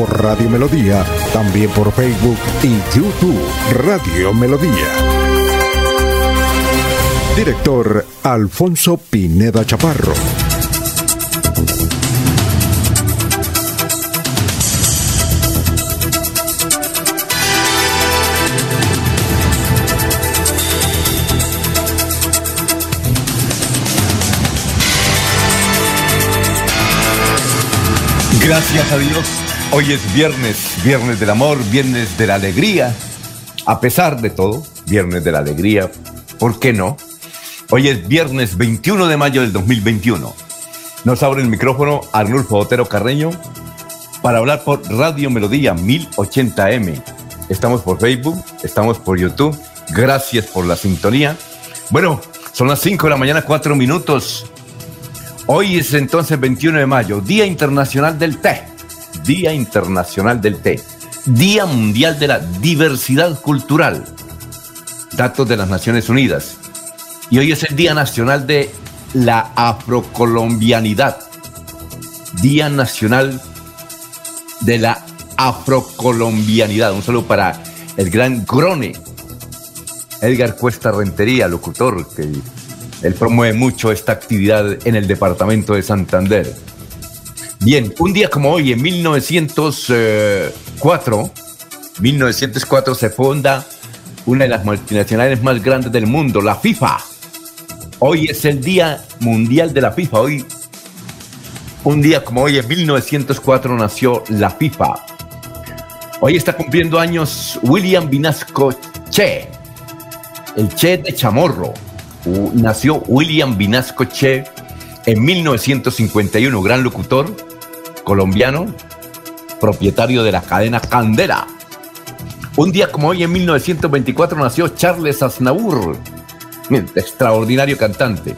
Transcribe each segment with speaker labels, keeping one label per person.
Speaker 1: por Radio Melodía, también por Facebook y YouTube Radio Melodía. Director Alfonso Pineda Chaparro.
Speaker 2: Gracias a Dios. Hoy es viernes, viernes del amor, viernes de la alegría. A pesar de todo, viernes de la alegría. ¿Por qué no? Hoy es viernes 21 de mayo del 2021. Nos abre el micrófono Arnulfo Otero Carreño para hablar por Radio Melodía 1080M. Estamos por Facebook, estamos por YouTube. Gracias por la sintonía. Bueno, son las 5 de la mañana, 4 minutos. Hoy es entonces 21 de mayo, Día Internacional del Té. Día Internacional del Té. Día Mundial de la Diversidad Cultural. Datos de las Naciones Unidas. Y hoy es el Día Nacional de la Afrocolombianidad. Día Nacional de la Afrocolombianidad. Un saludo para el gran Grone, Edgar Cuesta Rentería, locutor, que él promueve mucho esta actividad en el departamento de Santander. Bien, un día como hoy, en 1904, 1904 se funda una de las multinacionales más grandes del mundo, la FIFA. Hoy es el Día Mundial de la FIFA. Hoy, un día como hoy, en 1904 nació la FIFA. Hoy está cumpliendo años William Vinasco Che, el Che de Chamorro nació William Vinasco Che en 1951, gran locutor colombiano, propietario de la cadena Candela. Un día como hoy, en 1924, nació Charles Aznavour, extraordinario cantante.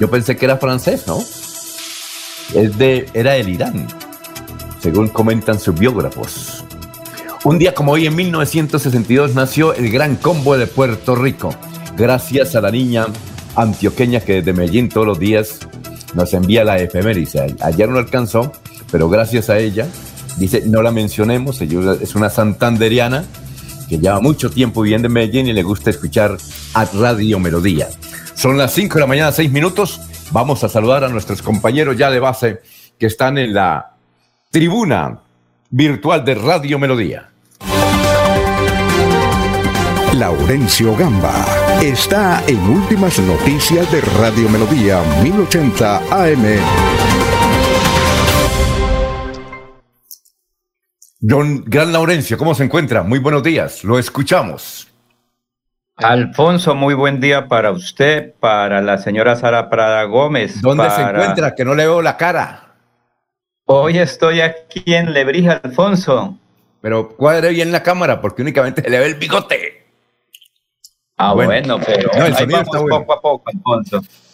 Speaker 2: Yo pensé que era francés, ¿no? Es de, era del Irán, según comentan sus biógrafos. Un día como hoy, en 1962, nació el Gran Combo de Puerto Rico gracias a la niña antioqueña que desde Medellín todos los días nos envía la efemérides. Ayer no alcanzó, pero gracias a ella, dice, no la mencionemos, ella es una santanderiana que lleva mucho tiempo viviendo en Medellín y le gusta escuchar a Radio Melodía. Son las 5 de la mañana, 6 minutos. Vamos a saludar a nuestros compañeros ya de base que están en la tribuna virtual de Radio Melodía.
Speaker 1: Laurencio Gamba está en Últimas Noticias de Radio Melodía 1080 AM.
Speaker 2: Don Gran Laurencio, ¿cómo se encuentra? Muy buenos días, lo escuchamos.
Speaker 3: Alfonso, muy buen día para usted, para la señora Sara Prada Gómez.
Speaker 2: ¿Dónde se encuentra? Que no le veo la cara.
Speaker 3: Hoy estoy aquí en Lebrija, Alfonso.
Speaker 2: Pero cuadre bien la cámara porque únicamente se le ve el bigote.
Speaker 3: Ah, bueno, pero
Speaker 2: no, el sonido está bueno. poco a poco,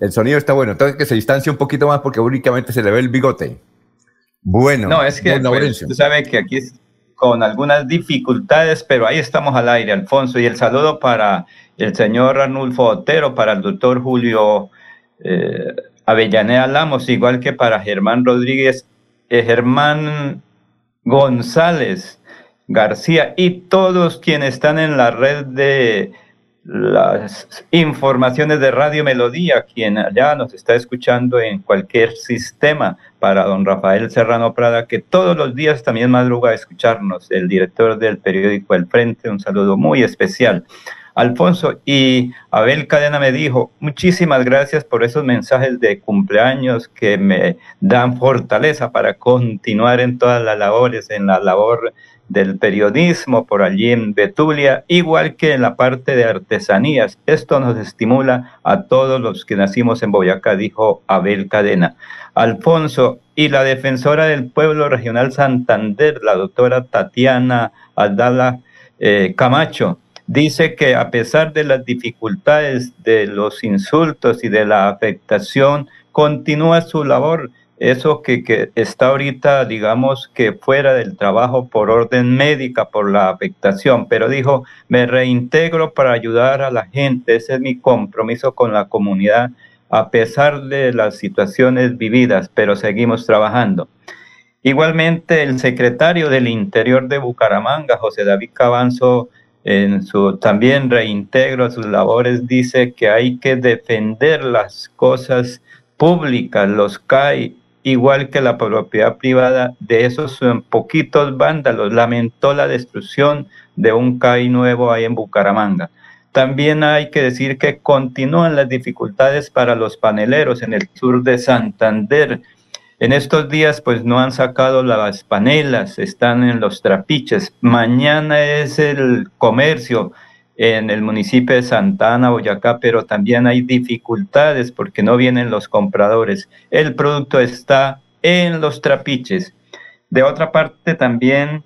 Speaker 2: El sonido está bueno. Entonces que se distancie un poquito más porque únicamente se le ve el bigote. Bueno.
Speaker 3: No, es que pues, tú sabes que aquí es con algunas dificultades, pero ahí estamos al aire, Alfonso. Y el saludo para el señor Arnulfo Otero, para el doctor Julio eh, Avellaneda Lamos, igual que para Germán Rodríguez, eh, Germán González García y todos quienes están en la red de las informaciones de Radio Melodía, quien allá nos está escuchando en cualquier sistema, para don Rafael Serrano Prada, que todos los días también madruga a escucharnos, el director del periódico El Frente, un saludo muy especial. Alfonso y Abel Cadena me dijo, muchísimas gracias por esos mensajes de cumpleaños que me dan fortaleza para continuar en todas las labores, en la labor del periodismo por allí en Betulia, igual que en la parte de artesanías. Esto nos estimula a todos los que nacimos en Boyacá, dijo Abel Cadena. Alfonso y la defensora del pueblo regional Santander, la doctora Tatiana Aldala, eh, Camacho. Dice que a pesar de las dificultades, de los insultos y de la afectación, continúa su labor eso que, está ahorita, digamos, que fuera del trabajo por orden médica, por la afectación, pero dijo, me reintegro para ayudar a la gente, ese es mi compromiso con la comunidad, a pesar de las situaciones vividas, pero seguimos trabajando. Igualmente, el secretario del Interior de Bucaramanga, José David Cabanzo, en su también reintegro sus labores, dice que hay que defender las cosas públicas, los CAI, igual que la propiedad privada de esos poquitos vándalos. Lamentó la destrucción de un CAI nuevo ahí en Bucaramanga. También hay que decir que continúan las dificultades para los paneleros en el sur de Santander. En estos días pues no han sacado las panelas, están en los trapiches. Mañana es el comercio en el municipio de Santana, Boyacá, pero también hay dificultades porque no vienen los compradores. El producto está en los trapiches. De otra parte, también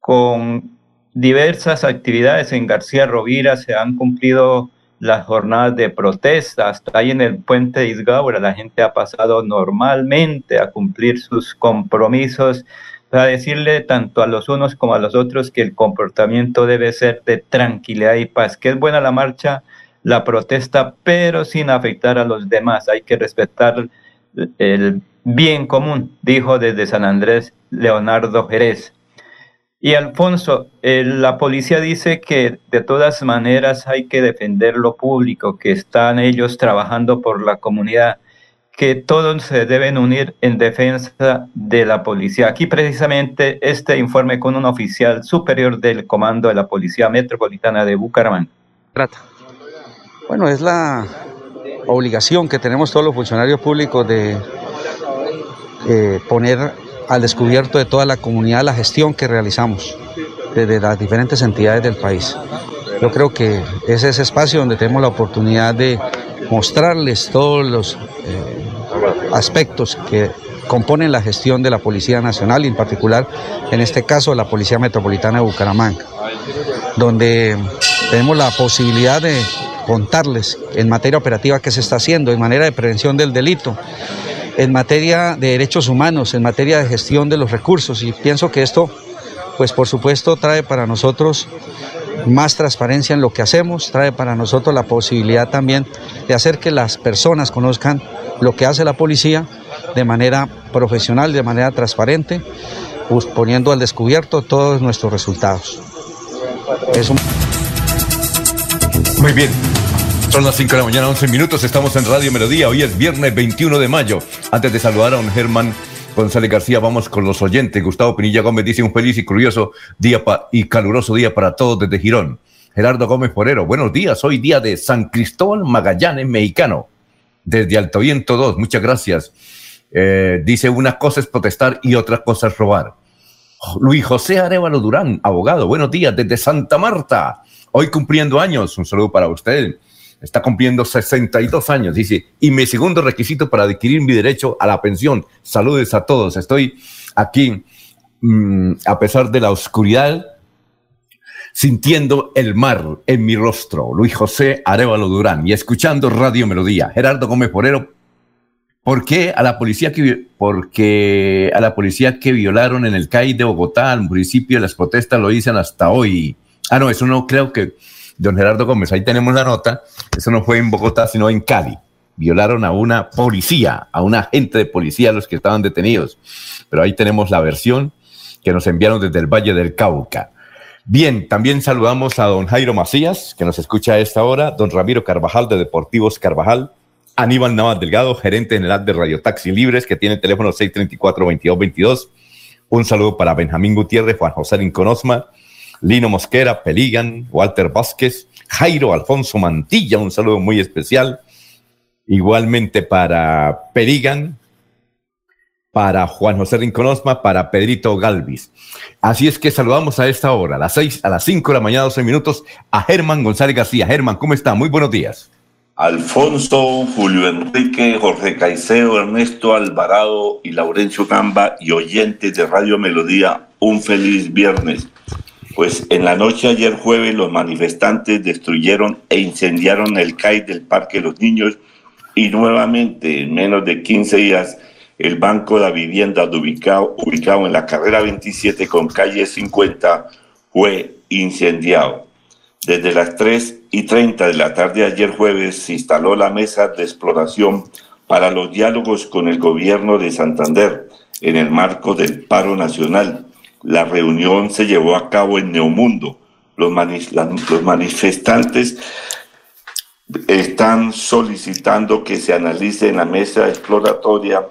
Speaker 3: con diversas actividades en García Rovira se han cumplido las jornadas de protesta. Hasta ahí en el puente de Isgaura la gente ha pasado normalmente a cumplir sus compromisos para decirle tanto a los unos como a los otros que el comportamiento debe ser de tranquilidad y paz, que es buena la marcha, la protesta, pero sin afectar a los demás. Hay que respetar el bien común, dijo desde San Andrés Leonardo Jerez. Y Alfonso, la policía dice que de todas maneras hay que defender lo público, que están ellos trabajando por la comunidad que todos se deben unir en defensa de la policía. Aquí precisamente este informe con un oficial superior del comando de la Policía Metropolitana de Bucaramanga.
Speaker 4: Trata. Bueno, es la obligación que tenemos todos los funcionarios públicos de eh, poner al descubierto de toda la comunidad la gestión que realizamos desde las diferentes entidades del país. Yo creo que es ese espacio donde tenemos la oportunidad de mostrarles todos los eh, aspectos que componen la gestión de la Policía Nacional y en particular, en este caso, la Policía Metropolitana de Bucaramanga, donde tenemos la posibilidad de contarles en materia operativa qué se está haciendo, en manera de prevención del delito, en materia de derechos humanos, en materia de gestión de los recursos. Y pienso que esto, pues por supuesto, trae para nosotros más transparencia en lo que hacemos, trae para nosotros la posibilidad también de hacer que las personas conozcan lo que hace la policía de manera profesional, de manera transparente, poniendo al descubierto todos nuestros resultados.
Speaker 2: Muy bien. Son las 5 de la mañana, 11 minutos. Estamos en Radio Melodía. Hoy es viernes 21 de mayo. Antes de saludar a don Germán González García, vamos con los oyentes. Gustavo Pinilla Gómez dice un feliz y curioso día y caluroso día para todos desde Girón. Gerardo Gómez Porero, buenos días. Hoy día de San Cristóbal Magallanes, mexicano desde Alto Viento 2. Muchas gracias. Eh, dice, una cosa es protestar y otra cosa es robar. Luis José Arevalo Durán, abogado, buenos días desde Santa Marta. Hoy cumpliendo años, un saludo para usted. Está cumpliendo 62 años, dice, y mi segundo requisito para adquirir mi derecho a la pensión. Saludes a todos. Estoy aquí, mm, a pesar de la oscuridad, sintiendo el mar en mi rostro, Luis José Arevalo Durán, y escuchando Radio Melodía. Gerardo Gómez Porero, ¿por qué a la policía que, porque a la policía que violaron en el CAI de Bogotá, al municipio, las protestas lo dicen hasta hoy? Ah, no, eso no creo que, don Gerardo Gómez, ahí tenemos la nota, eso no fue en Bogotá, sino en Cali. Violaron a una policía, a un agente de policía, los que estaban detenidos. Pero ahí tenemos la versión que nos enviaron desde el Valle del Cauca. Bien, también saludamos a don Jairo Macías, que nos escucha a esta hora, don Ramiro Carvajal de Deportivos Carvajal, Aníbal Navas Delgado, gerente general de Radio Taxi Libres, que tiene el teléfono 634-2222. Un saludo para Benjamín Gutiérrez, Juan José Linconosma, Lino Mosquera, Peligan, Walter Vázquez, Jairo Alfonso Mantilla, un saludo muy especial. Igualmente para Peligan, para Juan José Rinconosma, para Pedrito Galvis. Así es que saludamos a esta hora, a las seis, a las cinco de la mañana, 12 minutos, a Germán González García. Germán, ¿cómo está? Muy buenos días.
Speaker 5: Alfonso, Julio Enrique, Jorge Caicedo, Ernesto Alvarado y Laurencio Gamba y oyentes de Radio Melodía, un feliz viernes. Pues en la noche ayer jueves los manifestantes destruyeron e incendiaron el CAI del Parque de los Niños y nuevamente en menos de 15 días el Banco de Vivienda ubicado, ubicado en la carrera 27 con calle 50 fue incendiado. Desde las 3 y 30 de la tarde de ayer jueves se instaló la mesa de exploración para los diálogos con el gobierno de Santander en el marco del paro nacional. La reunión se llevó a cabo en Neomundo. Los, los manifestantes están solicitando que se analice en la mesa exploratoria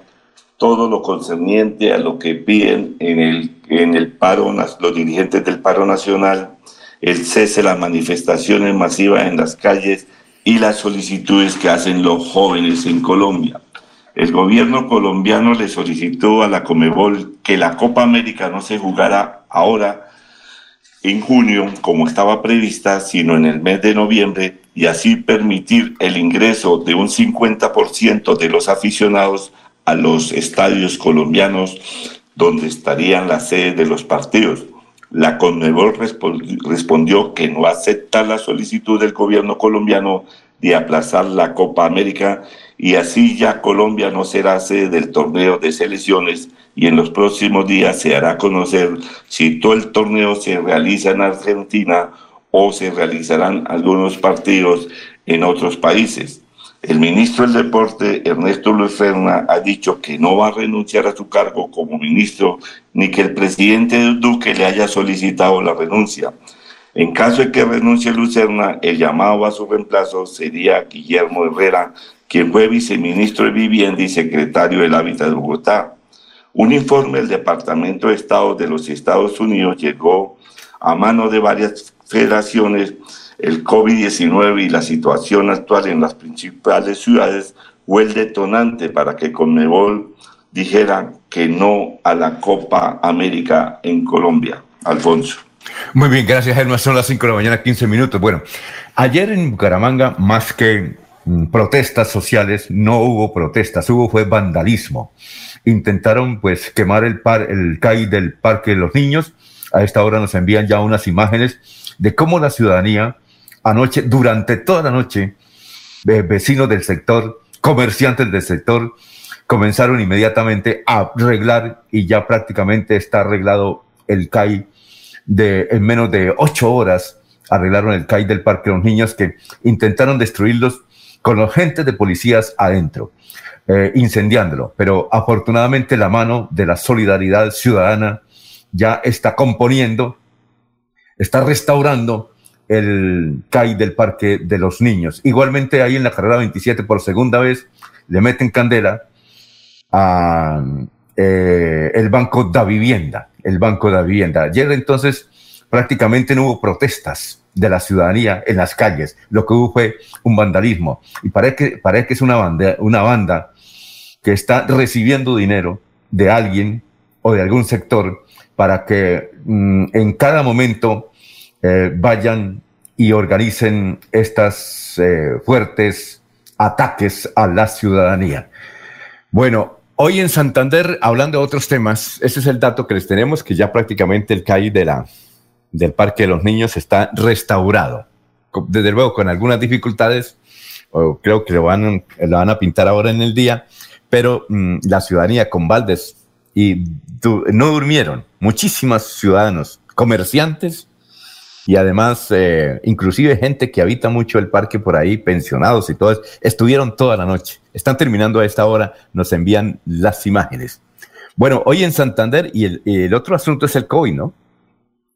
Speaker 5: todo lo concerniente a lo que piden en el, en el paro, los dirigentes del paro nacional, el cese de las manifestaciones masivas en las calles y las solicitudes que hacen los jóvenes en Colombia. El gobierno colombiano le solicitó a la Comebol que la Copa América no se jugara ahora en junio como estaba prevista, sino en el mes de noviembre y así permitir el ingreso de un 50% de los aficionados a los estadios colombianos donde estarían las sedes de los partidos. La Conmebol respondió que no acepta la solicitud del gobierno colombiano de aplazar la Copa América y así ya Colombia no será sede del torneo de selecciones y en los próximos días se hará conocer si todo el torneo se realiza en Argentina o se realizarán algunos partidos en otros países. El ministro del Deporte, Ernesto Luis ha dicho que no va a renunciar a su cargo como ministro ni que el presidente Duque le haya solicitado la renuncia. En caso de que renuncie Lucerna, el llamado a su reemplazo sería Guillermo Herrera, quien fue viceministro de Vivienda y secretario del Hábitat de Bogotá. Un informe del Departamento de Estado de los Estados Unidos llegó a mano de varias federaciones el COVID-19 y la situación actual en las principales ciudades fue el detonante para que Conmebol dijera que no a la Copa América en Colombia. Alfonso.
Speaker 2: Muy bien, gracias, Germán. Son las 5 de la mañana, 15 minutos. Bueno, ayer en Bucaramanga, más que mm, protestas sociales, no hubo protestas, hubo fue vandalismo. Intentaron pues quemar el, par, el CAI del Parque de los Niños. A esta hora nos envían ya unas imágenes de cómo la ciudadanía anoche, durante toda la noche, vecinos del sector, comerciantes del sector, comenzaron inmediatamente a arreglar y ya prácticamente está arreglado el CAI de, en menos de ocho horas, arreglaron el CAI del Parque de los Niños que intentaron destruirlos con los agentes de policías adentro, eh, incendiándolo. Pero afortunadamente la mano de la solidaridad ciudadana ya está componiendo, está restaurando el CAI del Parque de los Niños. Igualmente ahí en la carrera 27 por segunda vez le meten candela a eh, el Banco da Vivienda, el Banco da Vivienda. Ayer entonces prácticamente no hubo protestas de la ciudadanía en las calles, lo que hubo fue un vandalismo. Y parece que, parece que es una banda, una banda que está recibiendo dinero de alguien o de algún sector para que mm, en cada momento eh, vayan y organicen estas eh, fuertes ataques a la ciudadanía. Bueno, hoy en Santander, hablando de otros temas, ese es el dato que les tenemos, que ya prácticamente el CAI de la, del Parque de los Niños está restaurado. Desde luego, con algunas dificultades, creo que lo van, lo van a pintar ahora en el día, pero mm, la ciudadanía con baldes y no durmieron. Muchísimos ciudadanos, comerciantes, y además eh, inclusive gente que habita mucho el parque por ahí, pensionados y todo estuvieron toda la noche. Están terminando a esta hora, nos envían las imágenes. Bueno, hoy en Santander y el, el otro asunto es el COVID, ¿no?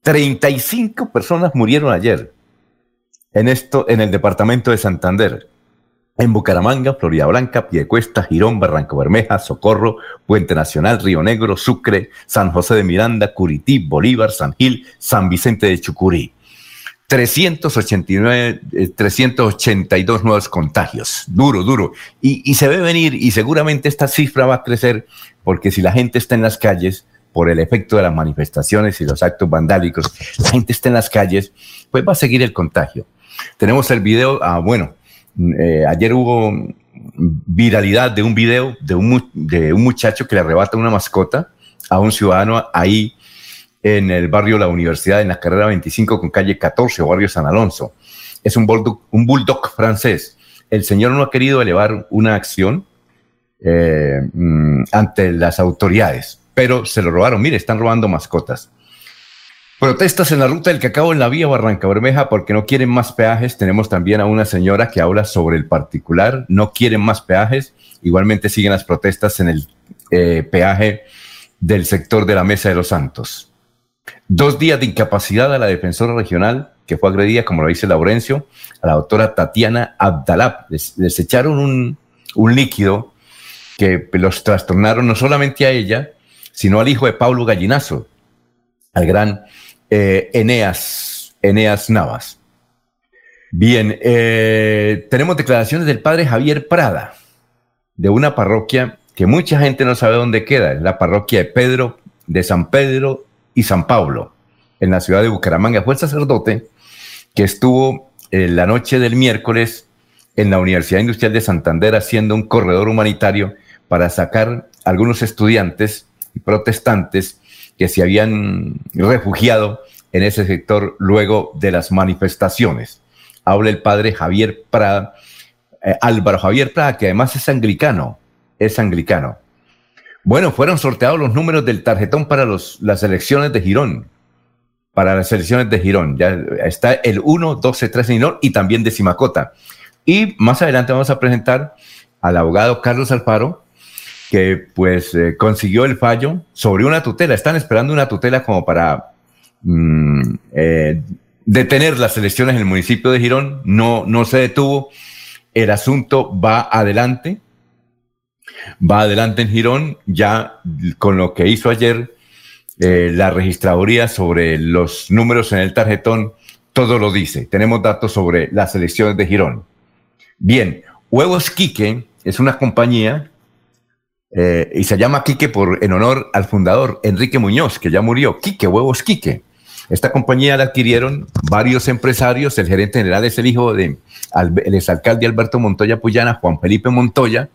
Speaker 2: 35 personas murieron ayer en esto, en el departamento de Santander. En Bucaramanga, Florida Blanca, Piedecuesta, Girón, Barranco Bermeja, Socorro, Puente Nacional, Río Negro, Sucre, San José de Miranda, Curití, Bolívar, San Gil, San Vicente de Chucurí. 389, 382 eh, nuevos contagios. Duro, duro. Y, se ve venir y seguramente esta cifra va a crecer porque si la gente está en las calles, por el efecto de las manifestaciones y los actos vandálicos, la gente está en las calles, pues va a seguir el contagio. Tenemos el video, ah, bueno, eh, ayer hubo viralidad de un video de un muchacho que le arrebata una mascota a un ciudadano ahí en el barrio La Universidad, en la carrera 25 con calle 14 o barrio San Alonso. Es un bulldog, francés. El señor no ha querido elevar una acción eh, mm, ante las autoridades, pero se lo robaron. Mire, están robando mascotas. Protestas en la ruta del cacao en la vía Barranca Bermeja porque no quieren más peajes. Tenemos también a una señora que habla sobre el particular. No quieren más peajes. Igualmente siguen las protestas en el eh, peaje del sector de la Mesa de los Santos. Dos días de incapacidad a la defensora regional que fue agredida, como lo dice Laurencio, a la doctora Tatiana Abdalab. Les, echaron un, líquido que los trastornaron no solamente a ella, sino al hijo de Pablo Gallinazo, al gran eh, Eneas, Eneas Navas. Bien, eh, tenemos declaraciones del padre Javier Prada, de una parroquia que mucha gente no sabe dónde queda, es la parroquia de Pedro, de San Pedro y San Pablo, en la ciudad de Bucaramanga. Fue el sacerdote que estuvo eh, la noche del miércoles en la Universidad Industrial de Santander haciendo un corredor humanitario para sacar algunos estudiantes protestantes que se habían refugiado en ese sector luego de las manifestaciones. Habla el padre Javier Prada, eh, Álvaro Javier Prada, que además es anglicano, es anglicano. Bueno, fueron sorteados los números del tarjetón para las elecciones de Girón, para las elecciones de Girón. Ya está el 1, 12, 13 Girón y también de Simacota. Y más adelante vamos a presentar al abogado Carlos Alfaro, que pues eh, consiguió el fallo sobre una tutela. Están esperando una tutela como para mm, eh, detener las elecciones en el municipio de Girón. No, no se detuvo. El asunto va adelante. Va adelante en Girón, ya con lo que hizo ayer eh, la registraduría sobre los números en el tarjetón, todo lo dice. Tenemos datos sobre las elecciones de Girón. Bien, Huevos Quique es una compañía eh, y se llama Quique por, en honor al fundador Enrique Muñoz, que ya murió. Quique, huevos Quique. Esta compañía la adquirieron varios empresarios. El gerente general es el hijo de, exalcalde Alberto Montoya Puyana, Juan Felipe Montoya.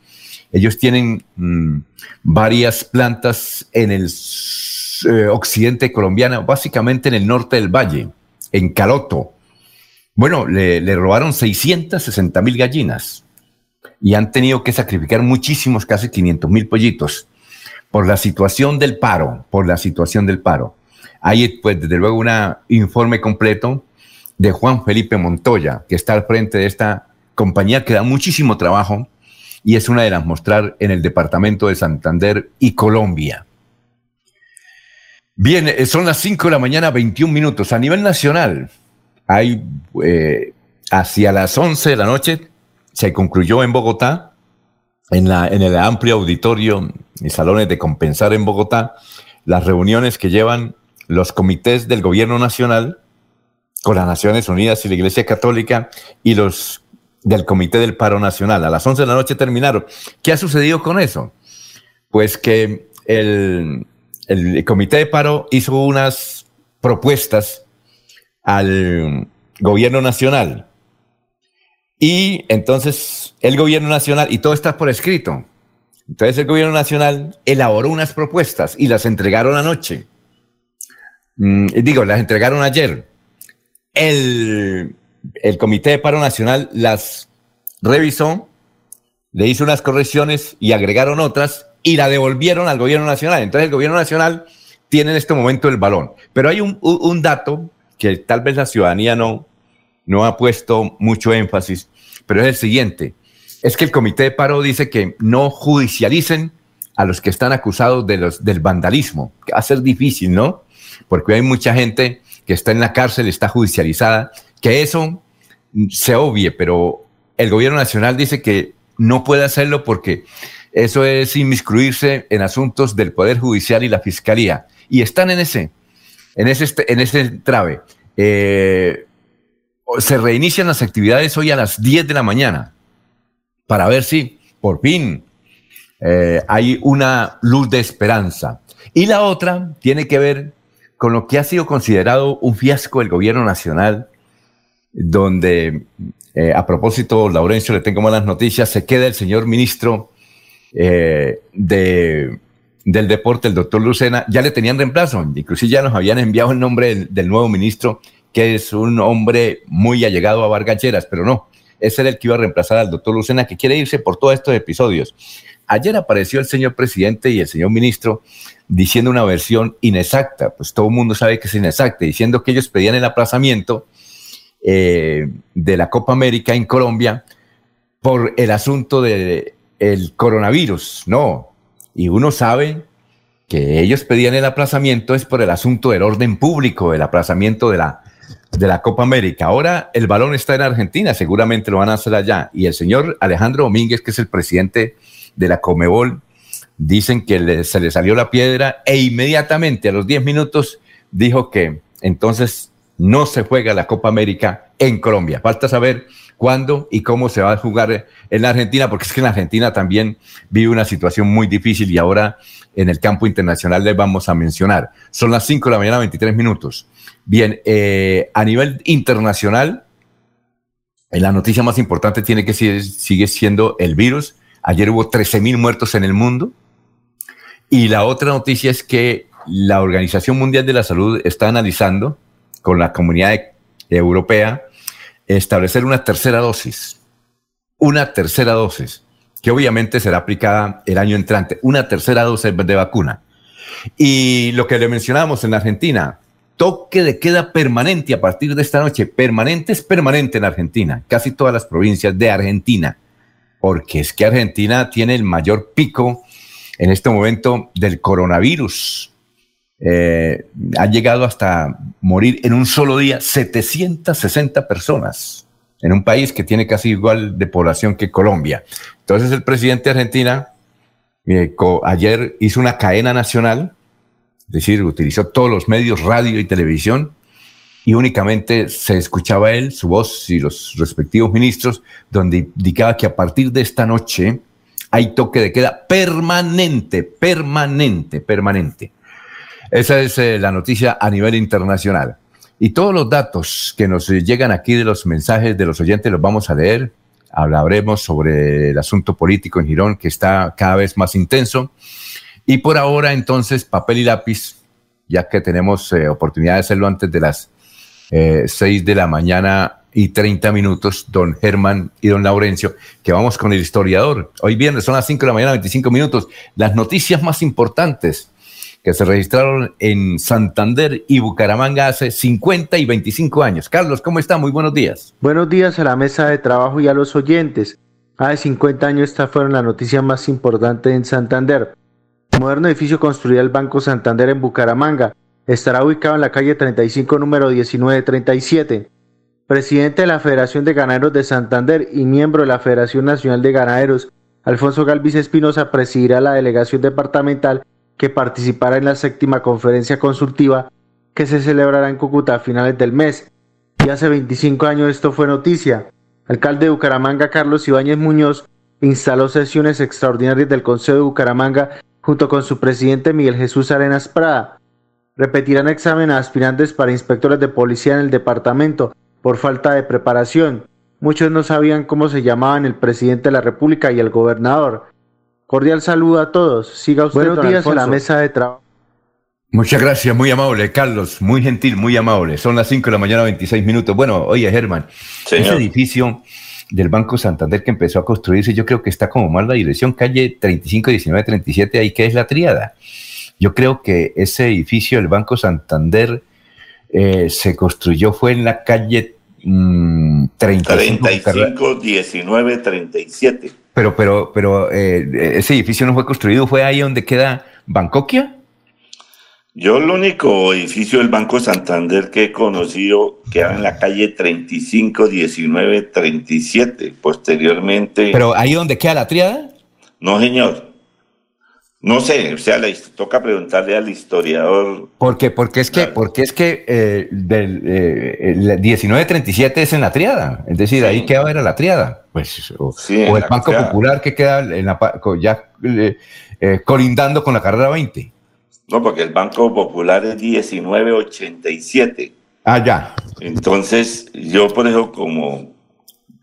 Speaker 2: Ellos tienen mm, varias plantas en el eh, occidente colombiano, básicamente en el norte del valle, en Caloto. Bueno, le, le robaron 660 mil gallinas y han tenido que sacrificar muchísimos, casi 500 mil pollitos, por la situación del paro, por la situación del paro. Hay, pues, desde luego, un informe completo de Juan Felipe Montoya, que está al frente de esta compañía que da muchísimo trabajo y es una de las mostrar en el departamento de Santander y Colombia. Bien, eh, son las 5 de la mañana, 21 minutos. A nivel nacional, hay eh, hacia las 11 de la noche se concluyó en Bogotá, en, la, en el amplio auditorio y salones de compensar en Bogotá, las reuniones que llevan los comités del gobierno nacional con las Naciones Unidas y la Iglesia Católica y los del Comité del Paro Nacional. A las 11 de la noche terminaron. ¿Qué ha sucedido con eso? Pues que el, el Comité de Paro hizo unas propuestas al gobierno nacional y entonces el gobierno nacional, y todo está por escrito, entonces el gobierno nacional elaboró unas propuestas y las entregaron anoche. Mm, digo, las entregaron ayer. El, el Comité de Paro Nacional las revisó, le hizo unas correcciones y agregaron otras y la devolvieron al gobierno nacional. Entonces el gobierno nacional tiene en este momento el balón. Pero hay un, dato que tal vez la ciudadanía no, no ha puesto mucho énfasis, pero es el siguiente. Es que el comité de paro dice que no judicialicen a los que están acusados de los, del vandalismo. Va a ser difícil, ¿no? Porque hay mucha gente que está en la cárcel, está judicializada, que eso se obvie, pero el gobierno nacional dice que no puede hacerlo porque eso es inmiscuirse en asuntos del Poder Judicial y la Fiscalía. Y están en ese, en ese, en ese trave. Eh, se reinician las actividades hoy a las 10 de la mañana para ver si por fin eh, hay una luz de esperanza. Y la otra tiene que ver con lo que ha sido considerado un fiasco del gobierno nacional, donde, eh, a propósito, Laurencio, le tengo malas noticias, se queda el señor ministro eh, de del deporte, el doctor Lucena, ya le tenían reemplazo, inclusive ya nos habían enviado el nombre del, nuevo ministro, que es un hombre muy allegado a Vargas pero no, ese era el que iba a reemplazar al doctor Lucena, que quiere irse por todos estos episodios. Ayer apareció el señor presidente y el señor ministro diciendo una versión inexacta, pues todo el mundo sabe que es inexacta, diciendo que ellos pedían el aplazamiento de la Copa América en Colombia por el asunto del el coronavirus. No, y uno sabe que ellos pedían el aplazamiento es por el asunto del orden público, el aplazamiento de la, de la Copa América. Ahora el balón está en Argentina, seguramente lo van a hacer allá. Y el señor Alejandro Domínguez, que es el presidente de la Comebol, dicen que se le salió la piedra e inmediatamente a los 10 minutos dijo que entonces no se juega la Copa América en Colombia. Falta saber cuándo y cómo se va a jugar en la Argentina, porque es que en Argentina también vive una situación muy difícil y ahora en el campo internacional les vamos a mencionar. Son las 5 de la mañana, 23 minutos. Bien, eh, a nivel internacional, la noticia más importante tiene que ser, sigue siendo el virus. Ayer hubo 13 mil muertos en el mundo. Y la otra noticia es que la Organización Mundial de la Salud está analizando con la comunidad europea establecer una tercera dosis, una tercera dosis, que obviamente será aplicada el año entrante, una tercera dosis de vacuna. Y lo que le mencionábamos en Argentina, toque de queda permanente a partir de esta noche, permanente es permanente en Argentina, casi todas las provincias de Argentina, porque es que Argentina tiene el mayor pico en este momento del coronavirus. Eh, ha llegado hasta morir en un solo día 760 personas en un país que tiene casi igual de población que Colombia. Entonces el presidente de Argentina eh, ayer hizo una cadena nacional, es decir, utilizó todos los medios, radio y televisión, y únicamente se escuchaba él, su voz y los respectivos ministros, donde indicaba que a partir de esta noche hay toque de queda permanente, permanente, permanente. Esa es eh, la noticia a nivel internacional. Y todos los datos que nos llegan aquí de los mensajes de los oyentes los vamos a leer. Hablaremos sobre el asunto político en Girón que está cada vez más intenso. Y por ahora, entonces, papel y lápiz, ya que tenemos eh, oportunidad de hacerlo antes de las eh, 6 de la mañana y 30 minutos, don Germán y don Laurencio, que vamos con el historiador. Hoy viernes son las 5 de la mañana, 25 minutos. Las noticias más importantes que se registraron en Santander y Bucaramanga hace 50 y 25 años. Carlos, ¿cómo está? Muy buenos días.
Speaker 6: Buenos días a la mesa de trabajo y a los oyentes. Hace 50 años esta fueron la noticia más importante en Santander. El moderno edificio construido el Banco Santander en Bucaramanga estará ubicado en la calle 35, número 1937. Presidente de la Federación de Ganaderos de Santander y miembro de la Federación Nacional de Ganaderos, Alfonso Galvis Espinosa presidirá la delegación departamental que participará en la séptima conferencia consultiva que se celebrará en Cúcuta a finales del mes. Y hace 25 años esto fue noticia. Alcalde de Bucaramanga Carlos Ibáñez Muñoz instaló sesiones extraordinarias del Consejo de Bucaramanga junto con su presidente Miguel Jesús Arenas Prada. Repetirán examen a aspirantes para inspectores de policía en el departamento por falta de preparación. Muchos no sabían cómo se llamaban el presidente de la República y el gobernador. Cordial saludo a todos. Siga usted Buenos días a la mesa de trabajo.
Speaker 2: Muchas gracias, muy amable, Carlos, muy gentil, muy amable. Son las 5 de la mañana, 26 minutos. Bueno, oye, Germán, ese edificio del Banco Santander que empezó a construirse, yo creo que está como mal la dirección, calle 35, 19, 37, ahí que es la triada. Yo creo que ese edificio del Banco Santander eh, se construyó, fue en la calle
Speaker 5: 35, 35 19, 37.
Speaker 2: Pero, pero, pero eh, ese edificio no fue construido, fue ahí donde queda Bancoquia.
Speaker 5: Yo el único edificio del Banco Santander que he conocido queda en la calle 35, 19, 37. Posteriormente.
Speaker 2: ¿Pero ahí donde queda la triada?
Speaker 5: No, señor. No sé, o sea, le toca preguntarle al historiador.
Speaker 2: ¿Por qué? Porque es que, porque es que eh, del eh, 1937 es en la triada, es decir, ahí queda era la triada, pues, o, el Banco Popular que queda en la, ya eh, eh, colindando con la carrera 20.
Speaker 5: No, porque el Banco Popular es 1987.
Speaker 2: Ah, ya.
Speaker 5: Entonces, yo por eso como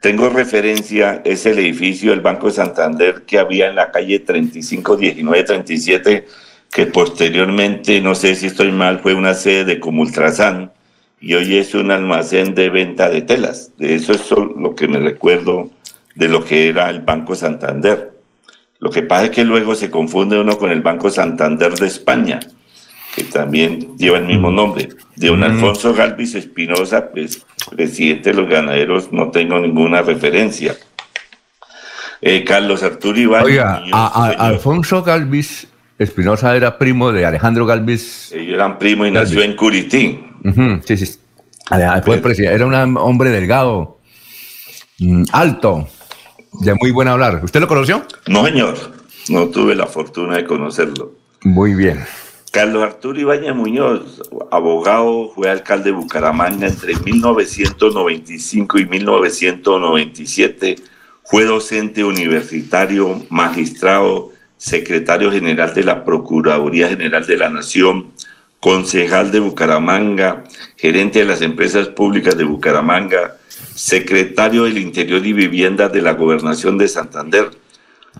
Speaker 5: tengo referencia, es el edificio del Banco de Santander que había en la calle 35, 19, 37, que posteriormente, no sé si estoy mal, fue una sede de Comultrasan y hoy es un almacén de venta de telas. De eso es lo que me recuerdo de lo que era el Banco Santander. Lo que pasa es que luego se confunde uno con el Banco Santander de España, que también lleva el mismo nombre. De un mm. Alfonso Galvis Espinosa, pues presidente de los ganaderos, no tengo ninguna referencia. Eh, Carlos Arturo Iván.
Speaker 2: Oiga, Alfonso Galvis Espinosa era primo de Alejandro Galvis.
Speaker 5: Ellos eran primo y nació en Curitín.
Speaker 2: sí, sí. era un hombre delgado, mm, alto, de muy buen hablar. ¿Usted lo conoció?
Speaker 5: No, señor. No tuve la fortuna de conocerlo.
Speaker 2: Muy bien.
Speaker 5: Carlos Arturo Ibáñez Muñoz, abogado, fue alcalde de Bucaramanga entre 1995 y 1997. Fue docente universitario, magistrado, secretario general de la Procuraduría General de la Nación, concejal de Bucaramanga, gerente de las empresas públicas de Bucaramanga, secretario del Interior y Vivienda de la Gobernación de Santander.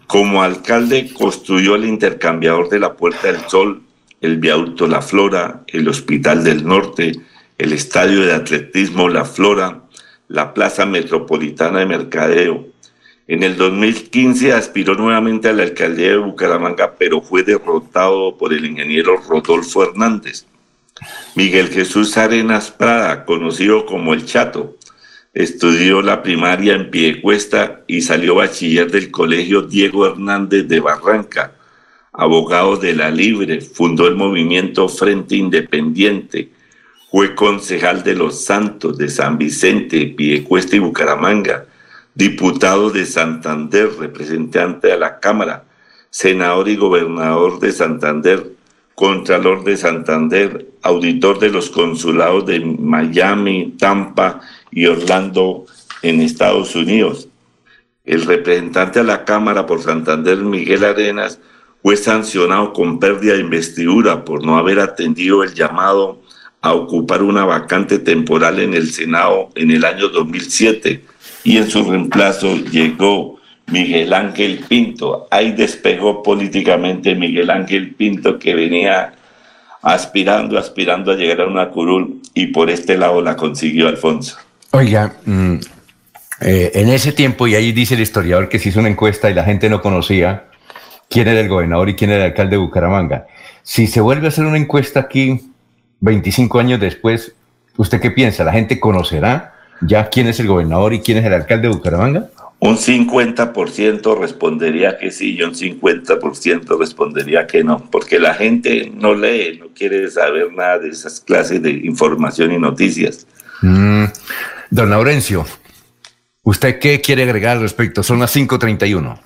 Speaker 5: Como alcalde construyó el intercambiador de la Puerta del Sol, el viaducto La Flora, el Hospital del Norte, el Estadio de Atletismo La Flora, la Plaza Metropolitana de Mercadeo. En el 2015 aspiró nuevamente a la alcaldía de Bucaramanga, pero fue derrotado por el ingeniero Rodolfo Hernández. Miguel Jesús Arenas Prada, conocido como El Chato, Estudió la primaria en Piedecuesta y salió bachiller del Colegio Diego Hernández de Barranca. Abogado de la Libre, fundó el movimiento Frente Independiente. Fue concejal de Los Santos, de San Vicente, Piedecuesta y Bucaramanga. Diputado de Santander, representante a la Cámara. Senador y gobernador de Santander. Contralor de Santander, auditor de los consulados de Miami, Tampa y Orlando en Estados Unidos. El representante a la Cámara por Santander, Miguel Arenas, fue sancionado con pérdida de investidura por no haber atendido el llamado a ocupar una vacante temporal en el Senado en el año 2007 y en su reemplazo llegó Miguel Ángel Pinto. Ahí despegó políticamente Miguel Ángel Pinto que venía aspirando, aspirando a llegar a una curul y por este lado la consiguió Alfonso.
Speaker 2: Oiga, mm, eh, en ese tiempo, y ahí dice el historiador que se hizo una encuesta y la gente no conocía quién era el gobernador y quién era el alcalde de Bucaramanga. Si se vuelve a hacer una encuesta aquí 25 años después, ¿usted qué piensa? ¿La gente conocerá ya quién es el gobernador y quién es el alcalde de Bucaramanga?
Speaker 5: Un 50% respondería que sí y un 50% respondería que no, porque la gente no lee, no quiere saber nada de esas clases de información y noticias.
Speaker 2: Mm, don Laurencio, ¿usted qué quiere agregar al respecto? Son las 5.31.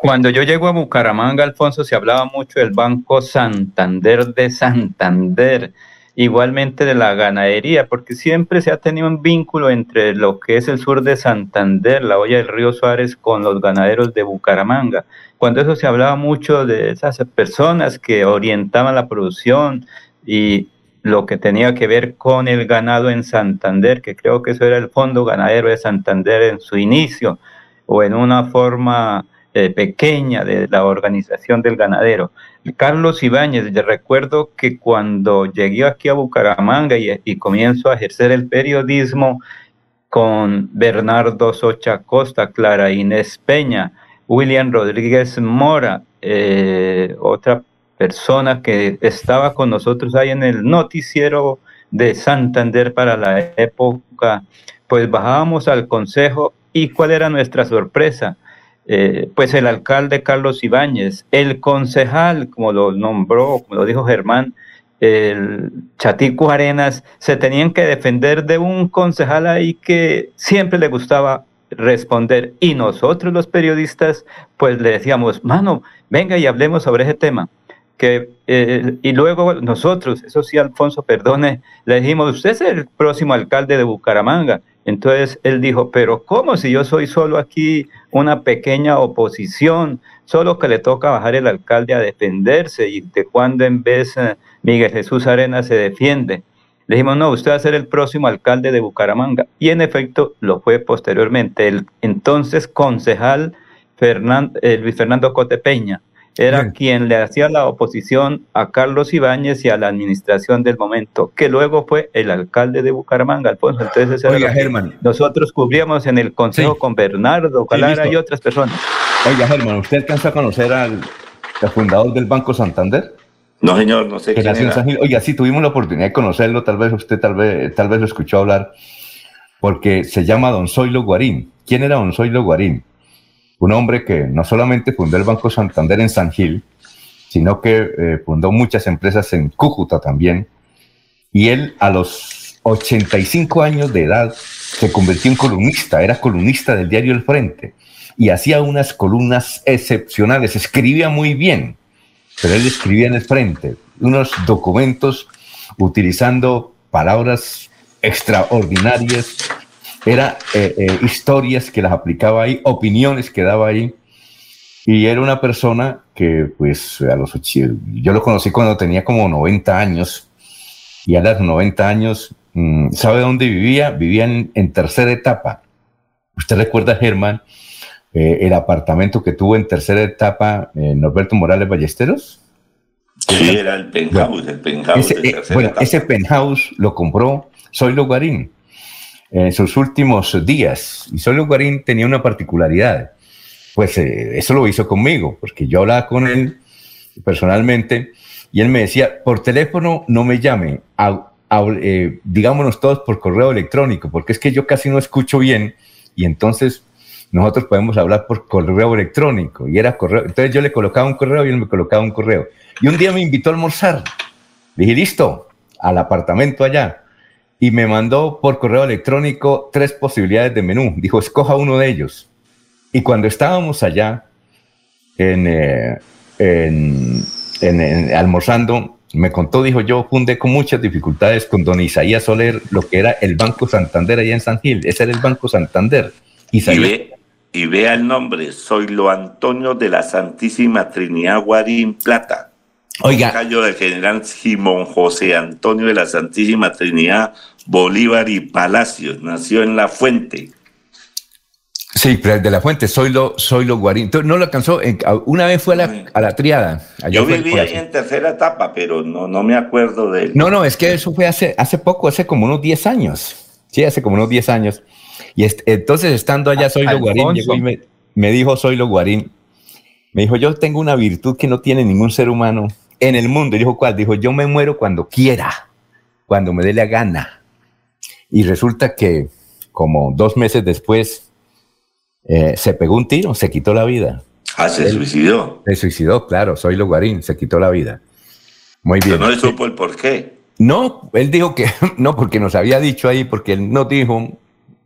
Speaker 3: Cuando yo llego a Bucaramanga, Alfonso, se hablaba mucho del Banco Santander de Santander, igualmente de la ganadería, porque siempre se ha tenido un vínculo entre lo que es el sur de Santander, la olla del río Suárez, con los ganaderos de Bucaramanga. Cuando eso se hablaba mucho de esas personas que orientaban la producción y lo que tenía que ver con el ganado en Santander, que creo que eso era el Fondo Ganadero de Santander en su inicio, o en una forma eh, pequeña de la organización del ganadero. Carlos Ibáñez, yo recuerdo que cuando llegué aquí a Bucaramanga y, comienzo a ejercer el periodismo con Bernardo Socha Costa, Clara Inés Peña, William Rodríguez Mora, eh, otra persona que estaba con nosotros ahí en el noticiero de Santander para la época, pues bajábamos al consejo y cuál era nuestra sorpresa. Eh, pues el alcalde Carlos Ibáñez, el concejal, como lo nombró, como lo dijo Germán, el Chatico Arenas, se tenían que defender de un concejal ahí que siempre le gustaba responder. Y nosotros los periodistas, pues le decíamos, mano, venga y hablemos sobre ese tema que, eh, y luego nosotros, eso sí, Alfonso, perdone, le dijimos, usted es el próximo alcalde de Bucaramanga. Entonces él dijo, pero ¿cómo si yo soy solo aquí una pequeña oposición? Solo que le toca bajar el alcalde a defenderse y de cuando en vez eh, Miguel Jesús Arena se defiende. Le dijimos, no, usted va a ser el próximo alcalde de Bucaramanga. Y en efecto lo fue posteriormente el entonces concejal eh, Luis Fernando Cotepeña era quien le hacía la oposición a Carlos Ibáñez y a la administración del momento, que luego fue el alcalde de Bucaramanga, Alfonso. Entonces,
Speaker 2: Oiga, Germán.
Speaker 3: nosotros cubríamos en el consejo con Bernardo Calara y otras personas.
Speaker 2: Oiga, Germán, ¿usted alcanza a conocer al, fundador del Banco Santander?
Speaker 5: No, señor, no sé quién
Speaker 2: era. Oiga, sí, tuvimos la oportunidad de conocerlo, tal vez usted tal vez, tal vez lo escuchó hablar, porque se llama Don Zoilo Guarín. ¿Quién era Don Zoilo Guarín? Un hombre que no solamente fundó el Banco Santander en San Gil, sino que eh, fundó muchas empresas en Cúcuta también. Y él a los 85 años de edad se convirtió en columnista, era columnista del diario El Frente y hacía unas columnas excepcionales, escribía muy bien, pero él escribía en el Frente unos documentos utilizando palabras extraordinarias era eh, eh, historias que las aplicaba ahí, opiniones que daba ahí. Y era una persona que, pues, a los yo lo conocí cuando tenía como 90 años. Y a los 90 años, mm, ¿sabe dónde vivía? Vivía en, tercera etapa. ¿Usted recuerda, Germán, eh, el apartamento que tuvo en tercera etapa Norberto Morales Ballesteros?
Speaker 5: Sí, era el penthouse, el penthouse.
Speaker 2: Ese, bueno, ese penthouse lo compró Soy Logarín en sus últimos días. Y solo Guarín tenía una particularidad. Pues eh, eso lo hizo conmigo, porque yo hablaba con él personalmente y él me decía, por teléfono no me llame, eh, digámonos todos por correo electrónico, porque es que yo casi no escucho bien y entonces nosotros podemos hablar por correo electrónico. Y era correo, entonces yo le colocaba un correo y él me colocaba un correo. Y un día me invitó a almorzar. dije, listo, al apartamento allá y me mandó por correo electrónico tres posibilidades de menú. Dijo, escoja uno de ellos. Y cuando estábamos allá en, eh, en, almorzando, me contó, dijo, yo fundé con muchas dificultades con don Isaías Soler lo que era el Banco Santander allá en San Gil. Ese era el Banco Santander.
Speaker 5: Isaías, y, ve, y vea el nombre, soy lo Antonio de la Santísima Trinidad Guarín Plata.
Speaker 2: Oiga.
Speaker 5: Cayo del general Simón José Antonio de la Santísima Trinidad Bolívar y Palacios. Nació en La Fuente.
Speaker 2: Sí, de la Fuente, soy lo, soy lo Guarín. No lo alcanzó, una vez fue a la, triada.
Speaker 5: Yo viví ahí en tercera etapa, pero no, no me acuerdo de él.
Speaker 2: No, no, es que eso fue hace, hace poco, hace como unos 10 años. Sí, hace como unos 10 años. Y entonces, estando allá, soy lo Guarín, me, me dijo, soy lo Guarín. Me dijo, yo tengo una virtud que no tiene ningún ser humano en el mundo. Y dijo, ¿cuál? Dijo, yo me muero cuando quiera, cuando me dé la gana. Y resulta que como dos meses después eh, se pegó un tiro, se quitó la vida.
Speaker 5: Ah, se suicidó.
Speaker 2: Se suicidó, claro, soy Loguarín, se quitó la vida. Muy bien.
Speaker 5: Pero no le supo el por qué.
Speaker 2: No, él dijo que no, porque nos había dicho ahí, porque él nos dijo,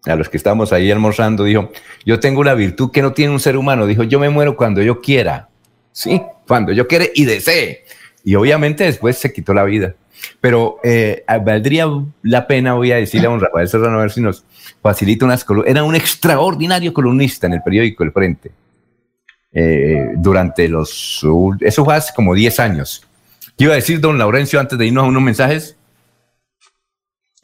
Speaker 2: a los que estamos ahí almorzando, dijo, yo tengo una virtud que no tiene un ser humano. Dijo, yo me muero cuando yo quiera. Sí, cuando yo quiera y desee. Y obviamente después se quitó la vida. Pero eh, valdría la pena, voy a decirle a un Rafael Serrano, a ver si nos facilita unas columnas. Era un extraordinario columnista en el periódico El Frente. Eh, durante los... Eso fue hace como 10 años. ¿Qué iba a decir don Laurencio antes de irnos a unos mensajes?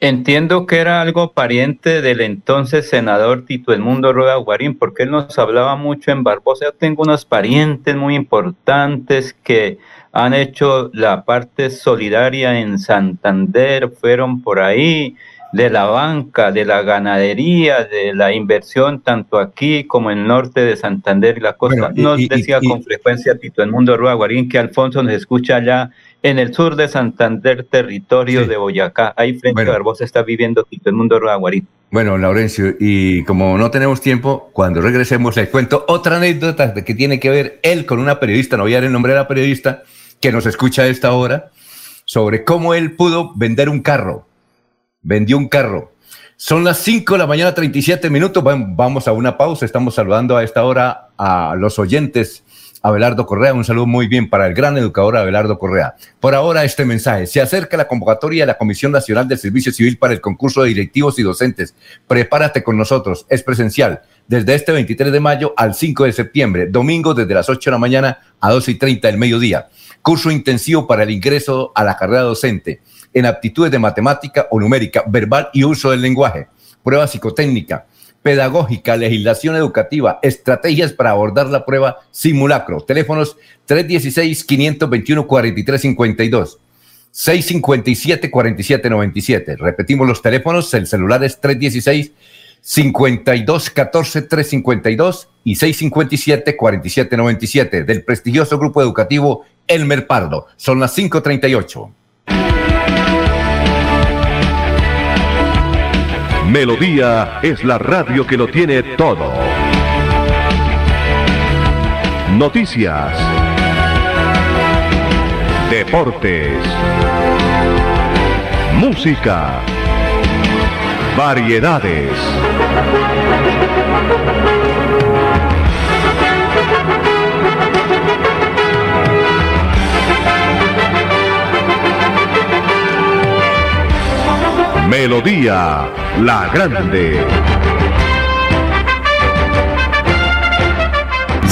Speaker 3: Entiendo que era algo pariente del entonces senador Tito Edmundo Rueda Guarín, porque él nos hablaba mucho en Barbosa. Yo tengo unos parientes muy importantes que han hecho la parte solidaria en Santander, fueron por ahí, de la banca, de la ganadería, de la inversión, tanto aquí como en el norte de Santander y la costa. nos decía con frecuencia Tito el Mundo Guarín que Alfonso nos escucha allá en el sur de Santander, territorio de Boyacá. Ahí frente a Barbosa está viviendo Tito el Mundo Guarín.
Speaker 2: Bueno, Laurencio, y como no tenemos tiempo, cuando regresemos les cuento otra anécdota que tiene que ver él con una periodista, no voy a dar el nombre de la periodista, que nos escucha a esta hora, sobre cómo él pudo vender un carro. Vendió un carro. Son las 5 de la mañana, 37 minutos. Vamos a una pausa. Estamos saludando a esta hora a los oyentes. Abelardo Correa, un saludo muy bien para el gran educador Abelardo Correa. Por ahora este mensaje, se acerca la convocatoria de la Comisión Nacional del Servicio Civil para el concurso de directivos y docentes. Prepárate con nosotros, es presencial, desde este 23 de mayo al 5 de septiembre, domingo desde las 8 de la mañana a 12 y 30 del mediodía curso intensivo para el ingreso a la carrera docente en aptitudes de matemática o numérica, verbal y uso del lenguaje, prueba psicotécnica, pedagógica, legislación educativa, estrategias para abordar la prueba simulacro. Teléfonos 316-521-4352. 657-4797. Repetimos los teléfonos, el celular es 316 52 14 352 y 657 4797 del prestigioso grupo educativo Elmer Pardo. Son las 538.
Speaker 7: Melodía es la radio que lo tiene todo. Noticias. Deportes. Música. Variedades. Melodía La Grande.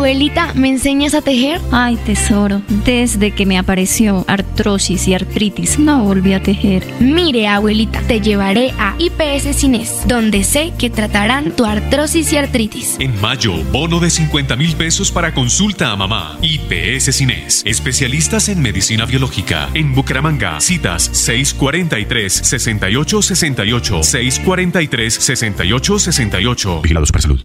Speaker 8: Abuelita, ¿me enseñas a tejer?
Speaker 9: Ay, tesoro, desde que me apareció artrosis y artritis, no volví a tejer.
Speaker 8: Mire, abuelita, te llevaré a IPS Cines, donde sé que tratarán tu artrosis y artritis.
Speaker 10: En mayo, bono de 50 mil pesos para consulta a mamá. IPS Cines, especialistas en medicina biológica. En Bucaramanga, citas 643-6868, 643-6868. Vigilados para salud.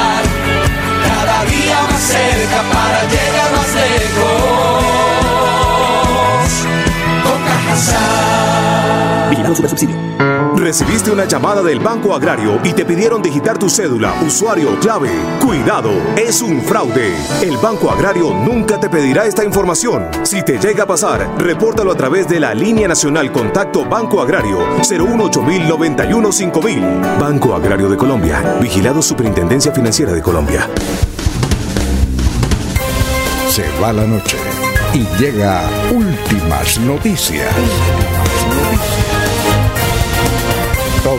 Speaker 11: Cajasal.
Speaker 12: Vigilado Super Subsidio. Recibiste una llamada del Banco Agrario y te pidieron digitar tu cédula, usuario, clave. Cuidado, es un fraude. El Banco Agrario nunca te pedirá esta información. Si te llega a pasar, repórtalo a través de la línea nacional Contacto Banco Agrario 018 5000 Banco Agrario de Colombia. Vigilado Superintendencia Financiera de Colombia.
Speaker 1: Se va la noche y llega últimas noticias.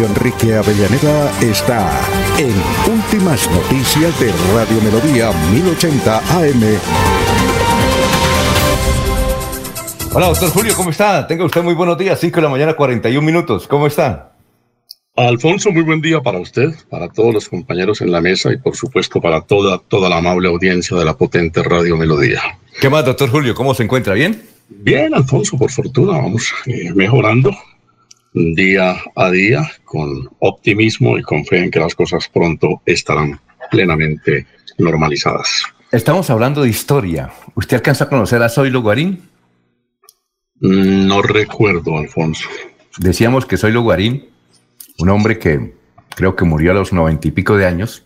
Speaker 1: Julio Enrique Avellaneda está en Últimas Noticias de Radio Melodía 1080 AM.
Speaker 2: Hola, doctor Julio, ¿cómo está? Tenga usted muy buenos días, 5 de la mañana, 41 minutos. ¿Cómo está?
Speaker 13: Alfonso, muy buen día para usted, para todos los compañeros en la mesa y por supuesto para toda, toda la amable audiencia de la potente Radio Melodía.
Speaker 2: ¿Qué más, doctor Julio? ¿Cómo se encuentra? ¿Bien?
Speaker 13: Bien, Alfonso, por fortuna, vamos eh, mejorando día a día con optimismo y con fe en que las cosas pronto estarán plenamente normalizadas.
Speaker 2: Estamos hablando de historia. ¿Usted alcanza a conocer a Zoilo Guarín?
Speaker 13: No recuerdo, Alfonso.
Speaker 2: Decíamos que Zoilo Guarín, un hombre que creo que murió a los noventa y pico de años,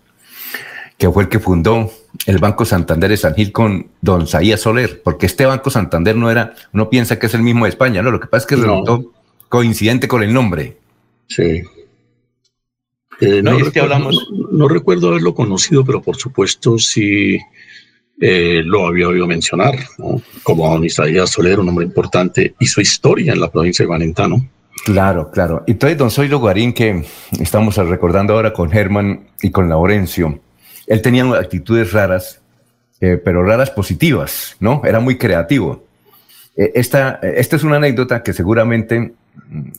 Speaker 2: que fue el que fundó el Banco Santander de San Gil con Don Saía Soler, porque este Banco Santander no era, uno piensa que es el mismo de España, no, lo que pasa es que no. resultó coincidente con el nombre.
Speaker 13: Sí. Eh, no, recuerdo, hablamos... no, recuerdo haberlo conocido, pero por supuesto sí eh, lo había oído mencionar, como don Isaías Soler, un hombre importante, y su historia en la provincia de Guarentano.
Speaker 2: Claro, claro. Y entonces, don Zoilo Guarín, que estamos recordando ahora con Germán y con Laurencio, él tenía actitudes raras, eh, pero raras positivas, ¿no? Era muy creativo. Eh, esta, esta es una anécdota que seguramente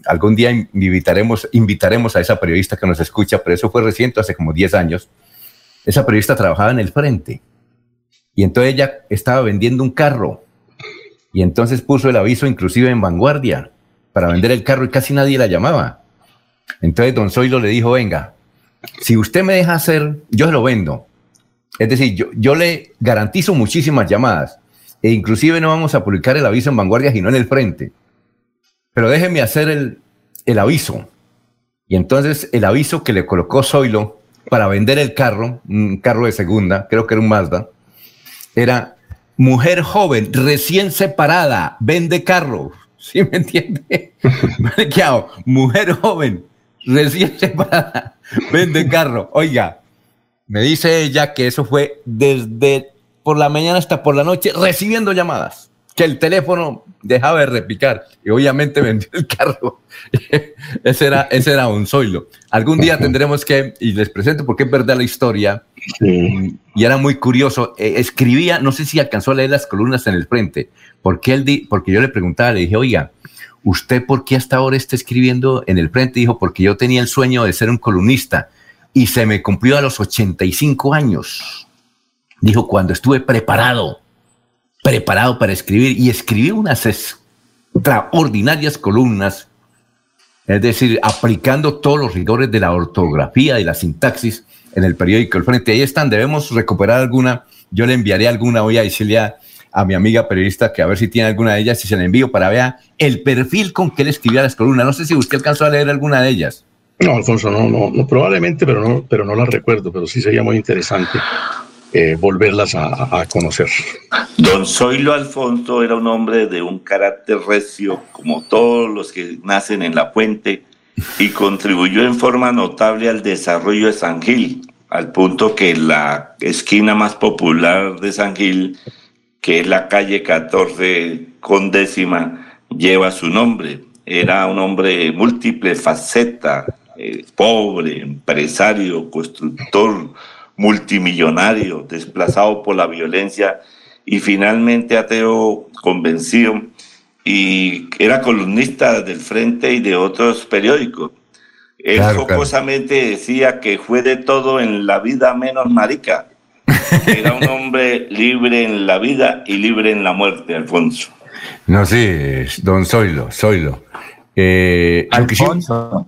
Speaker 2: algún día invitaremos, invitaremos a esa periodista que nos escucha, pero eso fue reciente, hace como 10 años. Esa periodista trabajaba en el frente y entonces ella estaba vendiendo un carro y entonces puso el aviso inclusive en vanguardia para vender el carro y casi nadie la llamaba. Entonces don Zoilo le dijo, venga, si usted me deja hacer, yo se lo vendo. Es decir, yo, yo le garantizo muchísimas llamadas e inclusive no vamos a publicar el aviso en vanguardia sino en el frente. Pero déjeme hacer el, el aviso. Y entonces el aviso que le colocó Zoilo para vender el carro, un carro de segunda, creo que era un Mazda, era mujer joven, recién separada, vende carro. ¿Sí me entiende? Mujer joven, recién separada, vende carro. Oiga, me dice ella que eso fue desde por la mañana hasta por la noche recibiendo llamadas que el teléfono dejaba de repicar y obviamente vendió el carro. ese, era, ese era un zoilo. Algún día tendremos que, y les presento porque es verdad la historia, y era muy curioso, eh, escribía, no sé si alcanzó a leer las columnas en el frente, porque, él di, porque yo le preguntaba, le dije, oiga, ¿usted por qué hasta ahora está escribiendo en el frente? Dijo, porque yo tenía el sueño de ser un columnista y se me cumplió a los 85 años. Dijo, cuando estuve preparado preparado para escribir y escribí unas extraordinarias columnas, es decir, aplicando todos los rigores de la ortografía y la sintaxis en el periódico El Frente. Ahí están, debemos recuperar alguna. Yo le enviaré alguna hoy a decirle a, mi amiga periodista que a ver si tiene alguna de ellas y se la envío para ver el perfil con que él escribía las columnas. No sé si usted alcanzó a leer alguna de ellas.
Speaker 13: No, Alfonso, no, no, no probablemente, pero no, pero no las recuerdo, pero sí sería muy interesante. Eh, volverlas a, conocer.
Speaker 5: Don Zoilo Alfonso era un hombre de un carácter recio, como todos los que nacen en la puente, y contribuyó en forma notable al desarrollo de San Gil, al punto que la esquina más popular de San Gil, que es la calle 14 con décima, lleva su nombre. Era un hombre múltiple faceta, eh, pobre, empresario, constructor, multimillonario, desplazado por la violencia y finalmente ateo convencido y era columnista del Frente y de otros periódicos. Él jocosamente decía que fue de todo en la vida menos marica. Era un hombre libre en la vida y libre en la muerte, Alfonso.
Speaker 2: No, sí, don Zoilo, Zoilo. Eh,
Speaker 3: Alfonso.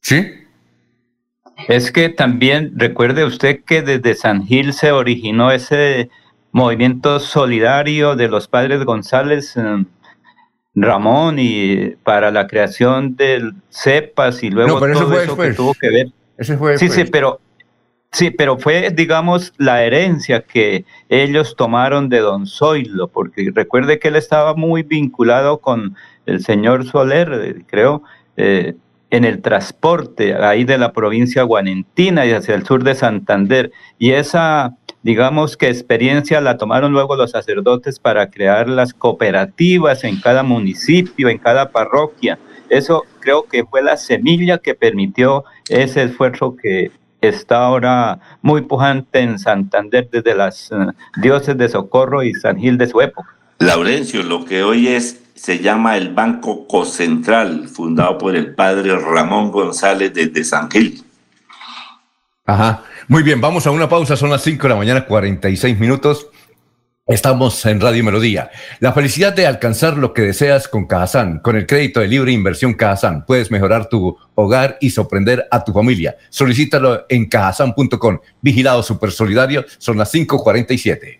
Speaker 2: ¿Sí?
Speaker 3: Es que también recuerde usted que desde San Gil se originó ese movimiento solidario de los padres González eh, Ramón y para la creación del CEPAS y luego todo eso, que tuvo que ver. sí, sí, pero sí, pero fue digamos la herencia que ellos tomaron de Don Zoilo, porque recuerde que él estaba muy vinculado con el señor Soler, eh, creo. Eh, en el transporte ahí de la provincia guanentina y hacia el sur de Santander. Y esa, digamos que experiencia la tomaron luego los sacerdotes para crear las cooperativas en cada municipio, en cada parroquia. Eso creo que fue la semilla que permitió ese esfuerzo que está ahora muy pujante en Santander desde las eh, dioses de Socorro y San Gil de su época.
Speaker 5: Laurencio, lo que hoy es se llama el Banco Cocentral, fundado por el padre Ramón González desde San Gil.
Speaker 2: Ajá. Muy bien, vamos a una pausa, son las 5 de la mañana, 46 minutos. Estamos en Radio Melodía. La felicidad de alcanzar lo que deseas con Cajazán. Con el crédito de libre inversión Cajazán puedes mejorar tu hogar y sorprender a tu familia. Solicítalo en cajazán.com. Vigilado Super Solidario, son las 5.47.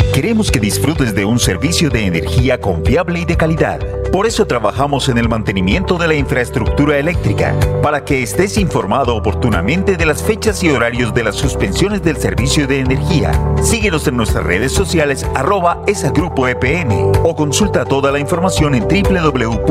Speaker 14: Queremos que disfrutes de un servicio de energía confiable y de calidad. Por eso trabajamos en el mantenimiento de la infraestructura eléctrica, para que estés informado oportunamente de las fechas y horarios de las suspensiones del servicio de energía. Síguenos en nuestras redes sociales arroba esa grupo EPN o consulta toda la información en www.esa.com.co.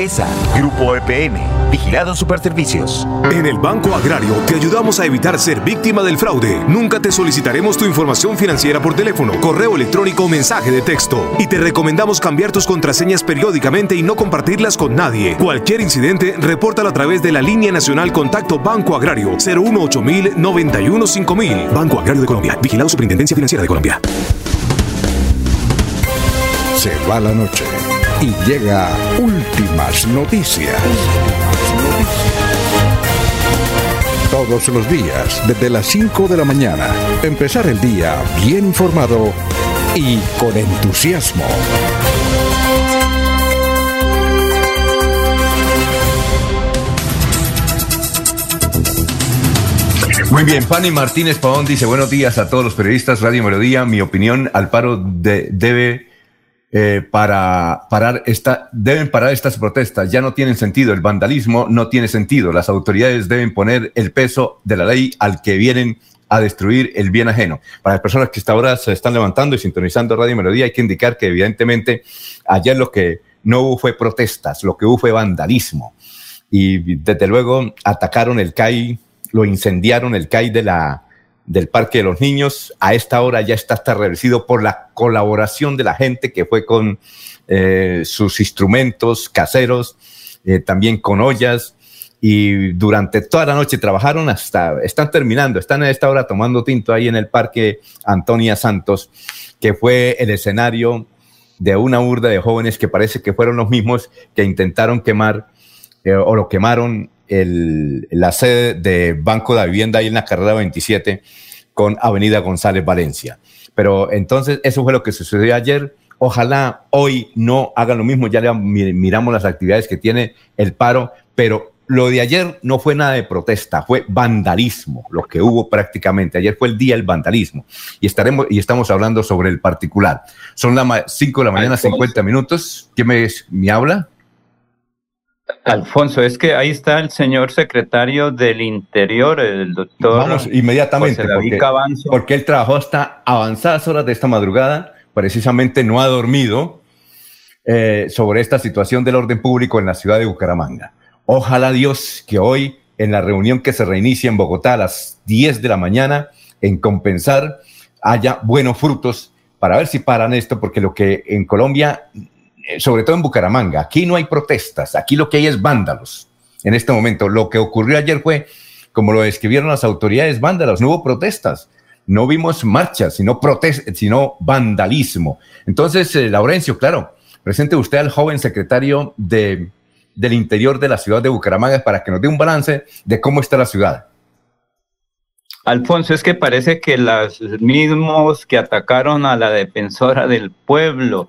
Speaker 14: ESA, Grupo EPN, Vigilado Superservicios.
Speaker 12: En el Banco Agrario te ayudamos a evitar ser víctima del fraude. Nunca te solicitaremos tu información financiera por teléfono, correo electrónico o mensaje de texto. Y te recomendamos cambiar tus contraseñas periódicamente y no compartirlas con nadie. Cualquier incidente, repórtalo a través de la línea nacional Contacto Banco Agrario 018 91 5000. Banco Agrario de Colombia. Vigilado Superintendencia Financiera de Colombia.
Speaker 1: Se va la noche y llega últimas noticias. Todos los días, desde las 5 de la mañana, empezar el día bien informado y con entusiasmo.
Speaker 2: Muy bien, Fanny Martínez Pavón dice buenos días a todos los periodistas, Radio Melodía. Mi opinión al paro de- debe eh, para parar esta, deben parar estas protestas. Ya no tienen sentido. El vandalismo no tiene sentido. Las autoridades deben poner el peso de la ley al que vienen a destruir el bien ajeno. Para las personas que hasta ahora se están levantando y sintonizando Radio Melodía, hay que indicar que evidentemente ayer lo que no hubo fue protestas, lo que hubo fue vandalismo. Y desde luego atacaron el CAI, lo incendiaron el CAI de la, del Parque de los Niños. A esta hora ya está hasta reducido por la colaboración de la gente que fue con eh, sus instrumentos caseros, eh, también con ollas. Y durante toda la noche trabajaron hasta, están terminando, están a esta hora tomando tinto ahí en el Parque Antonia Santos, que fue el escenario de una urda de jóvenes que parece que fueron los mismos que intentaron quemar eh, o lo quemaron el- la sede de Banco de la Vivienda ahí en la carrera 27 con Avenida González Valencia. Pero entonces eso fue lo que sucedió ayer. Ojalá hoy no hagan lo mismo, ya le mi- miramos las actividades que tiene el paro, pero lo de ayer no fue nada de protesta, fue vandalismo, lo que hubo prácticamente. Ayer fue el día del vandalismo y estaremos y estamos hablando sobre el particular. Son las 5 de la mañana, 50 minutos. ¿Quién me, me habla?
Speaker 3: Alfonso, es que ahí está el señor secretario del Interior, el doctor.
Speaker 2: Vamos inmediatamente, porque, porque él trabajó hasta avanzadas horas de esta madrugada, precisamente no ha dormido eh, sobre esta situación del orden público en la ciudad de Bucaramanga. Ojalá Dios que hoy, en la reunión que se reinicia en Bogotá a las 10 de la mañana, en compensar, haya buenos frutos para ver si paran esto, porque lo que en Colombia, sobre todo en Bucaramanga, aquí no hay protestas, aquí lo que hay es vándalos en este momento. Lo que ocurrió ayer fue, como lo describieron las autoridades, vándalos, no hubo protestas. No vimos marchas, sino, sino vandalismo. Entonces, eh, Laurencio, claro, presente usted al joven secretario de, del interior de la ciudad de Bucaramanga para que nos dé un balance de cómo está la ciudad.
Speaker 3: Alfonso, es que parece que los mismos que atacaron a la defensora del pueblo,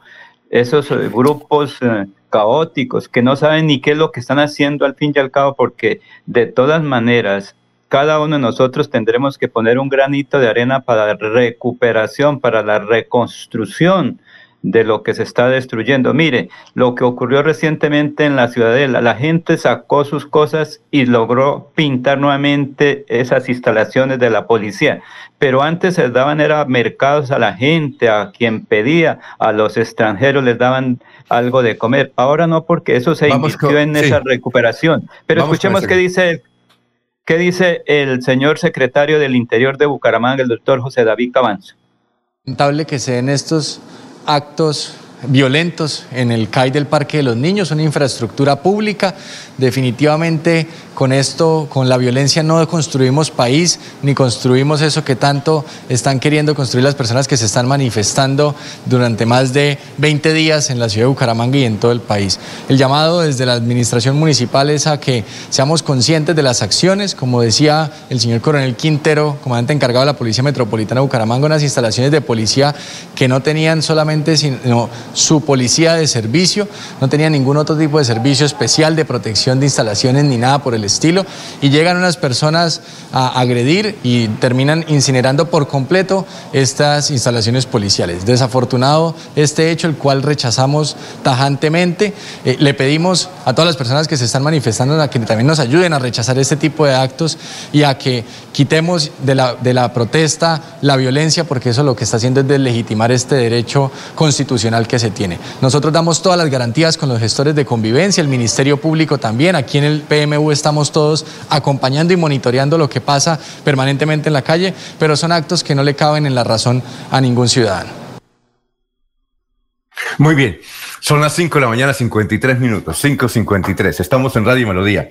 Speaker 3: esos eh, grupos eh, caóticos que no saben ni qué es lo que están haciendo al fin y al cabo, porque de todas maneras, cada uno de nosotros tendremos que poner un granito de arena para la recuperación, para la reconstrucción de lo que se está destruyendo. Mire, lo que ocurrió recientemente en la ciudadela, la gente sacó sus cosas y logró pintar nuevamente esas instalaciones de la policía. Pero antes se daban era mercados a la gente, a quien pedía, a los extranjeros les daban algo de comer. Ahora no, porque eso se
Speaker 2: Vamos
Speaker 3: invirtió
Speaker 2: con-
Speaker 3: en
Speaker 2: sí.
Speaker 3: esa recuperación. Pero
Speaker 2: Vamos
Speaker 3: escuchemos qué dice ¿Qué dice el señor secretario del Interior de Bucaramanga, el doctor José David Cabanzo?
Speaker 15: lamentable que se den estos actos violentos en el CAI del Parque de los Niños, una infraestructura pública. Definitivamente con esto, con la violencia no construimos país ni construimos eso que tanto están queriendo construir las personas que se están manifestando durante más de 20 días en la ciudad de Bucaramanga y en todo el país. El llamado desde la administración municipal es a que seamos conscientes de las acciones, como decía el señor coronel Quintero, comandante encargado de la Policía Metropolitana de Bucaramanga, unas instalaciones de policía que no tenían solamente sino su policía de servicio, no tenían ningún otro tipo de servicio especial de protección de instalaciones ni nada por el estilo, y llegan unas personas a agredir y terminan incinerando por completo estas instalaciones policiales. Desafortunado este hecho, el cual rechazamos tajantemente. Eh, le pedimos a todas las personas que se están manifestando a que también nos ayuden a rechazar este tipo de actos y a que quitemos de la, de la protesta la violencia, porque eso lo que está haciendo es deslegitimar este derecho constitucional que se tiene. Nosotros damos todas las garantías con los gestores de convivencia, el Ministerio Público también, aquí en el PMU estamos todos acompañando y monitoreando lo que pasa permanentemente en la calle, pero son actos que no le caben en la razón a ningún ciudadano.
Speaker 2: Muy bien, son las 5 de la mañana, 53 minutos, 5.53, estamos en Radio Melodía.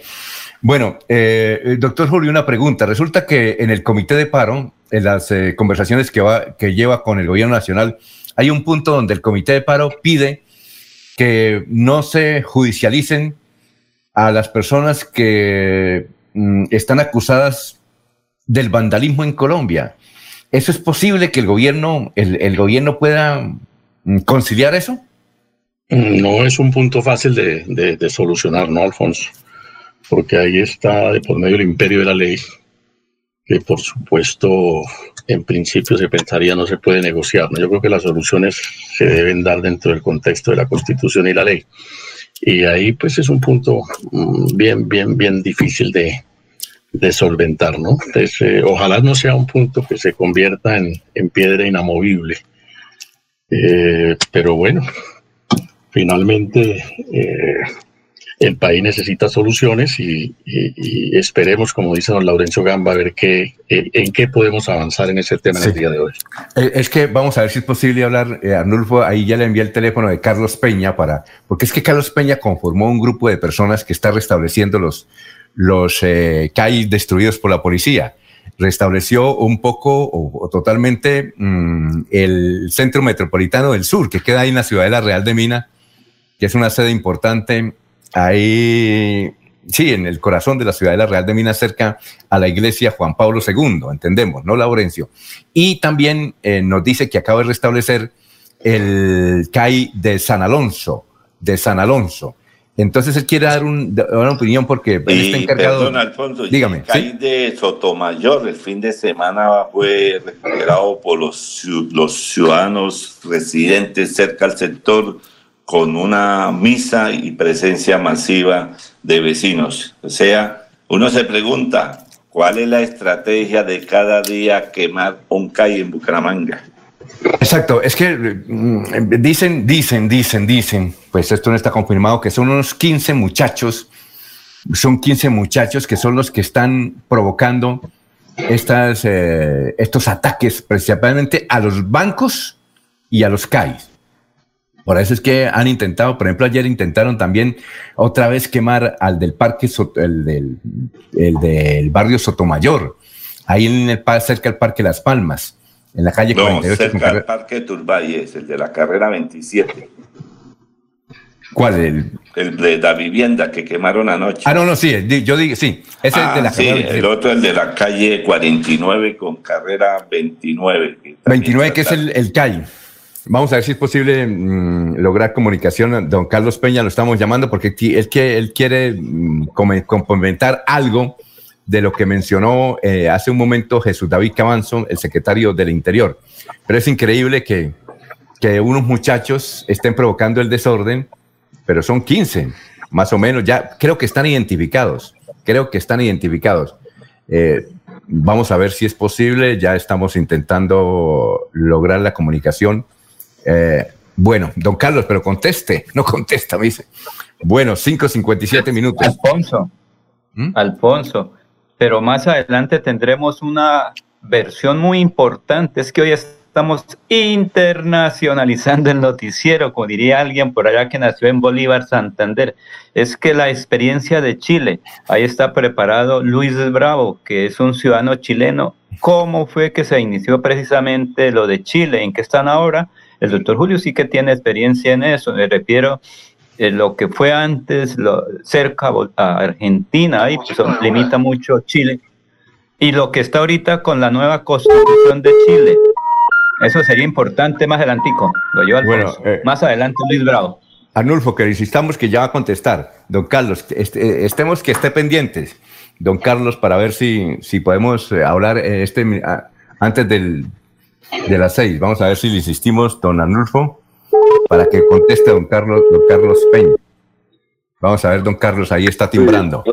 Speaker 2: Bueno, eh, doctor Julio, una pregunta. Resulta que en el comité de paro, en las eh, conversaciones que, va, que lleva con el gobierno nacional, hay un punto donde el comité de paro pide que no se judicialicen a las personas que mm, están acusadas del vandalismo en Colombia. ¿Eso es posible que el gobierno, el, gobierno pueda mm, conciliar eso?
Speaker 13: No es un punto fácil de, de solucionar, ¿no, Alfonso? porque ahí está de por medio el imperio de la ley, que por supuesto en principio se pensaría no se puede negociar. ¿no? Yo creo que las soluciones se deben dar dentro del contexto de la Constitución y la ley. Y ahí pues es un punto mm, bien, bien, bien difícil de, solventar, ¿no? Entonces, eh, ojalá no sea un punto que se convierta en, en piedra inamovible. Eh, pero bueno, finalmente eh, el país necesita soluciones y, esperemos, como dice don Laurencio Gamba, a ver qué, eh, en qué podemos avanzar en ese tema en el día de hoy.
Speaker 2: Eh, es que vamos a ver si es posible hablar, eh, Arnulfo, ahí ya le envié el teléfono de Carlos Peña para, porque es que Carlos Peña conformó un grupo de personas que está restableciendo los, los CAI destruidos por la policía restableció un poco o, totalmente mm, el centro metropolitano del sur, que queda ahí en la ciudad de la Real de Mina, que es una sede importante ahí, sí, en el corazón de la ciudad de la Real de Minas, cerca a la iglesia Juan Pablo II, entendemos, ¿no, Laurencio? Y también eh, nos dice que acaba de restablecer el CAI de San Alonso, de San Alonso. Entonces él quiere dar, una opinión porque él está encargado.
Speaker 5: Perdón, Alfonso, dígame. El CAI de Sotomayor el fin de semana fue recuperado por los, los ciudadanos residentes cerca al sector con una misa y presencia masiva de vecinos. O sea, uno se pregunta, ¿cuál es la estrategia de cada día quemar un calle en Bucaramanga?
Speaker 2: Exacto, es que mm, dicen, dicen, dicen, dicen, pues esto no está confirmado, que son unos 15 muchachos, son 15 muchachos que son los que están provocando eh, estos ataques principalmente a los bancos y a los CAIs. Por eso es que han intentado, por ejemplo, ayer intentaron también otra vez quemar al del parque, el del, el del barrio Sotomayor, ahí en el cerca del Parque Las Palmas, en la calle
Speaker 5: no, 48. cerca del Parque Turbay el de la carrera 27.
Speaker 2: ¿Cuál? El,
Speaker 5: el de la vivienda que quemaron anoche.
Speaker 2: Ah, no, no, sí, yo digo, sí.
Speaker 5: Ese es de la ah, sí, el otro el de la calle 49 con carrera 29.
Speaker 2: 29, que es el, el calle. Vamos a ver si es posible mm, lograr comunicación. Don Carlos Peña lo estamos llamando porque él, él quiere mm, complementar algo de lo que mencionó eh, hace un momento Jesús David Cabanzo, el secretario del Interior. Pero es increíble que, que unos muchachos estén provocando el desorden, pero son 15, más o menos. Ya creo que están identificados. Creo que están identificados. Eh, vamos a ver si es posible. Ya estamos intentando lograr la comunicación eh, bueno, don Carlos, pero conteste, no contesta, me dice. Bueno, 5.57 minutos.
Speaker 3: Alfonso, ¿Mm? Alfonso, pero más adelante tendremos una versión muy importante. Es que hoy estamos internacionalizando el noticiero, como diría alguien por allá que nació en Bolívar, Santander. Es que la experiencia de Chile, ahí está preparado Luis Bravo, que es un ciudadano chileno. ¿Cómo fue que se inició precisamente lo de Chile? ¿En qué están ahora? El doctor Julio sí que tiene experiencia en eso. Me refiero a lo que fue antes, lo, cerca a Argentina, ahí pues, limita mucho Chile y lo que está ahorita con la nueva constitución de Chile. Eso sería importante más adelantico. Lo bueno, eh, más adelante Luis Bravo.
Speaker 2: Arnulfo, que insistamos que ya va a contestar. Don Carlos, este, estemos que esté pendientes. Don Carlos, para ver si, si podemos eh, hablar este, antes del, de las seis. Vamos a ver si le insistimos, don Arnulfo, para que conteste don Carlos, don Carlos Peña. Vamos a ver, don Carlos, ahí está timbrando.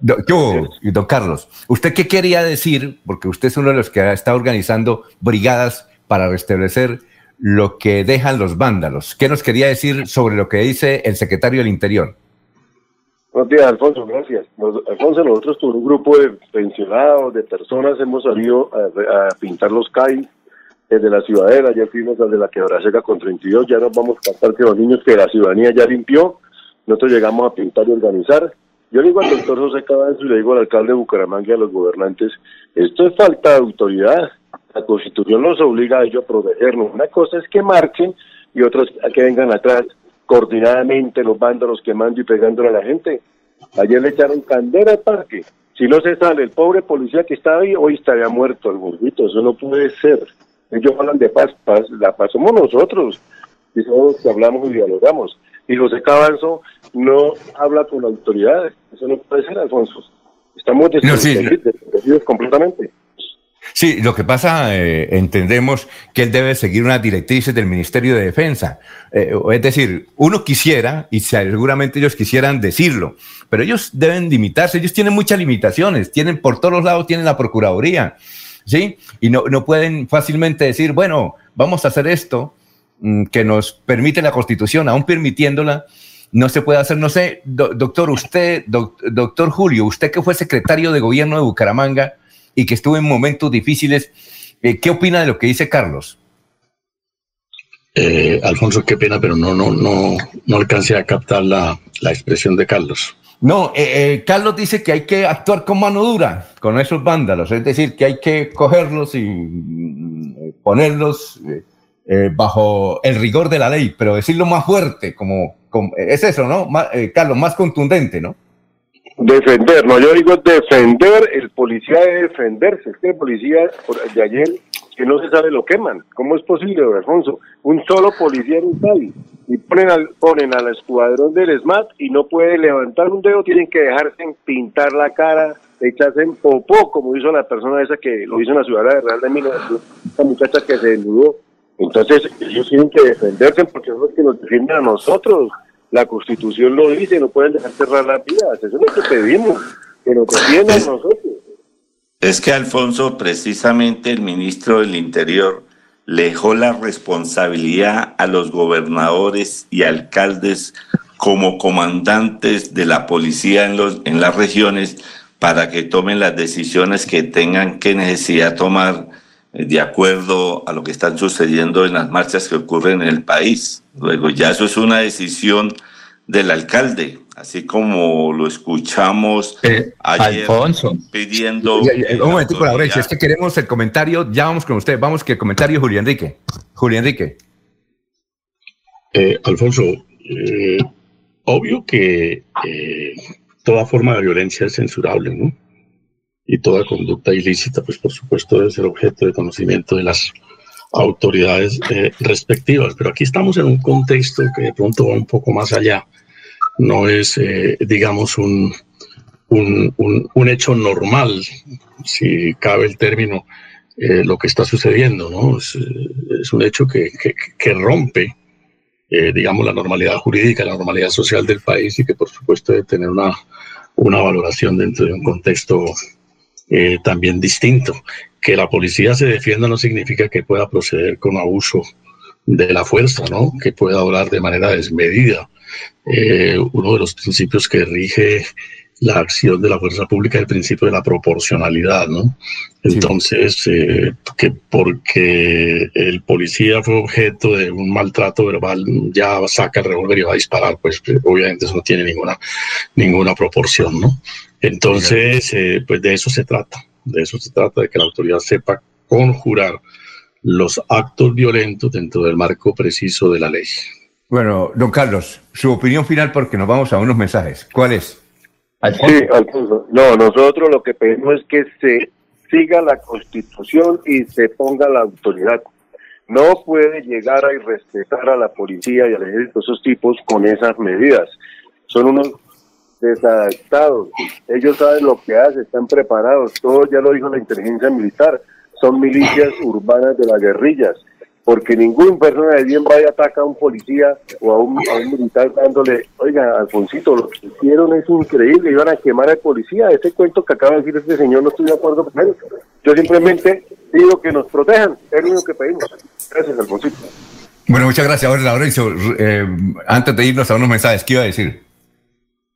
Speaker 2: Yo, don Carlos, ¿usted qué quería decir? Porque usted es uno de los que está organizando brigadas para restablecer lo que dejan los vándalos. ¿Qué nos quería decir sobre lo que dice el secretario del Interior?
Speaker 16: Buenos días, Alfonso, gracias. Alfonso, nosotros con un grupo de pensionados, de personas, hemos salido a, pintar los CAI desde la ciudadela, ya fuimos desde la quebrada seca con 32, ya nos vamos a cantar que los niños que la ciudadanía ya limpió, nosotros llegamos a pintar y organizar, yo le digo al doctor José Cabanzo y le digo al alcalde de Bucaramanga y a los gobernantes, esto es falta de autoridad. La Constitución nos obliga a ellos a protegernos. Una cosa es que marchen y otra es que vengan atrás coordinadamente los vándalos quemando y pegándole a la gente. Ayer le echaron candela al parque. Si no se sale el pobre policía que está ahí, hoy estaría muerto el burrito. Eso no puede ser. Ellos hablan de paz, paz. La paz somos nosotros. Y somos los que hablamos y dialogamos y José Cabanzo no habla con autoridades. Eso no puede ser, Alfonso. Estamos desprotegidos completamente.
Speaker 2: Sí, lo que pasa, eh, entendemos que él debe seguir unas directrices del Ministerio de Defensa. Eh, es decir, uno quisiera, y seguramente ellos quisieran decirlo, pero ellos deben limitarse, ellos tienen muchas limitaciones, tienen por todos lados, tienen la Procuraduría, ¿sí? Y no, no pueden fácilmente decir, bueno, vamos a hacer esto, Mm, que nos permite la Constitución, aún permitiéndola, no se puede hacer. No sé, doctor, usted, doctor Julio, usted que fue secretario de gobierno de Bucaramanga y que estuvo en momentos difíciles, eh, ¿qué opina de lo que dice Carlos?
Speaker 13: Eh, Alfonso, qué pena, pero no, no, no, no alcancé a captar la, expresión de Carlos.
Speaker 2: No, eh, Carlos dice que hay que actuar con mano dura con esos vándalos, es decir, que hay que cogerlos y mm, ponerlos eh, bajo el rigor de la ley, pero decirlo más fuerte, como, es eso, ¿no? Eh, Carlos, más contundente, ¿no?
Speaker 16: Defender, no, yo digo defender, el policía debe defenderse, es el policía de ayer, que no se sabe lo queman, ¿cómo es posible, Alfonso? Un solo policía en un y ponen al, ponen al escuadrón del SMAT y no puede levantar un dedo, tienen que dejarse pintar la cara, echarse en popó, como hizo la persona esa que lo hizo en la ciudad de Real de Minas, esa muchacha que se desnudó entonces, ellos tienen que defenderse porque son los que nos defienden a nosotros. La Constitución lo dice, no pueden dejar cerrar las vidas. Eso es lo que pedimos, que nos defiendan a nosotros.
Speaker 5: Es que, Alfonso, precisamente el ministro del Interior le dejó la responsabilidad a los gobernadores y alcaldes como comandantes de la policía en, los, en las regiones para que tomen las decisiones que tengan que necesidad tomar eh, de acuerdo a lo que están sucediendo en las marchas que ocurren en el país. Luego ya eso es una decisión del alcalde, así como lo escuchamos
Speaker 2: eh, ayer Alfonso.
Speaker 5: pidiendo...
Speaker 2: un momento, la es que queremos el comentario, ya vamos con usted, vamos que el comentario Julián Enrique. Julián Enrique.
Speaker 13: Eh, Alfonso, obvio que toda forma de violencia es censurable, ¿no? y toda conducta ilícita, pues por supuesto debe ser objeto de conocimiento de las autoridades eh, respectivas. Pero aquí estamos en un contexto que de pronto va un poco más allá. No es, eh, digamos, un, un, un, hecho normal, si cabe el término, eh, lo que está sucediendo, ¿no? Es, un hecho que, que, rompe, digamos, la normalidad jurídica, la normalidad social del país y que por supuesto debe tener una, una valoración dentro de un contexto eh, también distinto. Que la policía se defienda no significa que pueda proceder con abuso de la fuerza, ¿no? Que pueda hablar de manera desmedida. Eh, uno de los principios que rige la acción de la fuerza pública es el principio de la proporcionalidad, ¿no? Entonces, eh, que porque el policía fue objeto de un maltrato verbal, ya saca el revólver y va a disparar, pues eh, obviamente eso no tiene ninguna, ninguna proporción, ¿no? Entonces, eh, pues de eso se trata, de eso se trata, de que la autoridad sepa conjurar los actos violentos dentro del marco preciso de la ley.
Speaker 2: Bueno, don Carlos, su opinión final porque nos vamos a unos mensajes. ¿Cuál es?
Speaker 16: Sí, Alfonso. No, nosotros lo que pedimos es que se siga la constitución y se ponga la autoridad. No puede llegar a irrespetar a la policía y al ejército, esos tipos, con esas medidas. Son unos desadaptados. Ellos saben lo que hacen, están preparados. Todo ya lo dijo la inteligencia militar. Son milicias urbanas de las guerrillas porque ningún persona de bien vaya a atacar a un policía o a un, militar dándole, oiga, Alfonsito, lo que hicieron es increíble, iban a quemar al policía. Ese cuento que acaba de decir este señor no estoy de acuerdo con él. Yo simplemente digo que nos protejan, es lo único que pedimos. Gracias, Alfonsito.
Speaker 2: Bueno, muchas gracias. Ahora, Laurencio, eh, antes de irnos a unos mensajes, ¿qué iba a decir?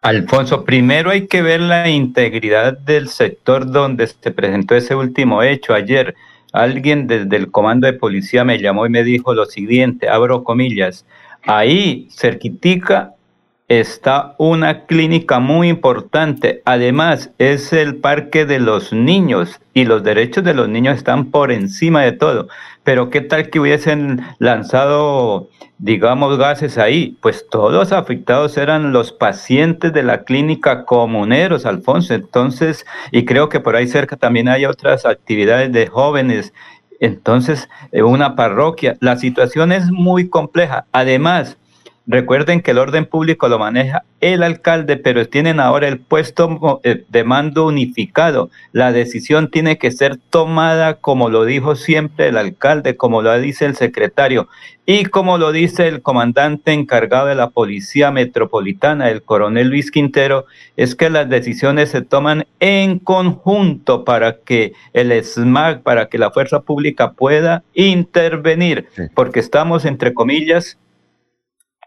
Speaker 3: Alfonso, primero hay que ver la integridad del sector donde se presentó ese último hecho ayer alguien desde el comando de policía me llamó y me dijo lo siguiente, abro comillas, ahí cerquitica está una clínica muy importante. Además, es el parque de los niños y los derechos de los niños están por encima de todo. Pero ¿qué tal que hubiesen lanzado, digamos, gases ahí? Pues todos afectados eran los pacientes de la clínica comuneros, Alfonso. Entonces, y creo que por ahí cerca también hay otras actividades de jóvenes. Entonces, una parroquia. La situación es muy compleja. Además, Recuerden que el orden público lo maneja el alcalde, pero tienen ahora el puesto eh, de mando unificado. La decisión tiene que ser tomada, como lo dijo siempre el alcalde, como lo dice el secretario y como lo dice el comandante encargado de la Policía Metropolitana, el coronel Luis Quintero, es que las decisiones se toman en conjunto para que el SMAC, para que la fuerza pública pueda intervenir, porque estamos, entre comillas,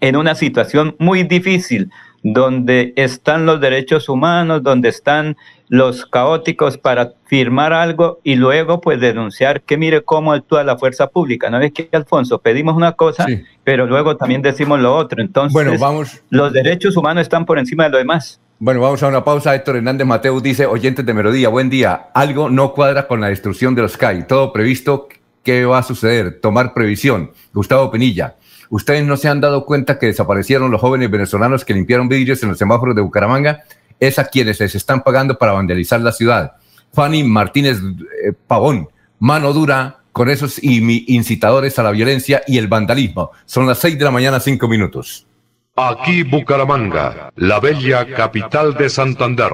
Speaker 3: en una situación muy difícil, donde están los derechos humanos, donde están los caóticos para firmar algo y luego pues denunciar que mire cómo actúa la fuerza pública. ¿No es que, Alfonso? Pedimos una cosa, pero luego también decimos lo otro. Entonces,
Speaker 2: bueno, vamos.
Speaker 3: los derechos humanos están por encima de lo demás.
Speaker 2: Bueno, vamos a una pausa. Héctor Hernández Mateo dice, oyentes de Melodía, buen día. Algo no cuadra con la destrucción de los CAI. Todo previsto, ¿qué va a suceder? Tomar previsión. Gustavo Penilla. ¿Ustedes no se han dado cuenta que desaparecieron los jóvenes venezolanos que limpiaron vidrios en los semáforos de Bucaramanga? Es a quienes les están pagando para vandalizar la ciudad. Fanny Martínez eh, Pavón, mano dura con esos incitadores a la violencia y el vandalismo. Son las seis de la mañana, cinco minutos.
Speaker 7: Aquí Bucaramanga, la bella capital de Santander.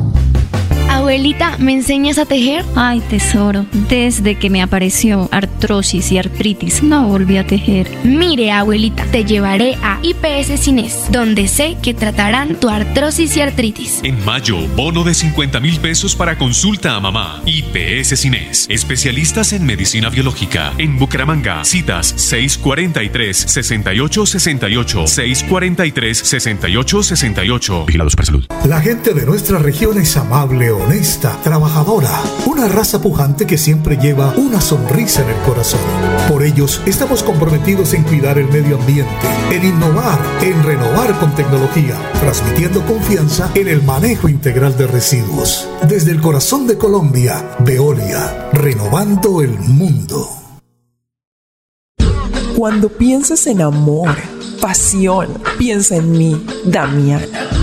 Speaker 8: Abuelita, ¿me enseñas a tejer?
Speaker 9: Ay, tesoro, desde que me apareció artrosis y artritis, no volví a tejer.
Speaker 8: Mire, abuelita, te llevaré a IPS Cines, donde sé que tratarán tu artrosis y artritis.
Speaker 10: En mayo, bono de 50 mil pesos para consulta a mamá. IPS Cines, especialistas en medicina biológica. En Bucaramanga, citas 643-6868, 643-6868. Vigilados para salud.
Speaker 17: La gente de nuestra región es amable, honesta honesta, trabajadora, una raza pujante que siempre lleva una sonrisa en el corazón. Por ellos estamos comprometidos en cuidar el medio ambiente, en innovar, en renovar con tecnología, transmitiendo confianza en el manejo integral de residuos. Desde el corazón de Colombia, Veolia, renovando el mundo.
Speaker 18: Cuando piensas en amor, pasión, piensa en mí, Damiana.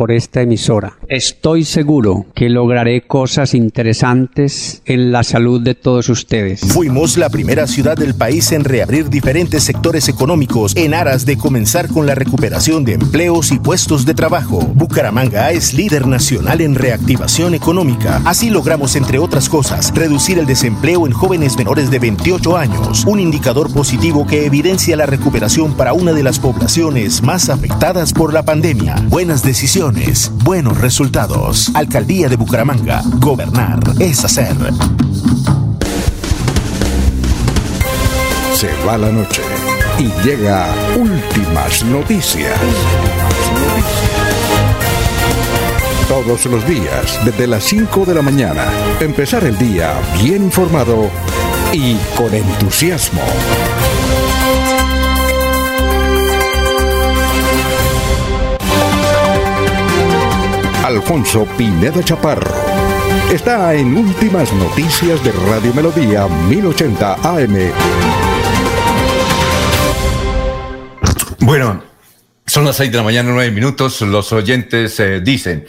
Speaker 19: por esta emisora. Estoy seguro que lograré cosas interesantes en la salud de todos ustedes.
Speaker 20: Fuimos la primera ciudad del país en reabrir diferentes sectores económicos en aras de comenzar con la recuperación de empleos y puestos de trabajo. Bucaramanga es líder nacional en reactivación económica. Así logramos, entre otras cosas, reducir el desempleo en jóvenes menores de 28 años, un indicador positivo que evidencia la recuperación para una de las poblaciones más afectadas por la pandemia. Buenas decisiones buenos resultados. Alcaldía de Bucaramanga. Gobernar es hacer.
Speaker 1: Se va la noche y llega últimas noticias. Todos los días, desde las 5 de la mañana, empezar el día bien informado y con entusiasmo. Alfonso Pineda Chaparro. Está en Últimas Noticias de Radio Melodía 1080 AM.
Speaker 2: Bueno, son las 6 de la mañana, 9 minutos. Los oyentes eh, dicen,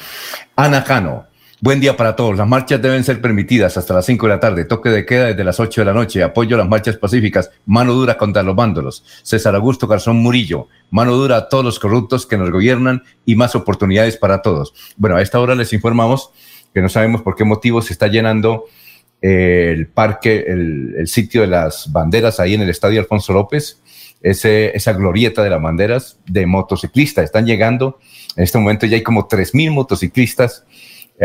Speaker 2: Ana Cano, Buen día para todos. Las marchas deben ser permitidas hasta las 5 de la tarde. Toque de queda desde las 8 de la noche. Apoyo a las marchas pacíficas. Mano dura contra los vándalos. César Augusto Garzón Murillo. Mano dura a todos los corruptos que nos gobiernan y más oportunidades para todos. Bueno, a esta hora les informamos que no sabemos por qué motivo se está llenando eh, el parque, el, sitio de las banderas ahí en el Estadio Alfonso López. Ese, esa glorieta de las banderas de motociclistas. Están llegando. En este momento ya hay como 3.000 motociclistas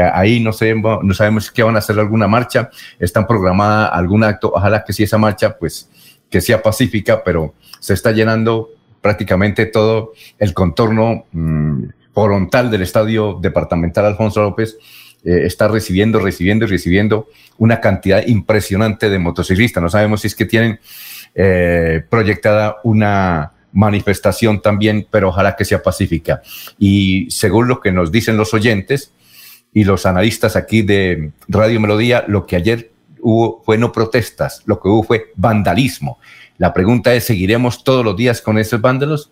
Speaker 2: ahí no, sabemos qué van a hacer alguna marcha, están programada algún acto, ojalá que si esa marcha, pues que sea pacífica, pero se está llenando prácticamente todo el contorno mm, frontal del estadio departamental Alfonso López. Eh, está recibiendo, recibiendo y recibiendo una cantidad impresionante de motociclistas. No sabemos si es que tienen eh, proyectada una manifestación también, pero ojalá que sea pacífica. Y según lo que nos dicen los oyentes, y los analistas aquí de Radio Melodía, lo que ayer hubo fue no protestas, lo que hubo fue vandalismo. La pregunta es, ¿seguiremos todos los días con esos vándalos?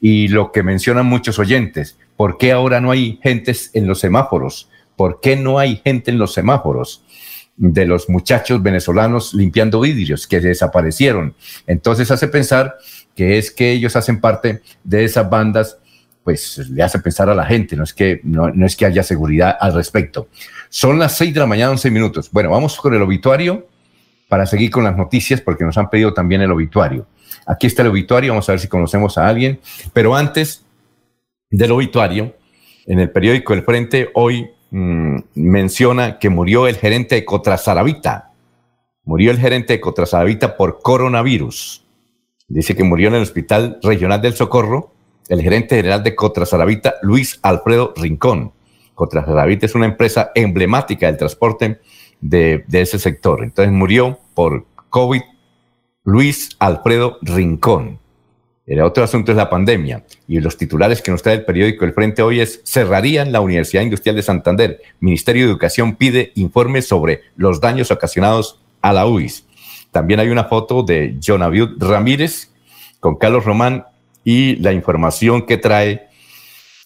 Speaker 2: Y lo que mencionan muchos oyentes, ¿por qué ahora no hay gentes en los semáforos? ¿Por qué no hay gente en los semáforos? de los muchachos venezolanos limpiando vidrios que desaparecieron. Entonces hace pensar que es que ellos hacen parte de esas bandas pues le hace pensar a la gente, no es que, no, es que haya seguridad al respecto. Son las 6 de la mañana, 11 minutos. Bueno, vamos con el obituario para seguir con las noticias porque nos han pedido también el obituario. Aquí está el obituario, vamos a ver si conocemos a alguien, pero antes del obituario, en el periódico El Frente hoy mm, menciona que murió el gerente de Cotrazaravita. Murió el gerente de Cotrazaravita por coronavirus. Dice que murió en el Hospital Regional del Socorro el gerente general de Cotrazaravita, Luis Alfredo Rincón. Cotrazaravita es una empresa emblemática del transporte de, ese sector. Entonces murió por COVID Luis Alfredo Rincón. El otro asunto es la pandemia y los titulares que nos trae el periódico El Frente hoy es cerrarían la Universidad Industrial de Santander. Ministerio de Educación pide informes sobre los daños ocasionados a la UIS. También hay una foto de Jonaviud Ramírez con Carlos Román y la información que trae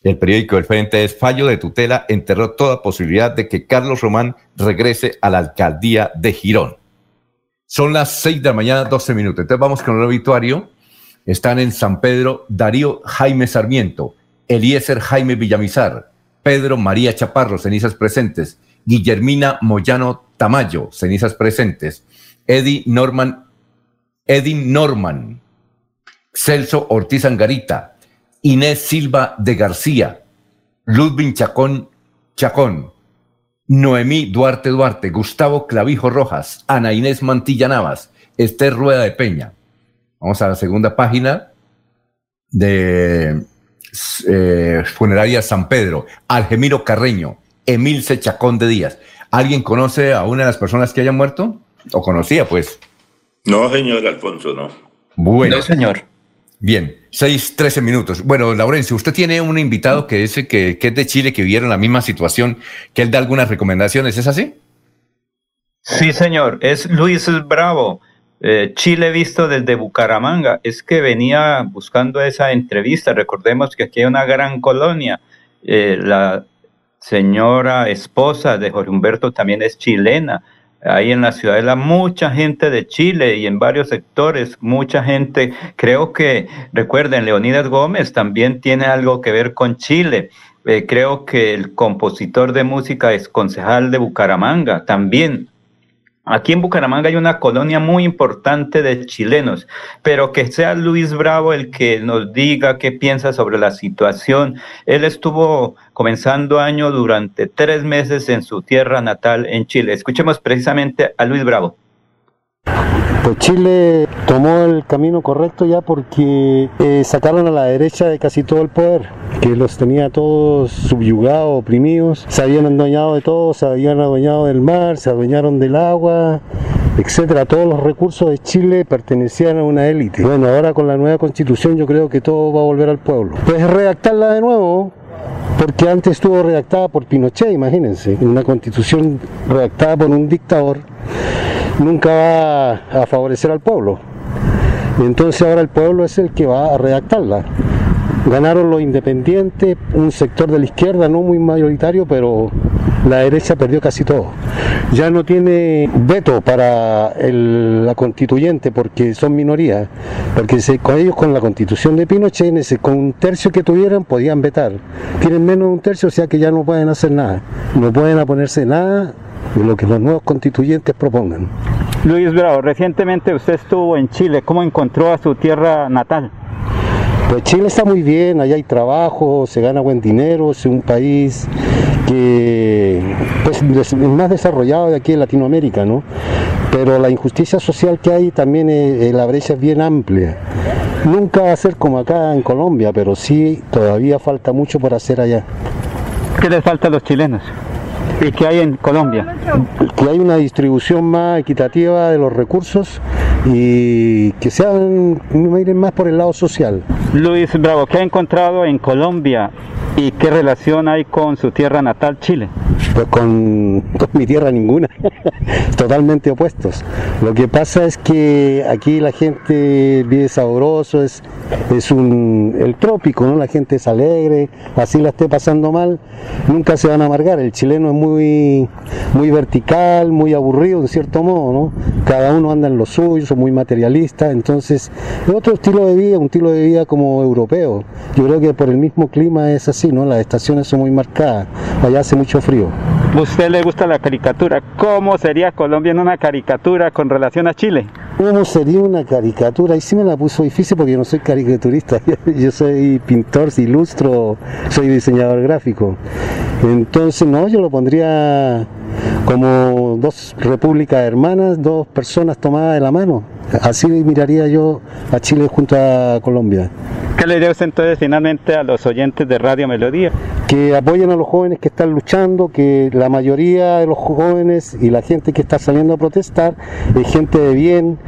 Speaker 2: el periódico El Frente es fallo de tutela enterró toda posibilidad de que Carlos Román regrese a la alcaldía de Girón. Son las seis de la mañana, 12 minutos. Entonces vamos con el obituario. Están en San Pedro Darío Jaime Sarmiento, Eliezer Jaime Villamizar, Pedro María Chaparro, cenizas presentes, Guillermina Moyano Tamayo, cenizas presentes, Eddie Norman, Eddie Norman, Celso Ortiz Angarita, Inés Silva de García, Ludwig Chacón Chacón, Noemí Duarte Duarte, Gustavo Clavijo Rojas, Ana Inés Mantilla Navas, Esther Rueda de Peña. Vamos a la segunda página de eh, Funeraria San Pedro, Algemiro Carreño, Emilce Chacón de Díaz. ¿Alguien conoce a una de las personas que hayan muerto? ¿O conocía, pues?
Speaker 5: No, señor Alfonso, no.
Speaker 2: Bueno.
Speaker 3: No, señor.
Speaker 2: Bien, seis, trece minutos. Bueno, Laurencio, usted tiene un invitado que es, que, es de Chile, que vivieron la misma situación, que él da algunas recomendaciones, ¿es así?
Speaker 3: Sí, señor, es Luis Bravo, eh, Chile visto desde Bucaramanga. Es que venía buscando esa entrevista. Recordemos que aquí hay una gran colonia. Eh, la señora esposa de Jorge Humberto también es chilena. Ahí en la ciudadela mucha gente de Chile y en varios sectores, mucha gente, creo que, recuerden, Leonidas Gómez también tiene algo que ver con Chile. Eh, creo que el compositor de música es concejal de Bucaramanga, también Aquí en Bucaramanga hay una colonia muy importante de chilenos, pero que sea Luis Bravo el que nos diga qué piensa sobre la situación. Él estuvo comenzando año durante tres meses en su tierra natal en Chile. Escuchemos precisamente a Luis Bravo.
Speaker 21: Pues Chile tomó el camino correcto ya porque eh, sacaron a la derecha de casi todo el poder, que los tenía todos subyugados, oprimidos, se habían adueñado de todo, se habían adueñado del mar, se adueñaron del agua, etcétera. Todos los recursos de Chile pertenecían a una élite. Bueno, ahora con la nueva constitución yo creo que todo va a volver al pueblo. Pues redactarla de nuevo, porque antes estuvo redactada por Pinochet, imagínense, una constitución redactada por un dictador nunca va a favorecer al pueblo. Entonces ahora el pueblo es el que va a redactarla. Ganaron los independientes, un sector de la izquierda no muy mayoritario, pero la derecha perdió casi todo. Ya no tiene veto para la constituyente porque son minorías, porque se, con ellos con la constitución de Pinochet, con un tercio que tuvieran podían vetar. Tienen menos de un tercio, o sea que ya no pueden hacer nada. No pueden oponerse nada de lo que los nuevos constituyentes propongan.
Speaker 22: Luis Bravo, recientemente usted estuvo en Chile, ¿cómo encontró a su tierra natal?
Speaker 21: Pues Chile está muy bien, allá hay trabajo, se gana buen dinero, es un país que pues, es más desarrollado de aquí en Latinoamérica, ¿no? Pero la injusticia social que hay también, es, la brecha es bien amplia. Nunca va a ser como acá en Colombia, pero sí todavía falta mucho por hacer allá.
Speaker 22: ¿Qué les falta a los chilenos? ¿Y qué hay en Colombia?
Speaker 21: Que hay una distribución más equitativa de los recursos y que sean miren más por el lado social.
Speaker 22: Luis Bravo, ¿qué ha encontrado en Colombia y qué relación hay con su tierra natal, Chile?
Speaker 21: Pues con, mi tierra ninguna, totalmente opuestos. Lo que pasa es que aquí la gente vive sabroso, es, es un, el trópico, ¿no? La gente es alegre, así la esté pasando mal, nunca se van a amargar. El chileno es muy, muy vertical, muy aburrido en cierto modo, ¿no? Cada uno anda en lo suyo, son muy materialistas, entonces es otro estilo de vida, un estilo de vida como europeo. Yo creo que por el mismo clima es así, ¿no? Las estaciones son muy marcadas, allá hace mucho frío.
Speaker 22: ¿Usted le gusta la caricatura? ¿Cómo sería Colombia en una caricatura con relación a Chile?
Speaker 21: ¿Cómo sería una caricatura? Y sí me la puso difícil porque yo no soy caricaturista, yo soy pintor, ilustro, soy diseñador gráfico. Entonces, no, yo lo pondría como dos repúblicas hermanas, dos personas tomadas de la mano. Así miraría yo a Chile junto a Colombia.
Speaker 22: ¿Qué le diría usted entonces finalmente a los oyentes de Radio Melodía?
Speaker 21: que apoyen a los jóvenes que están luchando, que la mayoría de los jóvenes y la gente que está saliendo a protestar es gente de bien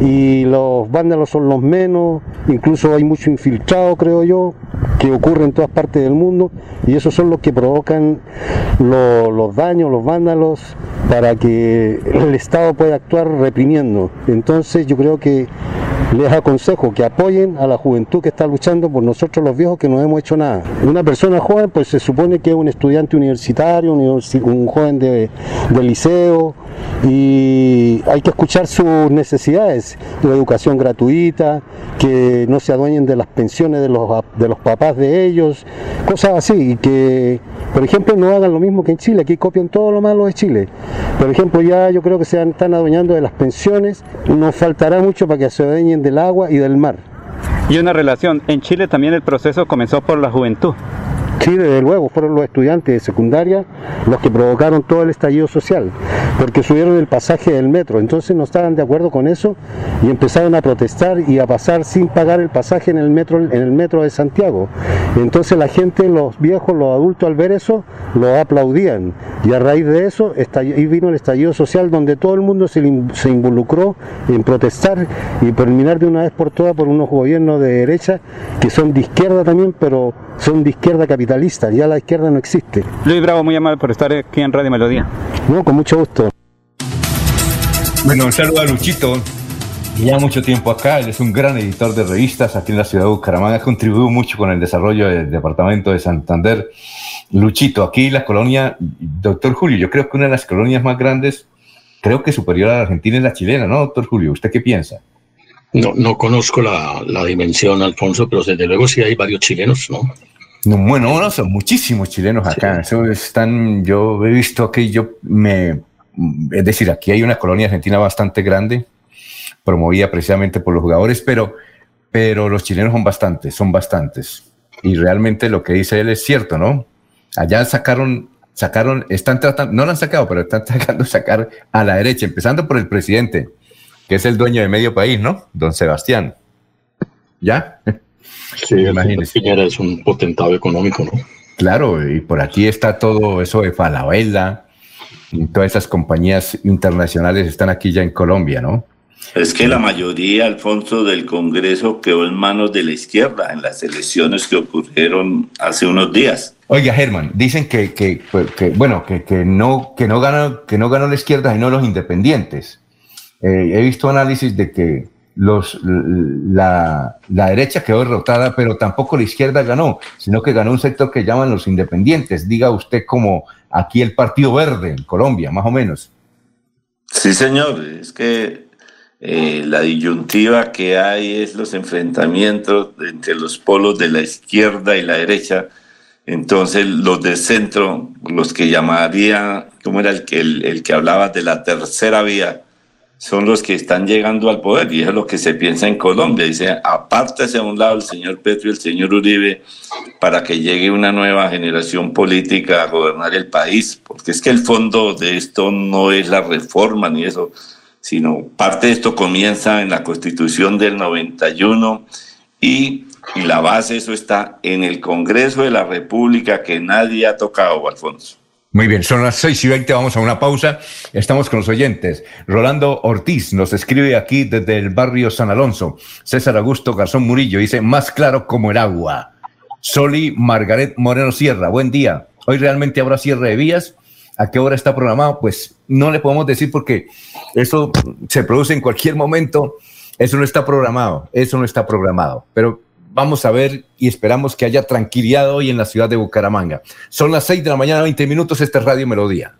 Speaker 21: y los vándalos son los menos, incluso hay mucho infiltrado, creo yo, que ocurre en todas partes del mundo y esos son los que provocan los daños, los vándalos, para que el Estado pueda actuar reprimiendo. Entonces yo creo que les aconsejo que apoyen a la juventud que está luchando por nosotros los viejos que no hemos hecho nada. Una persona joven pues se supone que es un estudiante universitario, un joven de, liceo y hay que escuchar sus necesidades, la educación gratuita, que no se adueñen de las pensiones de los, de los papás de ellos, cosas así, y que por ejemplo no hagan lo mismo que en Chile, aquí copian todo lo malo de Chile. Por ejemplo ya yo creo que se están adueñando de las pensiones, nos faltará mucho para que se adueñen del agua y del mar.
Speaker 22: Y una relación, en Chile también el proceso comenzó por la juventud.
Speaker 21: Sí, desde luego, fueron los estudiantes de secundaria los que provocaron todo el estallido social, porque subieron el pasaje del metro, entonces no estaban de acuerdo con eso y empezaron a protestar y a pasar sin pagar el pasaje en el metro, en el metro de Santiago. Entonces la gente, los viejos, los adultos al ver eso, lo aplaudían y a raíz de eso ahí vino el estallido social donde todo el mundo se, se involucró en protestar y terminar de una vez por todas por unos gobiernos de derecha que son de izquierda también, pero son de izquierda capitalista, ya la izquierda no existe.
Speaker 22: Luis Bravo, muy amable por estar aquí en Radio Melodía.
Speaker 21: No, con mucho gusto.
Speaker 2: Bueno, un saludo a Luchito, ya mucho tiempo acá, él es un gran editor de revistas aquí en la ciudad de Bucaramanga, ha contribuido mucho con el desarrollo del departamento de Santander. Luchito, aquí la colonia, doctor Julio, yo creo que una de las colonias más grandes, creo que superior a la Argentina es la chilena, ¿no, doctor Julio? ¿Usted qué piensa?
Speaker 13: No, no conozco la, la dimensión, Alfonso, pero desde luego sí hay varios chilenos, ¿no?
Speaker 2: bueno, no, son muchísimos chilenos acá. están, yo he visto que yo me, es decir, aquí hay una colonia argentina bastante grande, promovida precisamente por los jugadores, pero, pero los chilenos son bastantes, son bastantes. Y realmente lo que dice él es cierto, ¿no? Allá sacaron, sacaron, están tratando, no lo han sacado, pero están tratando de sacar a la derecha, empezando por el presidente, que es el dueño de medio país, ¿no? Don Sebastián. ¿Ya?
Speaker 13: Sí, imagínese. Es un potentado económico, ¿no?
Speaker 2: Claro, y por aquí está todo eso de Falabella, todas esas compañías internacionales están aquí ya en Colombia, ¿no?
Speaker 5: Es que la mayoría, Alfonso, del Congreso quedó en manos de la izquierda en las elecciones que ocurrieron hace unos días.
Speaker 2: Oiga, Germán, dicen que, que, bueno, que, que, no, que, no ganó, que no ganó la izquierda y no los independientes. Eh, he visto análisis de que los, la, derecha quedó derrotada, pero tampoco la izquierda ganó, sino que ganó un sector que llaman los independientes. Diga usted como aquí el Partido Verde en Colombia, más o menos.
Speaker 5: Sí, señor, es que eh, la disyuntiva que hay es los enfrentamientos entre los polos de la izquierda y la derecha. Entonces los de centro, los que llamaría, ¿cómo era el que, el que hablaba de la tercera vía? Son los que están llegando al poder y es lo que se piensa en Colombia. Dice, apártese a un lado el señor Petro y el señor Uribe para que llegue una nueva generación política a gobernar el país, porque es que el fondo de esto no es la reforma ni eso, sino parte de esto comienza en la constitución del 91 y, y la base de eso está en el Congreso de la República que nadie ha tocado, Alfonso.
Speaker 2: Muy bien, son las seis y veinte, vamos a una pausa. Estamos con los oyentes. Rolando Ortiz nos escribe aquí desde el barrio San Alonso. César Augusto Garzón Murillo dice, más claro como el agua. Soli Margaret Moreno Sierra, buen día. Hoy realmente habrá cierre de vías. ¿A qué hora está programado? Pues no le podemos decir porque eso se produce en cualquier momento. Eso no está programado, eso no está programado. Pero vamos a ver y esperamos que haya tranquilidad hoy en la ciudad de Bucaramanga. Son las 6 de la mañana, 20 minutos, este es Radio Melodía.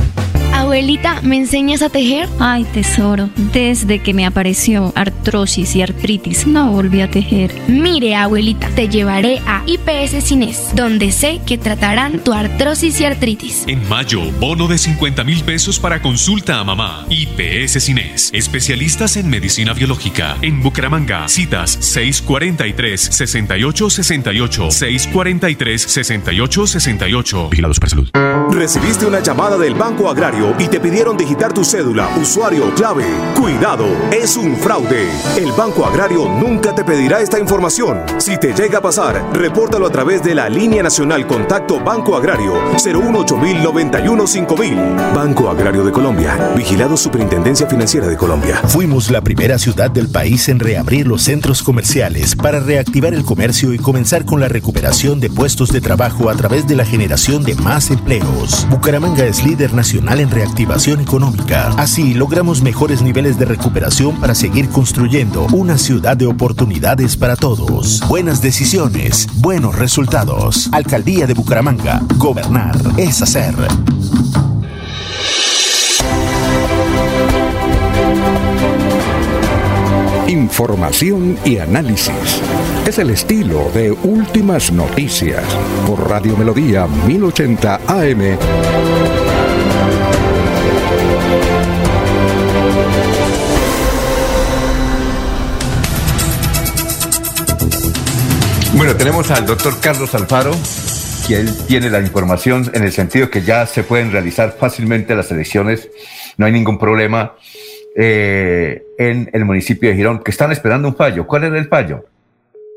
Speaker 8: Abuelita, ¿me enseñas a tejer?
Speaker 9: Ay, tesoro, desde que me apareció artrosis y artritis, no volví a tejer.
Speaker 8: Mire, abuelita, te llevaré a IPS Cines, donde sé que tratarán tu artrosis y artritis.
Speaker 10: En mayo, bono de 50 mil pesos para consulta a mamá. IPS Cines, especialistas en medicina biológica. En Bucaramanga, citas 643-6868, 643-6868.
Speaker 12: Vigilados para salud. Recibiste una llamada del Banco Agrario y te pidieron digitar tu cédula, usuario, clave. Cuidado, es un fraude. El Banco Agrario nunca te pedirá esta información. Si te llega a pasar, repórtalo a través de la línea nacional Contacto Banco Agrario 018 5000 Banco Agrario de Colombia. Vigilado Superintendencia Financiera de Colombia.
Speaker 20: Fuimos la primera ciudad del país en reabrir los centros comerciales para reactivar el comercio y comenzar con la recuperación de puestos de trabajo a través de la generación de más empleos. Bucaramanga es líder nacional en reactivación económica. Así logramos mejores niveles de recuperación para seguir construyendo una ciudad de oportunidades para todos. Buenas decisiones, buenos resultados. Alcaldía de Bucaramanga. Gobernar es hacer.
Speaker 1: Información y análisis. Es el estilo de Últimas Noticias por Radio Melodía 1080 AM.
Speaker 2: Bueno, tenemos al doctor Carlos Alfaro, que él tiene la información en el sentido que ya se pueden realizar fácilmente las elecciones, no hay ningún problema eh, en el municipio de Girón, que están esperando un fallo. ¿Cuál era el fallo?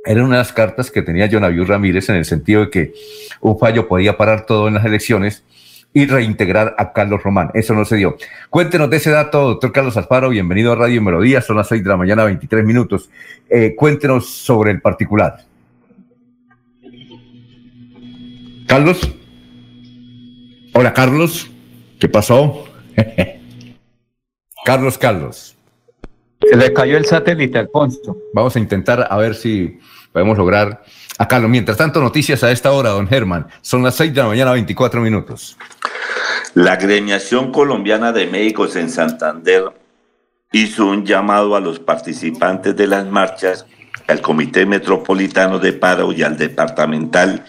Speaker 2: Eran unas cartas que tenía John Ramírez en el sentido de que un fallo podía parar todo en las elecciones y reintegrar a Carlos Román. Eso no se dio. Cuéntenos de ese dato, doctor Carlos Alfaro. Bienvenido a Radio Melodía. Son las 6 de la mañana, 23 minutos. Eh, cuéntenos sobre el particular. Carlos. Hola, Carlos. ¿Qué pasó? Carlos, Carlos.
Speaker 3: Se le cayó el satélite, Alfonso.
Speaker 2: Vamos a intentar a ver si podemos lograr a Carlos. Mientras tanto, noticias a esta hora, don Germán. Son las 6 de la mañana, 24 minutos.
Speaker 5: La agremiación colombiana de médicos en Santander hizo un llamado a los participantes de las marchas, al Comité Metropolitano de Paro y al Departamental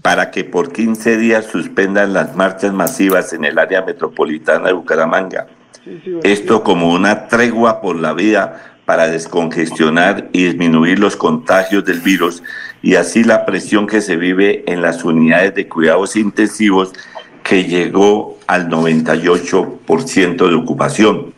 Speaker 5: para que por 15 días suspendan las marchas masivas en el área metropolitana de Bucaramanga. Esto como una tregua por la vida para descongestionar y disminuir los contagios del virus y así la presión que se vive en las unidades de cuidados intensivos que llegó al 98% de ocupación.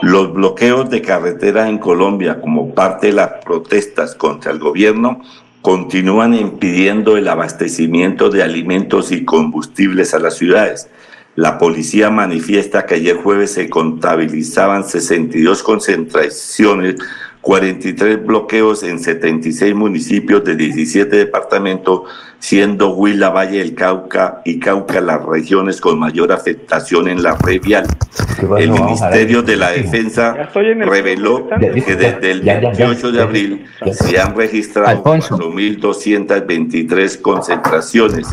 Speaker 5: Los bloqueos de carreteras en Colombia como parte de las protestas contra el gobierno continúan impidiendo el abastecimiento de alimentos y combustibles a las ciudades. La policía manifiesta que ayer jueves se contabilizaban 62 concentraciones, 43 bloqueos en 76 municipios de 17 departamentos, siendo Huila, Valle del Cauca y Cauca las regiones con mayor afectación en la red vial. El Ministerio de la Defensa reveló que desde el 28 de abril se han registrado 4.223 concentraciones,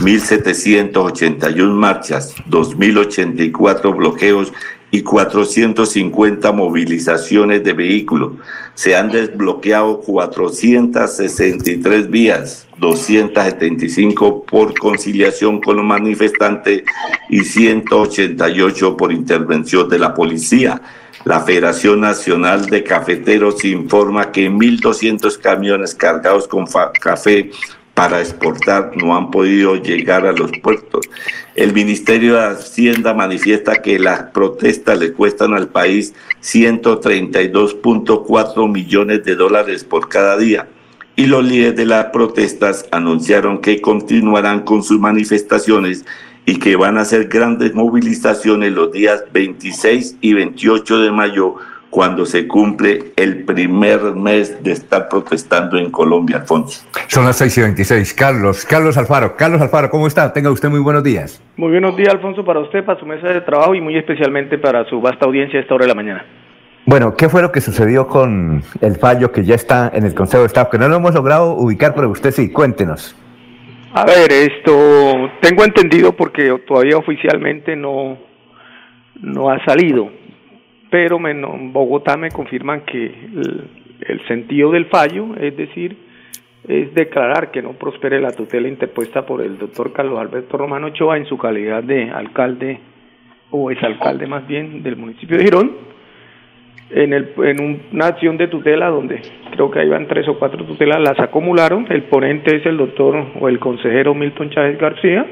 Speaker 5: 1.781 marchas, 2.084 bloqueos y 450 movilizaciones de vehículos. Se han desbloqueado 463 vías, 275 por conciliación con los manifestantes y 188 por intervención de la policía. La Federación Nacional de Cafeteros informa que 1.200 camiones cargados con café para exportar no han podido llegar a los puertos. El Ministerio de Hacienda manifiesta que las protestas le cuestan al país 132.4 millones de dólares por cada día. Y los líderes de las protestas anunciaron que continuarán con sus manifestaciones y que van a hacer grandes movilizaciones los días 26 y 28 de mayo cuando se cumple el primer mes de estar protestando en Colombia, Alfonso.
Speaker 2: Son las 6 y 26. Carlos, Carlos Alfaro. Carlos Alfaro, ¿cómo está? Tenga usted muy buenos días.
Speaker 23: Muy buenos días, Alfonso, para usted, para su mesa de trabajo y muy especialmente para su vasta audiencia a esta hora de la mañana.
Speaker 2: Bueno, ¿qué fue lo que sucedió con el fallo que ya está en el Consejo de Estado? Que no lo hemos logrado ubicar, pero usted sí, cuéntenos.
Speaker 23: A ver, esto tengo entendido porque todavía oficialmente no, no ha salido, pero en Bogotá me confirman que el, sentido del fallo, es decir, es declarar que no prospere la tutela interpuesta por el doctor Carlos Alberto Romano Ochoa en su calidad de alcalde o exalcalde más bien del municipio de Girón en, el, en una acción de tutela donde creo que iban tres o cuatro tutelas, las acumularon. El ponente es el doctor o el consejero Milton Chávez García,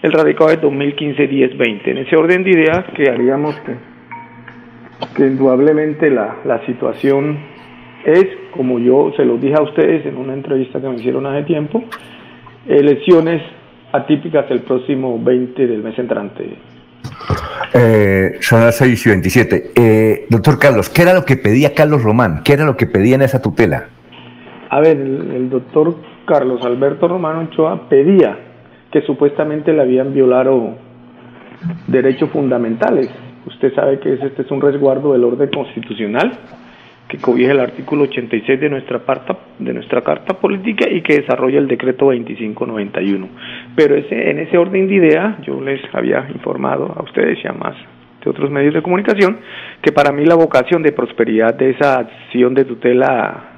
Speaker 23: el radicado es 2015-10-20. En ese orden de ideas que haríamos que, que indudablemente la, la situación es, como yo se los dije a ustedes en una entrevista que me hicieron hace tiempo, elecciones atípicas el próximo 20 del mes entrante.
Speaker 2: Eh, son las 6 y 27. Eh, doctor Carlos, ¿qué era lo que pedía Carlos Román? ¿Qué era lo que pedía en esa tutela?
Speaker 23: A ver, el, doctor Carlos Alberto Román Ochoa pedía que supuestamente le habían violado derechos fundamentales. Usted sabe que este es un resguardo del orden constitucional que cobija el artículo 86 de nuestra, parta, de nuestra Carta Política y que desarrolla el decreto 2591. Pero ese, en ese orden de idea, yo les había informado a ustedes y a más de otros medios de comunicación que para mí la vocación de prosperidad de esa acción de tutela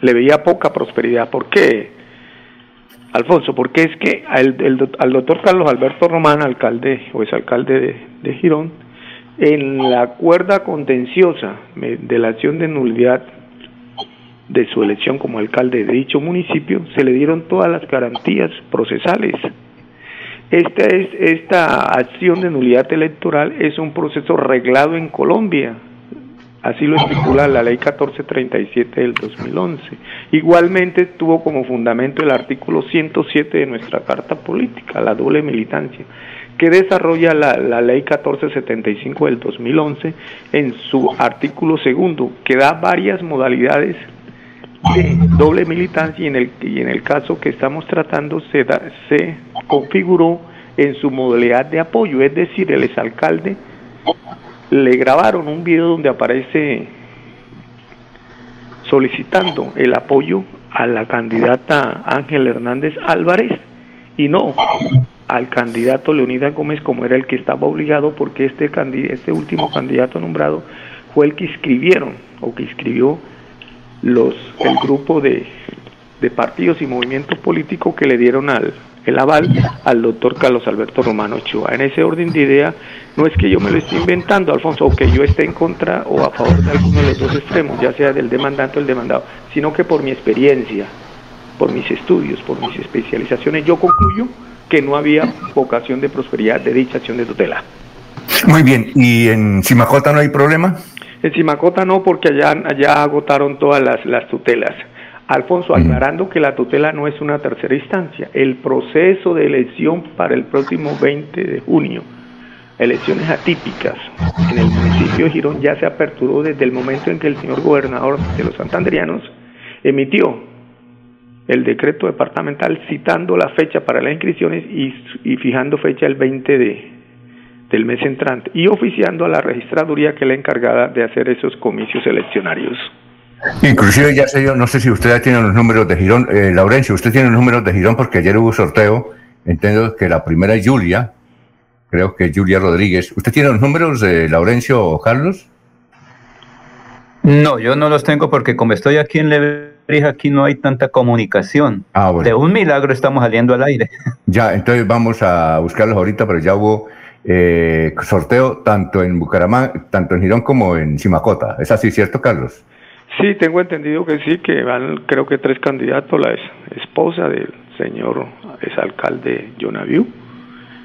Speaker 23: le veía poca prosperidad. ¿Por qué, Alfonso? Porque es que al, al doctor Carlos Alberto Román, alcalde o es alcalde de, de Girón, en la cuerda contenciosa de la acción de nulidad de su elección como alcalde de dicho municipio, se le dieron todas las garantías procesales. Esta, es, esta acción de nulidad electoral es un proceso reglado en Colombia, así lo estipula la ley 1437 del 2011. Igualmente tuvo como fundamento el artículo 107 de nuestra Carta Política, la doble militancia que desarrolla la, ley 1475 del 2011 en su artículo segundo, que da varias modalidades de doble militancia y en el, y en el caso que estamos tratando se, se configuró en su modalidad de apoyo, es decir, el exalcalde le grabaron un video donde aparece solicitando el apoyo a la candidata Ángel Hernández Álvarez y no al candidato Leonidas Gómez como era el que estaba obligado porque este, este último candidato nombrado fue el que inscribieron o que inscribió los, el grupo de, de partidos y movimientos políticos que le dieron al, el aval al doctor Carlos Alberto Romano Ochoa. En ese orden de idea, no es que yo me lo esté inventando, Alfonso, o que yo esté en contra o a favor de alguno de los dos extremos, ya sea del demandante o el demandado, sino que por mi experiencia, por mis estudios, por mis especializaciones, yo concluyo que no había vocación de prosperidad de dicha acción de tutela.
Speaker 2: Muy bien, ¿y en Simacota no hay problema?
Speaker 23: En Simacota no, porque allá, allá agotaron todas las, las tutelas. Alfonso, aclarando que la tutela no es una tercera instancia, el proceso de elección para el próximo 20 de junio, elecciones atípicas en el municipio de Girón ya se aperturó desde el momento en que el señor gobernador de los santandrianos emitió el decreto departamental citando la fecha para las inscripciones y, fijando fecha el 20 de, del mes entrante y oficiando a la registraduría que es la encargada de hacer esos comicios eleccionarios.
Speaker 2: Inclusive ya sé yo, no sé si usted ya tiene los números de Girón, eh, Laurencio, usted tiene los números de Girón porque ayer hubo sorteo, entiendo que la primera es Julia, creo que Julia Rodríguez. ¿Usted tiene los números de Laurencio o Carlos?
Speaker 3: No, yo no los tengo porque como estoy aquí en Lebrija, aquí no hay tanta comunicación. Ah, de un milagro estamos saliendo al aire.
Speaker 2: Ya, entonces vamos a buscarlos ahorita, pero ya hubo eh, sorteo tanto en Bucaramanga, tanto en Girón como en Simacota. ¿Es así, cierto, Carlos?
Speaker 23: Sí, tengo entendido que sí, que van creo que tres candidatos, la esposa del señor exalcalde Jonaviu,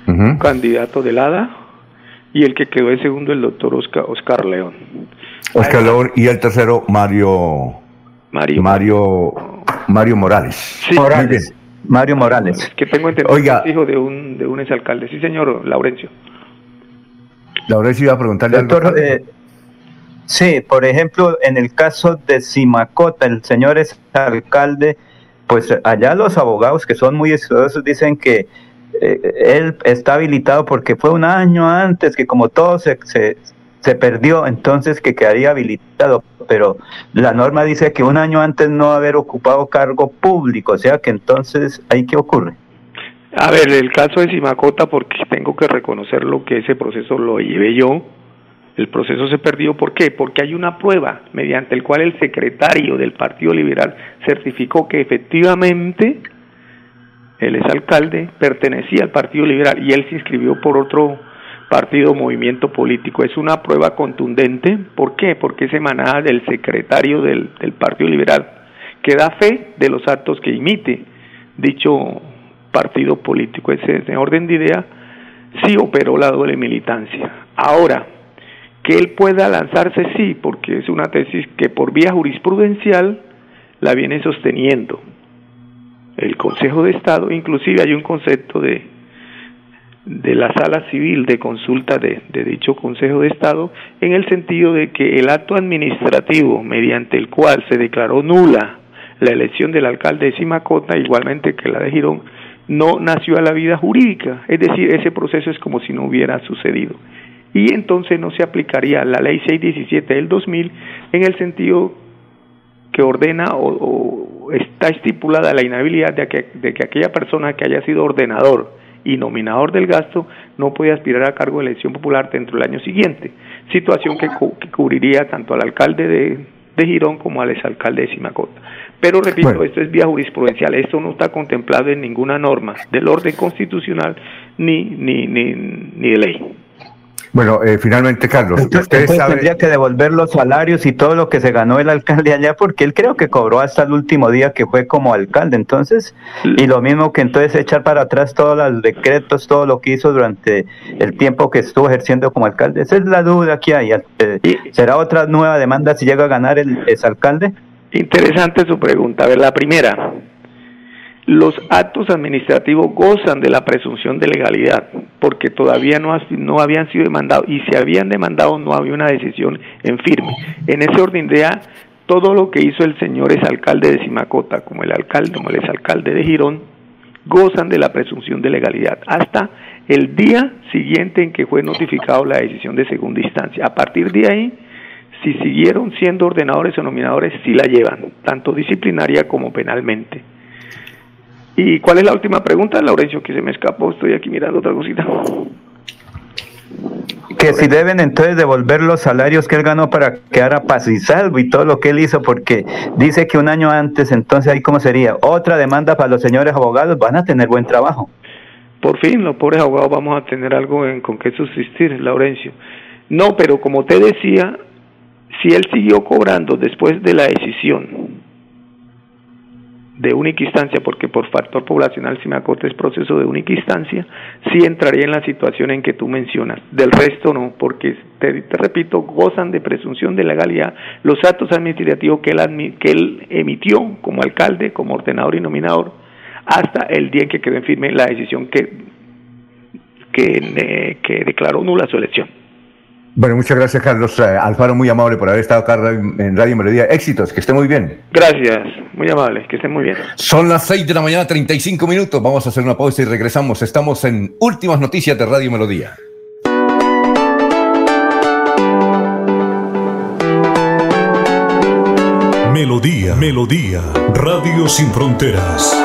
Speaker 23: uh candidato del ADA, y el que quedó en segundo el doctor Oscar, Oscar León.
Speaker 2: Oscar León y el tercero Mario Mario Mario, Mario Morales.
Speaker 23: Sí, Morales. Mario Morales. Que tengo entendido Oiga, es hijo de un de un exalcalde. Sí, señor Laurencio.
Speaker 2: Laurencio iba a preguntarle
Speaker 3: doctor, eh, Sí, por ejemplo, en el caso de Simacota, el señor es alcalde, pues allá los abogados que son muy estudiosos dicen que eh, él está habilitado porque fue un año antes que como todo se, se, se perdió, entonces que quedaría habilitado. Pero la norma dice que un año antes no haber ocupado cargo público, o sea que entonces ahí qué ocurre.
Speaker 23: A ver, el caso de Simacota, porque tengo que reconocer lo que ese proceso lo llevé yo, el proceso se perdió, ¿por qué? Porque hay una prueba mediante el cual el secretario del Partido Liberal certificó que efectivamente el exalcalde pertenecía al Partido Liberal y él se inscribió por otro partido movimiento político. Es una prueba contundente. ¿Por qué? Porque es emanada del secretario del, del Partido Liberal, que da fe de los actos que imite dicho partido político. Ese, en orden de idea, sí operó la doble militancia. Ahora, que él pueda lanzarse, sí, porque es una tesis que por vía jurisprudencial la viene sosteniendo el Consejo de Estado, inclusive hay un concepto de, de la sala civil de consulta de, dicho Consejo de Estado en el sentido de que el acto administrativo mediante el cual se declaró nula la elección del alcalde de Simacota, igualmente que la de Girón, no nació a la vida jurídica, es decir, ese proceso es como si no hubiera sucedido. Y entonces no se aplicaría la ley 617 del 2000 en el sentido que ordena o, o está estipulada la inhabilidad de que, de que aquella persona que haya sido ordenador y nominador del gasto no puede aspirar a cargo de elección popular dentro del año siguiente, situación que, cu que cubriría tanto al alcalde de, de Girón como al exalcalde de Simacota. Pero repito, bueno. esto es vía jurisprudencial, esto no está contemplado en ninguna norma del orden constitucional ni, ni, ni, ni de ley.
Speaker 2: Bueno, eh, finalmente, Carlos,
Speaker 3: Entonces, usted sabe... tendría que devolver los salarios y todo lo que se ganó el alcalde allá, porque él creo que cobró hasta el último día que fue como alcalde. Entonces, y lo mismo que entonces echar para atrás todos los decretos, todo lo que hizo durante el tiempo que estuvo ejerciendo como alcalde. Esa es la duda que hay. ¿Será otra nueva demanda si llega a ganar el exalcalde?
Speaker 23: Interesante su pregunta. A ver, la primera. Los actos administrativos gozan de la presunción de legalidad porque todavía no, no habían sido demandados y si habían demandado no había una decisión en firme. En ese orden de A, todo lo que hizo el señor exalcalde de Simacota, como el alcalde, como el exalcalde de Girón, gozan de la presunción de legalidad hasta el día siguiente en que fue notificado la decisión de segunda instancia. A partir de ahí, si siguieron siendo ordenadores o nominadores, sí la llevan, tanto disciplinaria como penalmente. ¿Y cuál es la última pregunta, Laurencio? Que se me escapó, estoy aquí mirando otra cosita.
Speaker 3: Que si deben entonces devolver los salarios que él ganó para quedar a paz y salvo y todo lo que él hizo, porque dice que un año antes, entonces ahí cómo sería. Otra demanda para los señores abogados, van a tener buen trabajo.
Speaker 23: Por fin, los pobres abogados vamos a tener algo en con qué subsistir, Laurencio. No, pero como te decía, si él siguió cobrando después de la decisión de única instancia, porque por factor poblacional si me acote es proceso de única instancia, sí entraría en la situación en que tú mencionas. Del resto no, porque te, te repito, gozan de presunción de legalidad los actos administrativos que él, que él emitió como alcalde, como ordenador y nominador, hasta el día en que quedó en firme la decisión que, que, eh, que declaró nula su elección.
Speaker 2: Bueno, muchas gracias, Carlos Alfaro, muy amable por haber estado acá en Radio Melodía. Éxitos, que esté muy bien.
Speaker 23: Gracias, muy amable, que esté muy bien.
Speaker 2: Son las 6 de la mañana, 35 minutos. Vamos a hacer una pausa y regresamos. Estamos en Últimas Noticias de Radio Melodía.
Speaker 24: Melodía, Melodía, Radio Sin Fronteras.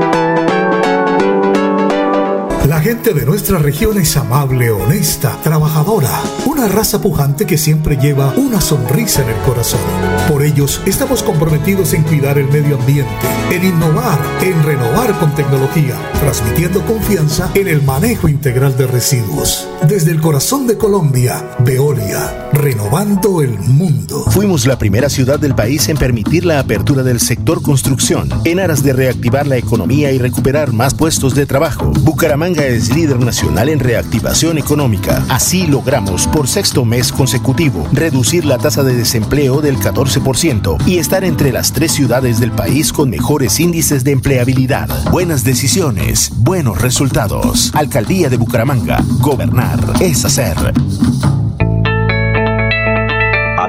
Speaker 17: La gente de nuestra región es amable, honesta, trabajadora, una raza pujante que siempre lleva una sonrisa en el corazón. Por ellos estamos comprometidos en cuidar el medio ambiente, en innovar, en renovar con tecnología, transmitiendo confianza en el manejo integral de residuos. Desde el corazón de Colombia, Veolia, renovando el mundo.
Speaker 20: Fuimos la primera ciudad del país en permitir la apertura del sector construcción, en aras de reactivar la economía y recuperar más puestos de trabajo. Bucaramanga es líder nacional en reactivación económica. Así logramos, por sexto mes consecutivo, reducir la tasa de desempleo del 14% y estar entre las tres ciudades del país con mejores índices de empleabilidad. Buenas decisiones, buenos resultados. Alcaldía de Bucaramanga. Gobernar es hacer.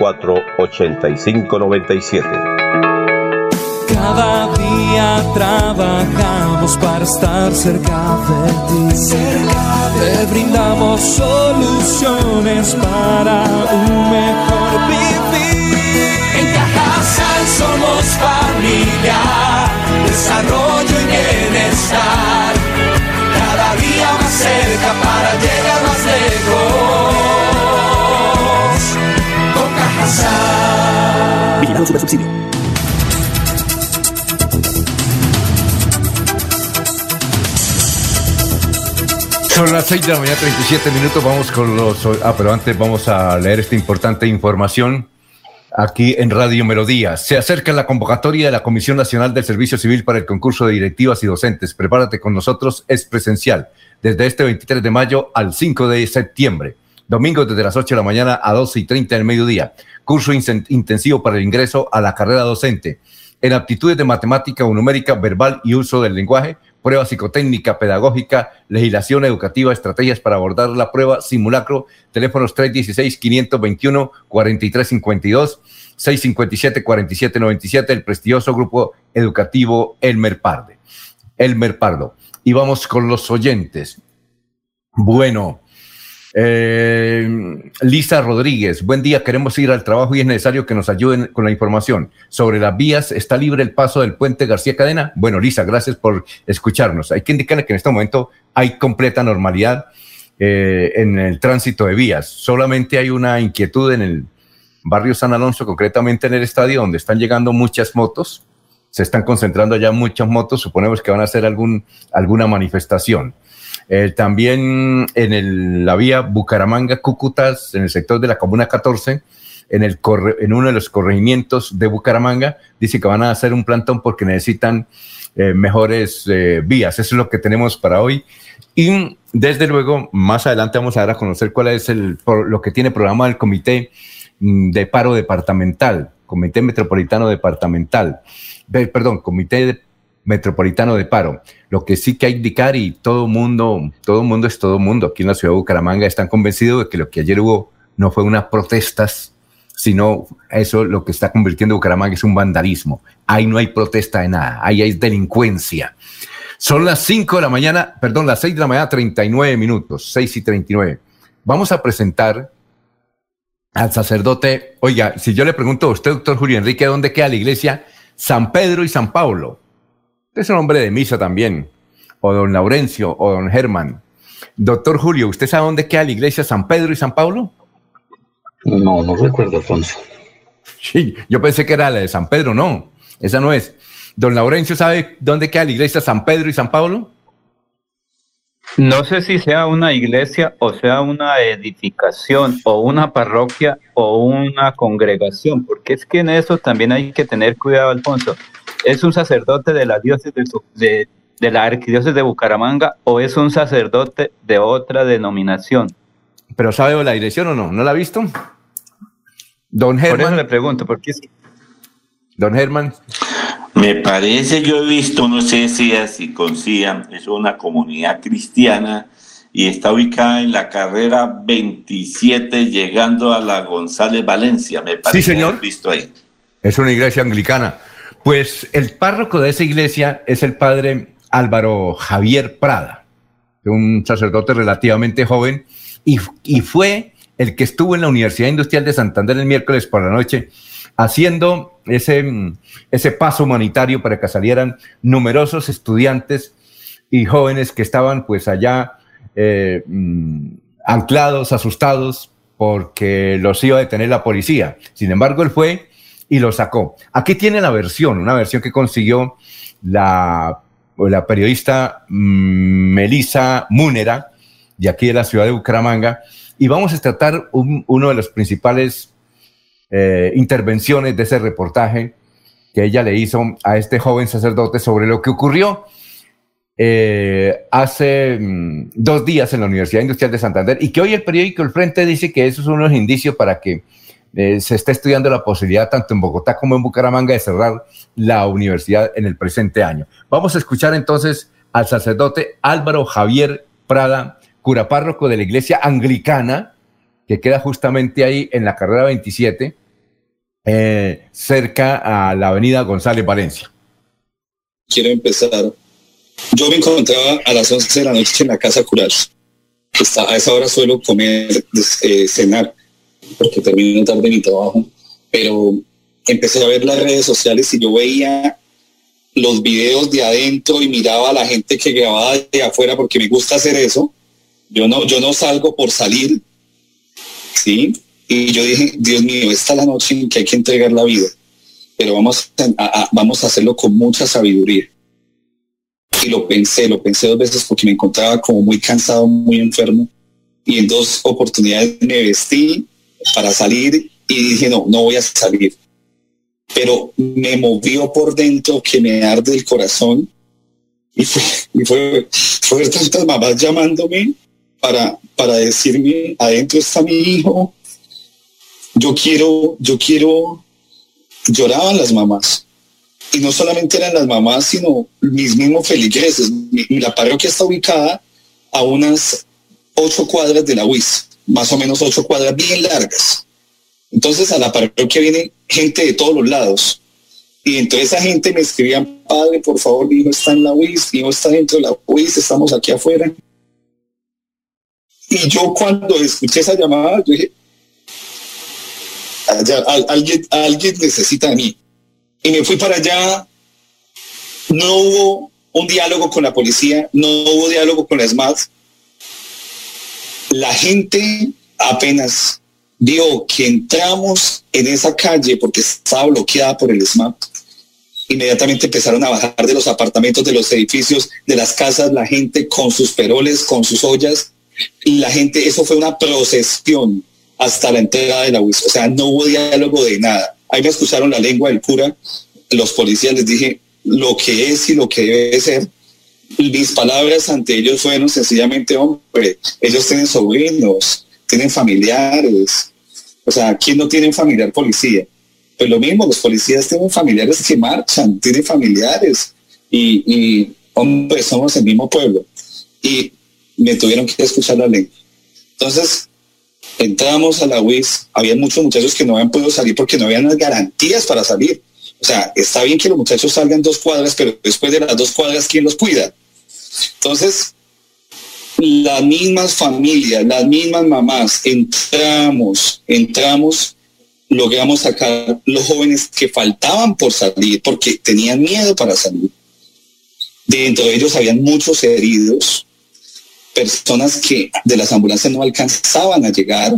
Speaker 25: 8597
Speaker 26: Cada día trabajamos para estar cerca de ti. Te brindamos soluciones para un mejor vivir. En Cajasal somos familia, desarrollo y bienestar.
Speaker 20: Vigilado Super Subsidio.
Speaker 2: Son las 6 de la mañana, 37 minutos. Vamos con los. Ah, pero antes vamos a leer esta importante información aquí en Radio Melodía. Se acerca la convocatoria de la Comisión Nacional del Servicio Civil para el concurso de directivas y docentes. Prepárate con nosotros, es presencial, desde este 23 de mayo al 5 de septiembre. Domingo desde las 8 de la mañana a 12 y 30 del mediodía. Curso intensivo para el ingreso a la carrera docente. En aptitudes de matemática o numérica, verbal y uso del lenguaje, prueba psicotécnica, pedagógica, legislación educativa, estrategias para abordar la prueba, simulacro, teléfonos 316-521-4352, 657-4797, el prestigioso grupo educativo Elmer Pardo. Elmer Pardo. Y vamos con los oyentes. Bueno, eh, Lisa Rodríguez, buen día, queremos ir al trabajo y es necesario que nos ayuden con la información. Sobre las vías, ¿está libre el paso del puente García Cadena? Bueno, Lisa, gracias por escucharnos. Hay que indicarle que en este momento hay completa normalidad eh, en el tránsito de vías. Solamente hay una inquietud en el barrio San Alonso, concretamente en el estadio, donde están llegando muchas motos. Se están concentrando ya muchas motos, suponemos que van a hacer algún, alguna manifestación. Eh, también en la vía Bucaramanga-Cúcutas, en el sector de la Comuna 14, en, uno de los corregimientos de Bucaramanga, dice que van a hacer un plantón porque necesitan eh, mejores eh, vías. Eso es lo que tenemos para hoy. Y desde luego, más adelante vamos a dar a conocer cuál es el, lo que tiene programado el Comité mm, de Paro Departamental, Comité Metropolitano Departamental, perdón, Comité de metropolitano de paro. Lo que sí que hay que indicar y todo mundo, todo mundo es todo mundo aquí en la ciudad de Bucaramanga están convencidos de que lo que ayer hubo no fue unas protestas, sino eso lo que está convirtiendo Bucaramanga es un vandalismo. Ahí no hay protesta de nada, ahí hay delincuencia. Son las 5 de la mañana, perdón, las 6 de la mañana, 39 minutos, 6 y 39. Vamos a presentar al sacerdote. Oiga, si yo le pregunto a usted, doctor Julio Enrique, ¿dónde queda la iglesia? San Pedro y San Pablo es un hombre de misa también, o don Laurencio, o don Germán. Doctor Julio, ¿usted sabe dónde queda la iglesia San Pedro y San Pablo?
Speaker 13: No, no recuerdo, Alfonso.
Speaker 2: Sí, yo pensé que era la de San Pedro, no, esa no es. Don Laurencio, ¿sabe dónde queda la iglesia San Pedro y San Pablo?
Speaker 3: No sé si sea una iglesia o sea una edificación o una parroquia o una congregación, porque es que en eso también hay que tener cuidado, Alfonso ¿Es un sacerdote de la diócesis de, de, la arquidiócesis de Bucaramanga o es un sacerdote de otra denominación?
Speaker 2: ¿Pero sabe la dirección o no? ¿No la ha visto? Don Germán. Por
Speaker 3: eso le pregunto, ¿por qué es
Speaker 2: Don Germán.
Speaker 5: Me parece, yo he visto, no sé si así con es una comunidad cristiana y está ubicada en la carrera 27 llegando a la González Valencia, me parece.
Speaker 2: Sí, señor.
Speaker 5: visto ahí.
Speaker 2: Es una iglesia anglicana. Pues el párroco de esa iglesia es el padre Álvaro Javier Prada, un sacerdote relativamente joven, y, fue el que estuvo en la Universidad Industrial de Santander el miércoles por la noche haciendo ese, ese paso humanitario para que salieran numerosos estudiantes y jóvenes que estaban pues allá eh, mm, anclados, asustados, porque los iba a detener la policía. Sin embargo, él fue y lo sacó. Aquí tiene la versión, una versión que consiguió la, periodista mm, Melissa Múnera, de aquí de la ciudad de Bucaramanga, y vamos a tratar uno de los principales eh, intervenciones de ese reportaje que ella le hizo a este joven sacerdote sobre lo que ocurrió eh, hace mm, dos días en la Universidad Industrial de Santander y que hoy el periódico El Frente dice que eso es unos indicios para que eh, se esté estudiando la posibilidad tanto en Bogotá como en Bucaramanga de cerrar la universidad en el presente año. Vamos a escuchar entonces al sacerdote Álvaro Javier Prada, cura párroco de la iglesia anglicana que queda justamente ahí en la carrera 27, eh, cerca a la avenida González Valencia.
Speaker 27: Quiero empezar. Yo me encontraba a las 11 de la noche en la casa curar. A esa hora suelo comer, eh, cenar, porque termino tarde mi trabajo. Pero empecé a ver las redes sociales y yo veía los videos de adentro y miraba a la gente que grababa de afuera porque me gusta hacer eso. Yo no, yo no salgo por salir, ¿sí? Y yo dije, Dios mío, esta es la noche en que hay que entregar la vida, pero vamos a, vamos a hacerlo con mucha sabiduría. Y lo pensé, lo pensé dos veces porque me encontraba como muy cansado, muy enfermo. Y en dos oportunidades me vestí para salir y dije, no, no voy a salir. Pero me movió por dentro que me arde el corazón. Y fue, y fue, tantas mamás llamándome para, para decirme, adentro está mi hijo, yo quiero, yo quiero, lloraban las mamás. Y no solamente eran las mamás, sino mis mismos feligreses. la parroquia está ubicada a unas ocho cuadras de la UIS, más o menos ocho cuadras bien largas. Entonces a la parroquia viene gente de todos los lados. Y entonces esa gente me escribía, padre, por favor, mi hijo está en la UIS, mi hijo está dentro de la UIS, estamos aquí afuera. Y yo cuando escuché esa llamada, yo dije, alguien, alguien necesita de mí. Y me fui para allá, no hubo un diálogo con la policía, no hubo diálogo con la SMAT. La gente apenas vio que entramos en esa calle porque estaba bloqueada por el SMAT. Inmediatamente empezaron a bajar de los apartamentos, de los edificios, de las casas, la gente con sus peroles, con sus ollas, y la gente, eso fue una procesión hasta la entrega de la UIS. O sea, no hubo diálogo de nada. Ahí me escucharon la lengua del cura, los policías les dije lo que es y lo que debe ser. Mis palabras ante ellos fueron sencillamente, hombre, ellos tienen sobrinos, tienen familiares. O sea, ¿quién no tiene un familiar policía? Pues lo mismo, los policías tienen familiares que marchan, tienen familiares y, y hombre, somos el mismo pueblo. Y me tuvieron que escuchar la lengua. Entonces, entramos a la UIS, había muchos muchachos que no habían podido salir porque no habían las garantías para salir. O sea, está bien que los muchachos salgan dos cuadras, pero después de las dos cuadras, ¿quién los cuida? Entonces, las mismas familias, las mismas mamás, entramos, entramos, logramos sacar los jóvenes que faltaban por salir porque tenían miedo para salir. Dentro de ellos habían muchos heridos, personas que de las ambulancias no alcanzaban a llegar.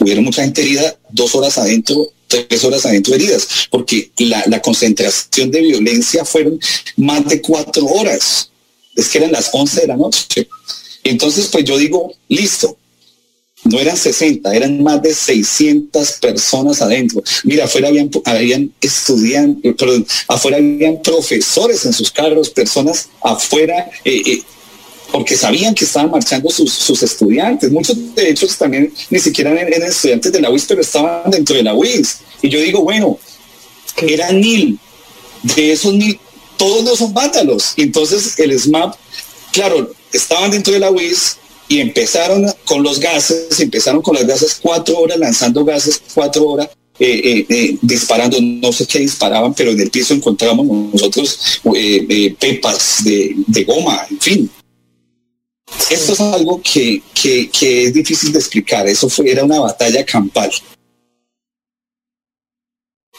Speaker 27: Hubieron mucha gente herida, dos horas adentro, tres horas adentro heridas, porque la, la concentración de violencia fueron más de cuatro horas. Es que eran las 11 de la noche. Entonces, pues yo digo, listo, no eran 60, eran más de 600 personas adentro. Mira, afuera habían, habían estudiantes, perdón, afuera habían profesores en sus carros, personas afuera eh, eh, porque sabían que estaban marchando sus, estudiantes. Muchos de hecho también ni siquiera eran, estudiantes de la UIS, pero estaban dentro de la UIS. Y yo digo, bueno, eran mil. De esos mil, todos no son vándalos. Y entonces el SMAP, claro, estaban dentro de la UIS y empezaron con los gases, empezaron con las gases cuatro horas, lanzando gases cuatro horas, eh, eh, disparando, no sé qué disparaban, pero en el piso encontramos nosotros pepas de, de, goma, en fin. Esto es algo que, que, que, es difícil de explicar, eso fue, era una batalla campal.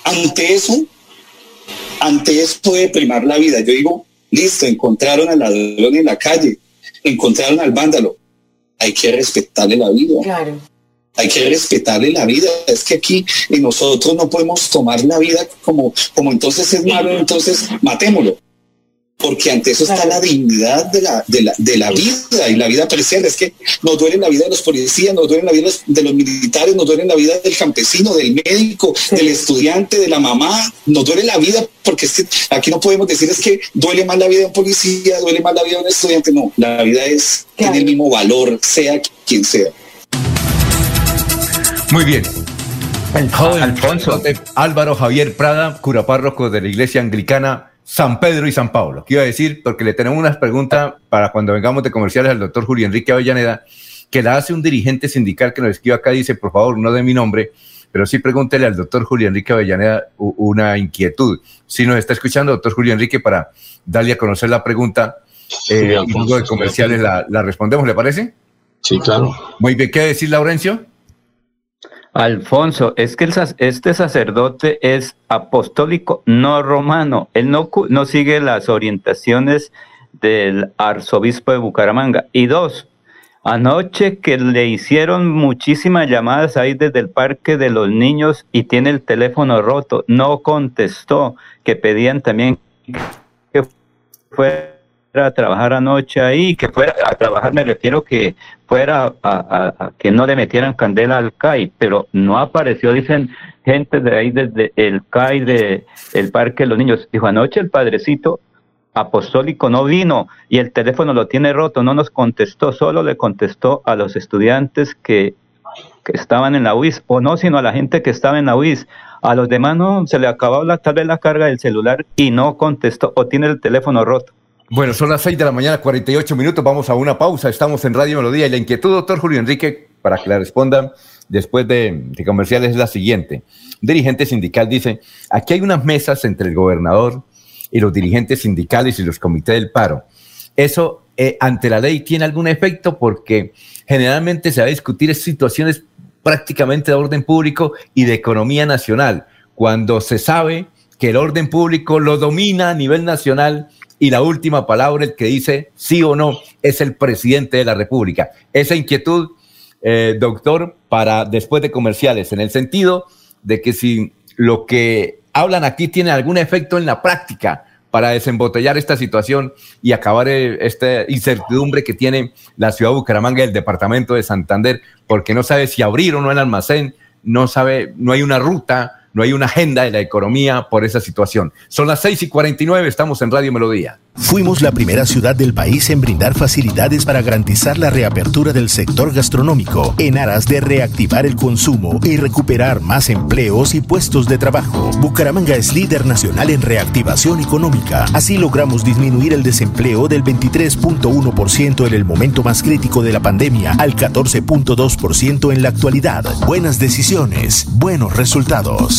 Speaker 27: Ante eso, ante eso de primar la vida, yo digo, listo, encontraron al ladrón en la calle, encontraron al vándalo, hay que respetarle la vida. Claro hay que respetarle la vida. Es que aquí nosotros no podemos tomar la vida como, como entonces es malo, entonces matémoslo. Porque ante eso está la dignidad de la, de, la, de la vida y la vida preciada. Es que nos duele la vida de los policías, nos duele la vida de los militares, nos duele la vida del campesino, del médico, del estudiante, de la mamá. Nos duele la vida porque aquí no podemos decir es que duele más la vida de un policía, duele más la vida de un estudiante. No, la vida es, tiene el mismo valor, sea quien sea.
Speaker 2: Muy bien. El joven Alfonso. Álvaro Javier Prada, cura párroco de la iglesia anglicana San Pedro y San Pablo. ¿Qué iba a decir? Porque le tenemos unas preguntas para cuando vengamos de comerciales al doctor Julio Enrique Avellaneda, que la hace un dirigente sindical que nos escribe acá, dice, por favor, no de mi nombre, pero sí pregúntele al doctor Julio Enrique Avellaneda una inquietud. Si nos está escuchando, doctor Julio Enrique, para darle a conocer la pregunta eh, y luego de comerciales la, la respondemos, ¿le parece?
Speaker 13: Sí, claro.
Speaker 2: Muy bien, ¿qué decir, Laurencio?
Speaker 3: Alfonso, es que este sacerdote es apostólico, no romano. Él no, no sigue las orientaciones del arzobispo de Bucaramanga. Y dos, anoche que le hicieron muchísimas llamadas ahí desde el parque de los niños y tiene el teléfono roto, no contestó, que pedían también que fuera a trabajar anoche ahí, que fuera a trabajar, me refiero que fuera a, que no le metieran candela al CAI, pero no apareció, dicen gente de ahí desde el CAI de el Parque de los Niños. Dijo, anoche el padrecito apostólico no vino y el teléfono lo tiene roto, no nos contestó, solo le contestó a los estudiantes que, que estaban en la UIS, o no, sino a la gente que estaba en la UIS. A los demás no, se le acabó la, tal vez la carga del celular y no contestó, o tiene el teléfono roto.
Speaker 2: Bueno, son las 6 de la mañana, 48 minutos. Vamos a una pausa. Estamos en Radio Melodía. Y la inquietud, doctor Julio Enrique, para que la respondan después de, comerciales, es la siguiente. Un dirigente sindical dice: aquí hay unas mesas entre el gobernador y los dirigentes sindicales y los comités del paro. Eso eh, ante la ley tiene algún efecto porque generalmente se va a discutir situaciones prácticamente de orden público y de economía nacional, cuando se sabe que el orden público lo domina a nivel nacional y la última palabra, el que dice sí o no, es el presidente de la República. Esa inquietud, eh, doctor, para después de comerciales, en el sentido de que si lo que hablan aquí tiene algún efecto en la práctica para desembotellar esta situación y acabar eh, esta incertidumbre que tiene la ciudad de Bucaramanga y el departamento de Santander, porque no sabe si abrir o no el almacén, no sabe, no hay una ruta, no hay una agenda de la economía por esa situación. Son las 6 y 49, estamos en Radio Melodía.
Speaker 20: Fuimos la primera ciudad del país en brindar facilidades para garantizar la reapertura del sector gastronómico en aras de reactivar el consumo y recuperar más empleos y puestos de trabajo. Bucaramanga es líder nacional en reactivación económica. Así logramos disminuir el desempleo del 23.1% en el momento más crítico de la pandemia al 14.2% en la actualidad. Buenas decisiones, buenos resultados.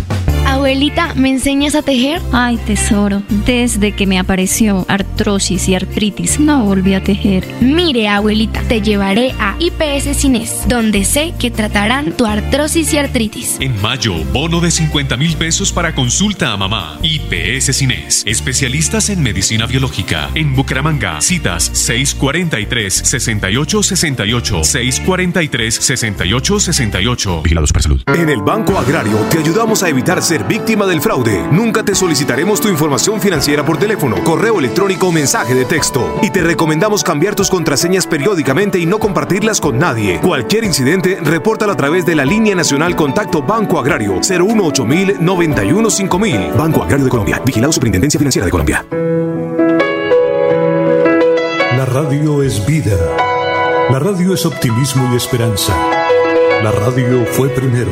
Speaker 8: Abuelita, ¿me enseñas a tejer?
Speaker 9: Ay, tesoro, desde que me apareció artrosis y artritis, no volví a tejer.
Speaker 8: Mire, abuelita, te llevaré a IPS Cines, donde sé que tratarán tu artrosis y artritis.
Speaker 10: En mayo, bono de 50 mil pesos para consulta a mamá. IPS Cines, especialistas en medicina biológica. En Bucaramanga, citas 643-6868, 643-6868.
Speaker 12: Vigilados para salud. En el Banco Agrario te ayudamos a evitar ser víctima del fraude. Nunca te solicitaremos tu información financiera por teléfono, correo electrónico o mensaje de texto. Y te recomendamos cambiar tus contraseñas periódicamente y no compartirlas con nadie. Cualquier incidente, repórtalo a través de la línea nacional Contacto Banco Agrario 018000 915000. Banco Agrario de Colombia. Vigilado Superintendencia Financiera de Colombia.
Speaker 24: radio es vida. La radio es optimismo y esperanza. La radio fue primero.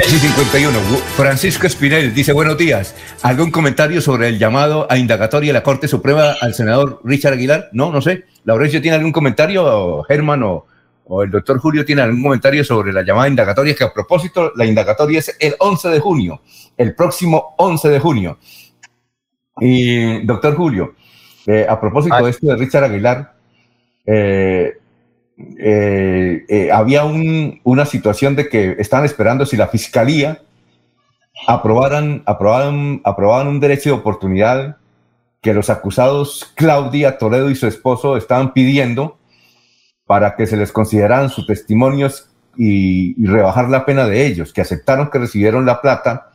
Speaker 2: 6 y 51. Francisco Espinel dice buenos días. ¿Algún comentario sobre el llamado a indagatoria de la Corte Suprema al senador Richard Aguilar? No, no sé. ¿Laurencio tiene algún comentario? Germán o, o, el doctor Julio tiene algún comentario sobre la llamada indagatoria? Que a propósito, la indagatoria es el 11 de junio, el próximo 11 de junio. Y doctor Julio, eh, a propósito de esto de Richard Aguilar, eh, eh, eh, había un, una situación de que estaban esperando si la fiscalía aprobaran, aprobaran, aprobaran un derecho de oportunidad que los acusados Claudia Toledo y su esposo estaban pidiendo para que se les consideraran sus testimonios y, y, rebajar la pena de ellos, que aceptaron que recibieron la plata,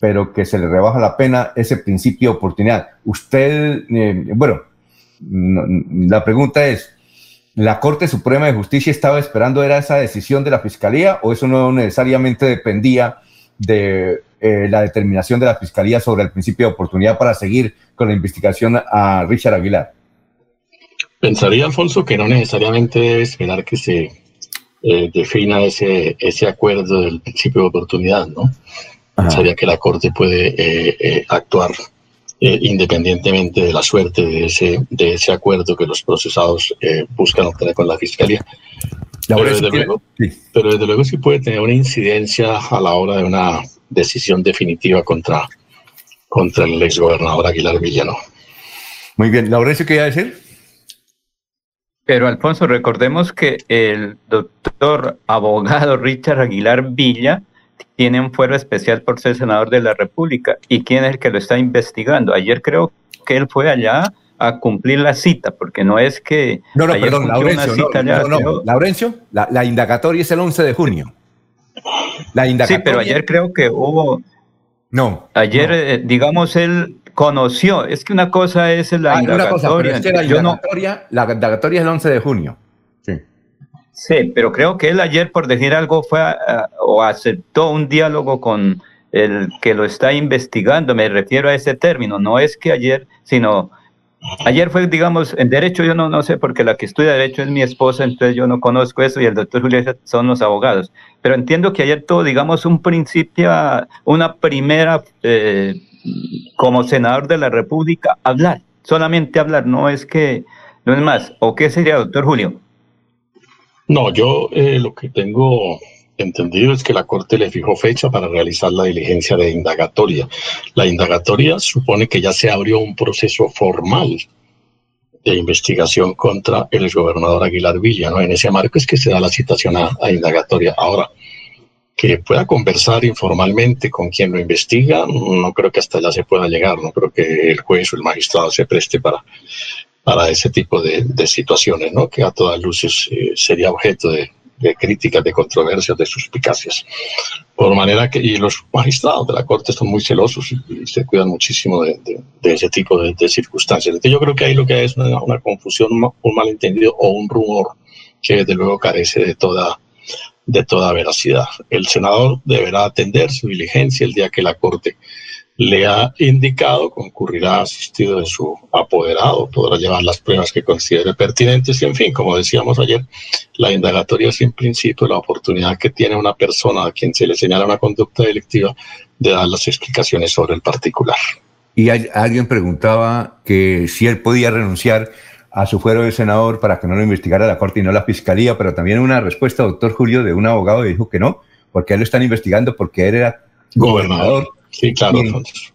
Speaker 2: pero que se les rebaja la pena ese principio de oportunidad. Usted, eh, bueno, la pregunta es, la Corte Suprema de Justicia estaba esperando era esa decisión de la Fiscalía o eso no necesariamente dependía de eh, la determinación de la Fiscalía sobre el principio de oportunidad para seguir con la investigación a Richard Aguilar?
Speaker 13: Pensaría, Alfonso, que no necesariamente debe esperar que se eh, defina ese, ese acuerdo del principio de oportunidad, ¿no? Ajá. Pensaría que la Corte puede eh, eh actuar eh, independientemente de la suerte de ese, de ese acuerdo que los procesados eh, buscan obtener con la Fiscalía. Pero desde, luego, sí. pero desde luego sí puede tener una incidencia a la hora de una decisión definitiva contra, contra el exgobernador Aguilar Villano.
Speaker 2: Muy bien, Laurencio, ¿qué iba a decir?
Speaker 3: Pero Alfonso, recordemos que el doctor abogado Richard Aguilar Villa tiene un fuero especial por ser senador de la República. ¿Y quién es el que lo está investigando? Ayer creo que él fue allá a cumplir la cita, porque no es que...
Speaker 2: No, no, perdón, Laurencio, no, no, no, no, Laurencio, la, la, indagatoria es el 11 de junio.
Speaker 3: La indagatoria... Sí, pero ayer creo que hubo...
Speaker 2: No.
Speaker 3: Ayer. Eh, digamos, él conoció, es que una cosa es la ah, indagatoria...
Speaker 2: Es que la, indagatoria no... la indagatoria es el 11 de junio.
Speaker 3: Sí, pero creo que él ayer, por decir algo, fue o aceptó un diálogo con el que lo está investigando. Me refiero a ese término. No es que ayer, sino ayer fue, digamos, en derecho yo no, no sé, porque la que estudia derecho es mi esposa, entonces yo no conozco eso y el doctor Julio son los abogados. Pero entiendo que ayer todo, digamos, un principio, una primera, eh, como senador de la República, hablar, solamente hablar, no es que, no es más. ¿O qué sería, doctor Julio?
Speaker 13: No, yo eh, lo que tengo entendido es que la Corte le fijó fecha para realizar la diligencia de indagatoria. La indagatoria supone que ya se abrió un proceso formal de investigación contra el exgobernador Aguilar Villa, ¿no? En ese marco es que se da la citación a, a indagatoria. Ahora, que pueda conversar informalmente con quien lo investiga, no creo que hasta allá se pueda llegar, no creo que el juez o el magistrado se preste para para ese tipo de, de, situaciones, ¿no? que a todas luces eh, sería objeto de, de, críticas, de controversias, de suspicacias. Por manera que, y los magistrados de la Corte son muy celosos y, y se cuidan muchísimo de, de ese tipo de, circunstancias. Entonces yo creo que ahí lo que hay es una, una confusión, un malentendido o un rumor que desde luego carece de toda, de toda veracidad. El senador deberá atender su diligencia el día que la Corte le ha indicado, concurrirá asistido de su apoderado, podrá llevar las pruebas que considere pertinentes y, en fin, como decíamos ayer, la indagatoria es en principio la oportunidad que tiene una persona a quien se le señala una conducta delictiva de dar las explicaciones sobre el particular.
Speaker 2: Y hay, alguien preguntaba que si él podía renunciar a su fuero de senador para que no lo investigara la Corte y no la Fiscalía, pero también una respuesta, doctor Julio, de un abogado que dijo que no, porque él lo están investigando porque él era gobernador. gobernador
Speaker 13: Sí, claro.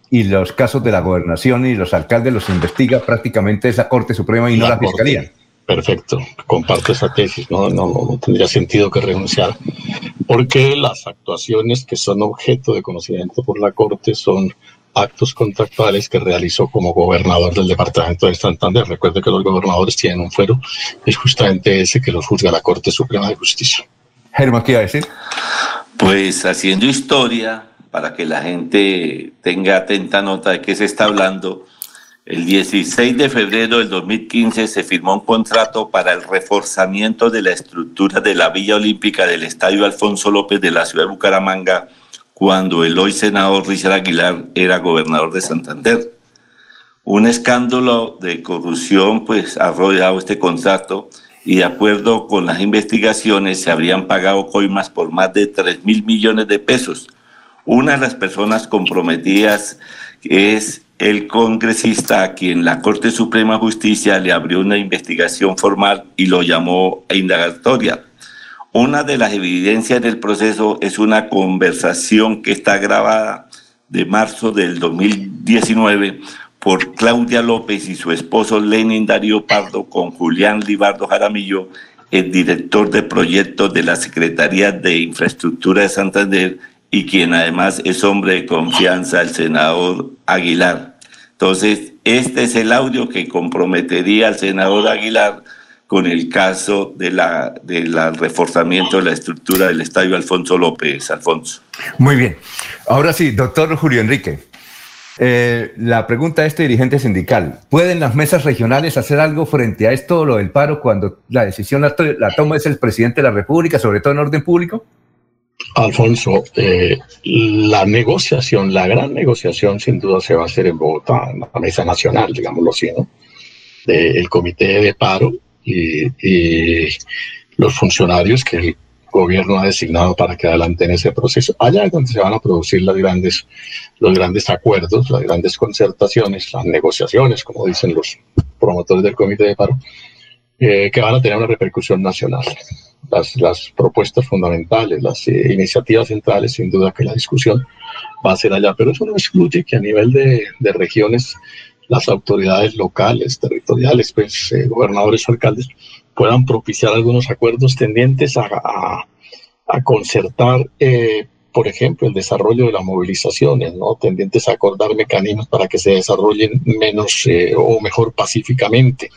Speaker 2: Y, y, los casos de la gobernación y los alcaldes los investiga prácticamente esa Corte Suprema y la no la Corte. Fiscalía.
Speaker 13: Perfecto, comparto esa tesis, no, no, no, tendría sentido que renunciar, porque las actuaciones que son objeto de conocimiento por la Corte son actos contractuales que realizó como gobernador del departamento de Santander. Recuerde que los gobernadores tienen un fuero, es justamente ese que los juzga la Corte Suprema de Justicia.
Speaker 2: Germán, ¿qué iba a decir?
Speaker 5: Pues haciendo historia, para que la gente tenga atenta nota de qué se está hablando, el 16 de febrero del 2015 se firmó un contrato para el reforzamiento de la estructura de la Villa Olímpica del Estadio Alfonso López de la ciudad de Bucaramanga, cuando el hoy senador Richard Aguilar era gobernador de Santander. Un escándalo de corrupción pues ha rodeado este contrato y de acuerdo con las investigaciones se habrían pagado coimas por más de 3 mil millones de pesos. Una de las personas comprometidas es el congresista a quien la Corte Suprema de Justicia le abrió una investigación formal y lo llamó a indagatoria. Una de las evidencias del proceso es una conversación que está grabada de marzo del 2019 por Claudia López y su esposo Lenin Darío Pardo con Julián Libardo Jaramillo, el director de proyectos de la Secretaría de Infraestructura de Santander y quien además es hombre de confianza, el senador Aguilar. Entonces, este es el audio que comprometería al senador Aguilar con el caso de la, del reforzamiento de la estructura del estadio Alfonso López, Alfonso.
Speaker 2: Muy bien. Ahora sí, doctor Julio Enrique. Eh, la pregunta de este dirigente sindical, ¿pueden las mesas regionales hacer algo frente a esto, lo del paro, cuando la decisión la, la toma es el presidente de la República, sobre todo en orden público?
Speaker 13: Alfonso, eh, la negociación, la gran negociación sin duda se va a hacer en Bogotá, en la mesa nacional, digámoslo así, ¿no? el comité de paro y, los funcionarios que el gobierno ha designado para que adelanten ese proceso. Allá es donde se van a producir los grandes acuerdos, las grandes concertaciones, las negociaciones, como dicen los promotores del comité de paro, eh, que van a tener una repercusión nacional las, las propuestas fundamentales, las eh, iniciativas centrales, sin duda que la discusión va a ser allá, pero eso no excluye que a nivel de, de regiones las autoridades locales, territoriales, pues eh, gobernadores o alcaldes puedan propiciar algunos acuerdos tendientes a, a, a concertar, eh, por ejemplo, el desarrollo de las movilizaciones, ¿no? tendientes a acordar mecanismos para que se desarrollen menos o mejor pacíficamente.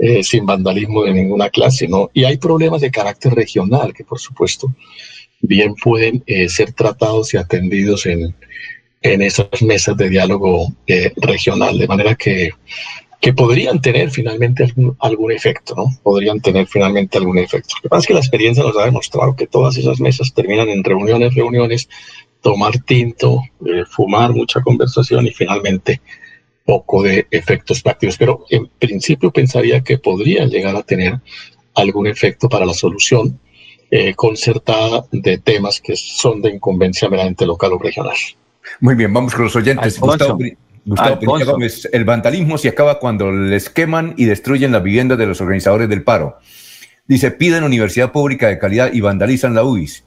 Speaker 13: Eh, sin vandalismo de ninguna clase, ¿no? Y hay problemas de carácter regional que, por supuesto, bien pueden eh, ser tratados y atendidos en, en esas mesas de diálogo eh, regional, de manera que, que podrían tener finalmente algún, efecto, ¿no? Podrían tener finalmente algún efecto. Lo que pasa es que la experiencia nos ha demostrado que todas esas mesas terminan en reuniones, reuniones, tomar tinto, fumar mucha conversación y finalmente poco de efectos prácticos, pero en principio pensaría que podrían llegar a tener algún efecto para la solución eh, concertada de temas que son de incumbencia meramente local o regional.
Speaker 2: Muy bien, vamos con los oyentes. Gustavo, Gustavo Gómez, el vandalismo se acaba cuando les queman y destruyen las viviendas de los organizadores del paro. Dice, piden universidad pública de calidad y vandalizan la UIS.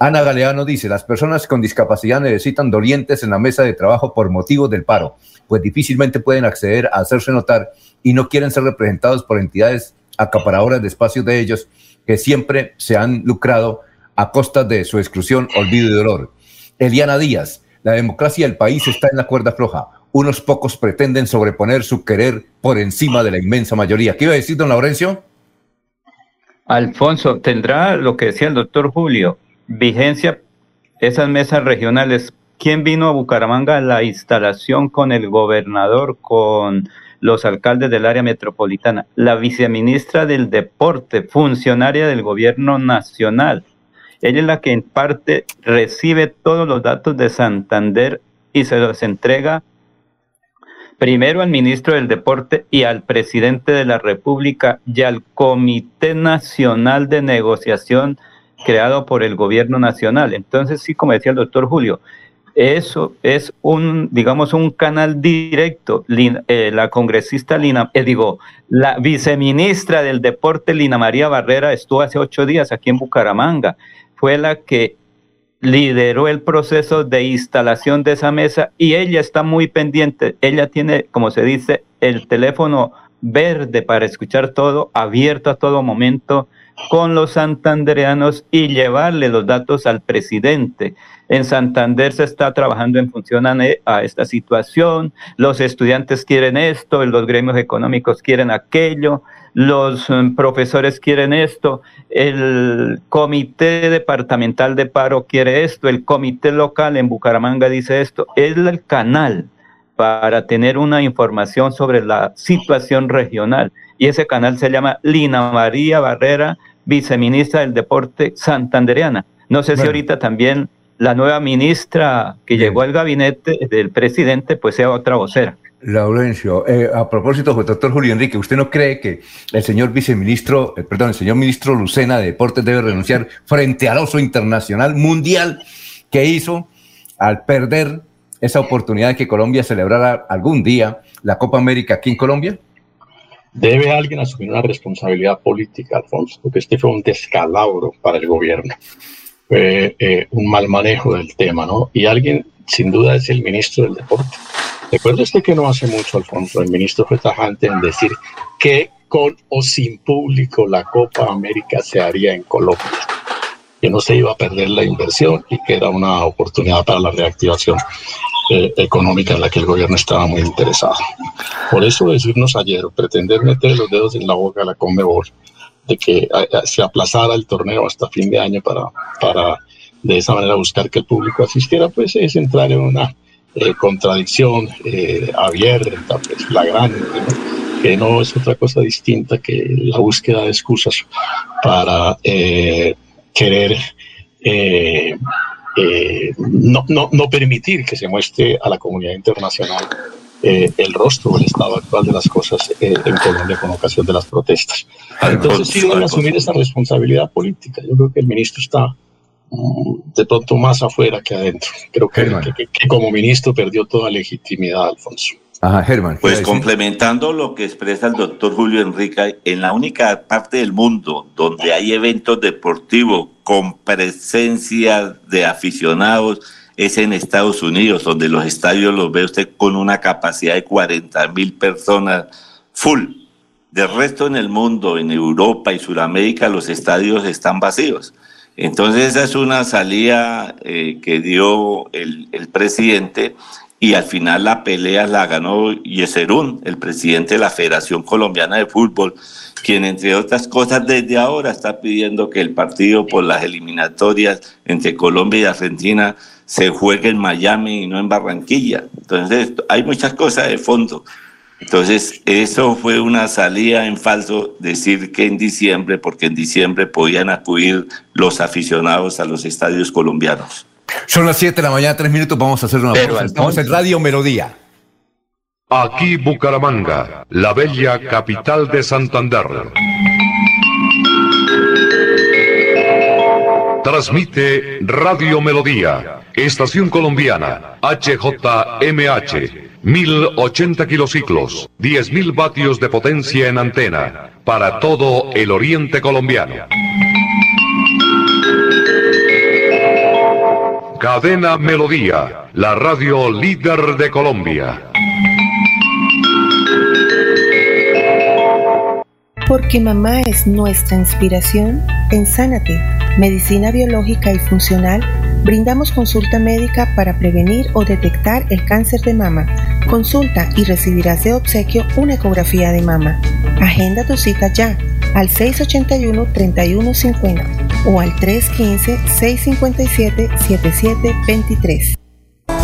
Speaker 2: Ana Galeano dice, las personas con discapacidad necesitan dolientes en la mesa de trabajo por motivo del paro pues difícilmente pueden acceder a hacerse notar y no quieren ser representados por entidades acaparadoras de espacios de ellos que siempre se han lucrado a costa de su exclusión, olvido y dolor. Eliana Díaz, la democracia del país está en la cuerda floja. Unos pocos pretenden sobreponer su querer por encima de la inmensa mayoría. ¿Qué iba a decir, don Laurencio?
Speaker 3: Alfonso, tendrá lo que decía el doctor Julio, vigencia esas mesas regionales ¿Quién vino a Bucaramanga a la instalación con el gobernador, con los alcaldes del área metropolitana? La viceministra del Deporte, funcionaria del gobierno nacional. Ella es la que en parte recibe todos los datos de Santander y se los entrega primero al ministro del Deporte y al presidente de la República y al Comité Nacional de Negociación creado por el gobierno nacional. Entonces, sí, como decía el doctor Julio, eso es un, digamos, un canal directo. Eh, la congresista Lina, eh, digo, la viceministra del deporte Lina María Barrera estuvo hace ocho días aquí en Bucaramanga. Fue la que lideró el proceso de instalación de esa mesa y ella está muy pendiente. Ella tiene, como se dice, el teléfono verde para escuchar todo, abierto a todo momento con los santandereanos y llevarle los datos al presidente. En Santander se está trabajando en función a, esta situación, los estudiantes quieren esto, los gremios económicos quieren aquello, los mm, profesores quieren esto, el comité departamental de paro quiere esto, el comité local en Bucaramanga dice esto. Es el canal para tener una información sobre la situación regional. Y ese canal se llama Lina María Barrera, viceministra del Deporte santandereana. No sé si ahorita también la nueva ministra que llegó al gabinete del presidente, pues sea otra vocera.
Speaker 2: Laurencio, eh, a propósito, doctor Julio Enrique, ¿usted no cree que el señor viceministro, eh, perdón, el señor ministro Lucena de Deportes debe renunciar frente al oso internacional mundial que hizo al perder esa oportunidad de que Colombia celebrara algún día la Copa América aquí en Colombia?
Speaker 13: Debe alguien asumir una responsabilidad política, Alfonso, porque este fue un descalabro para el gobierno, fue eh, un mal manejo del tema, ¿no? Y alguien, sin duda, es el ministro del Deporte. Recuerda usted que no hace mucho, Alfonso, el ministro fue tajante en decir que con o sin público la Copa América se haría en Colombia, que no se iba a perder la inversión y que era una oportunidad para la reactivación eh, económica en la que el gobierno estaba muy interesado. Por eso decirnos ayer, pretender meter los dedos en la boca a la Conmebol, de que eh, eh, se aplazara el torneo hasta fin de año para, para de esa manera buscar que el público asistiera, pues es entrar en una eh, contradicción eh, abierta, pues, flagrante, que no es otra cosa distinta que la búsqueda de excusas para querer no, no, no, permitir que se muestre a la comunidad internacional el rostro del estado actual de las cosas en Colombia con ocasión de las protestas. Entonces sí deben asumir esa responsabilidad política. Yo creo que el ministro está de pronto más afuera que adentro. Creo que, como ministro perdió toda legitimidad, Alfonso.
Speaker 2: Ajá, Germán.
Speaker 5: Pues complementando lo que expresa el doctor Julio Enrique, en la única parte del mundo donde hay eventos deportivos con presencia de aficionados es en Estados Unidos, donde los estadios los ve usted con una capacidad de 40 mil personas full. Del resto en el mundo, en Europa y Sudamérica, los estadios están vacíos. Entonces esa es una salida eh, que dio el, presidente y al final la pelea la ganó Yeserún, el presidente de la Federación Colombiana de Fútbol, quien entre otras cosas desde ahora está pidiendo que el partido por las eliminatorias entre Colombia y Argentina se juegue en Miami y no en Barranquilla. Entonces hay muchas cosas de fondo. Entonces, eso fue una salida en falso decir que en diciembre, porque en diciembre podían acudir los aficionados a los estadios colombianos.
Speaker 2: Son las 7 de la mañana, tres minutos, vamos a hacer una pausa. Estamos en Radio Melodía.
Speaker 24: Aquí Bucaramanga, la bella capital de Santander. Transmite Radio Melodía, Estación Colombiana, HJMH. 1080 kilociclos, 10.000 vatios de potencia en antena, para todo el oriente colombiano. Cadena Melodía, la radio líder de Colombia.
Speaker 28: Porque mamá es nuestra inspiración, en Sánate, Medicina Biológica y Funcional, brindamos consulta médica para prevenir o detectar el cáncer de mama. Consulta y recibirás de obsequio una ecografía de mama. Agenda tu cita ya al 681-3150 o al 315-657-7723.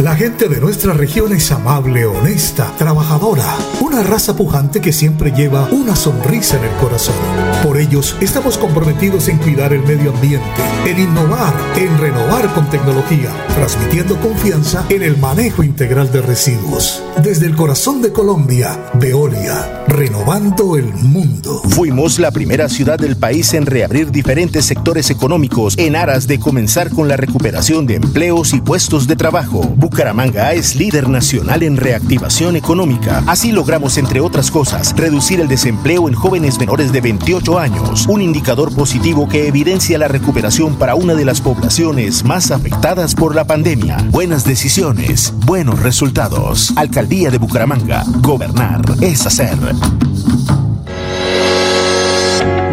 Speaker 17: La gente de nuestra región es amable, honesta, trabajadora, una raza pujante que siempre lleva una sonrisa en el corazón. Por ellos estamos comprometidos en cuidar el medio ambiente, en innovar, en renovar con tecnología, transmitiendo confianza en el manejo integral de residuos. Desde el corazón de Colombia, Veolia, renovando el mundo.
Speaker 20: Fuimos la primera ciudad del país en reabrir diferentes sectores económicos en aras de comenzar con la recuperación de empleos y puestos de trabajo Bucaramanga es líder nacional en reactivación económica. Así logramos, entre otras cosas, reducir el desempleo en jóvenes menores de 28 años, un indicador positivo que evidencia la recuperación para una de las poblaciones más afectadas por la pandemia. Buenas decisiones, buenos resultados. Alcaldía de Bucaramanga. Gobernar es hacer.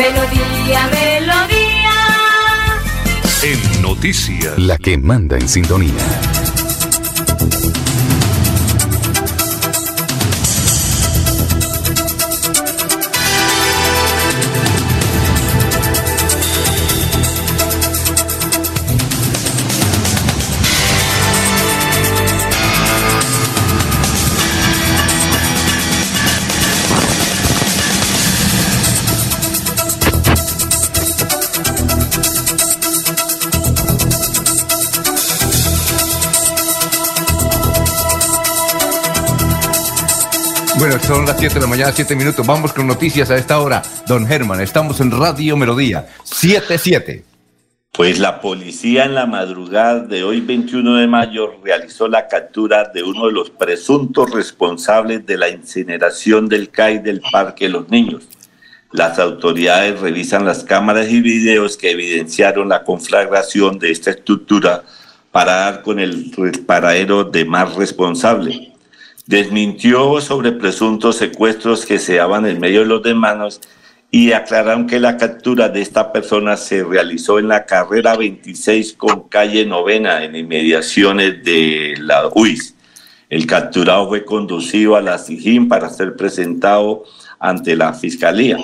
Speaker 29: Melodía, melodía.
Speaker 7: En noticias.
Speaker 30: La que manda en sintonía.
Speaker 2: Son las 7 de la mañana, 7 minutos. Vamos con noticias a esta hora. Don Germán, estamos en Radio Melodía, 7-7.
Speaker 5: Pues la policía en la madrugada de hoy, 21 de mayo, realizó la captura de uno de los presuntos responsables de la incineración del CAI del Parque los Niños. Las autoridades revisan las cámaras y videos que evidenciaron la conflagración de esta estructura para dar con el paradero de más responsable desmintió sobre presuntos secuestros que se daban en medio de los demás y aclararon que la captura de esta persona se realizó en la carrera 26 con calle novena en inmediaciones de la UIS. El capturado fue conducido a la SIGIN para ser presentado ante la Fiscalía.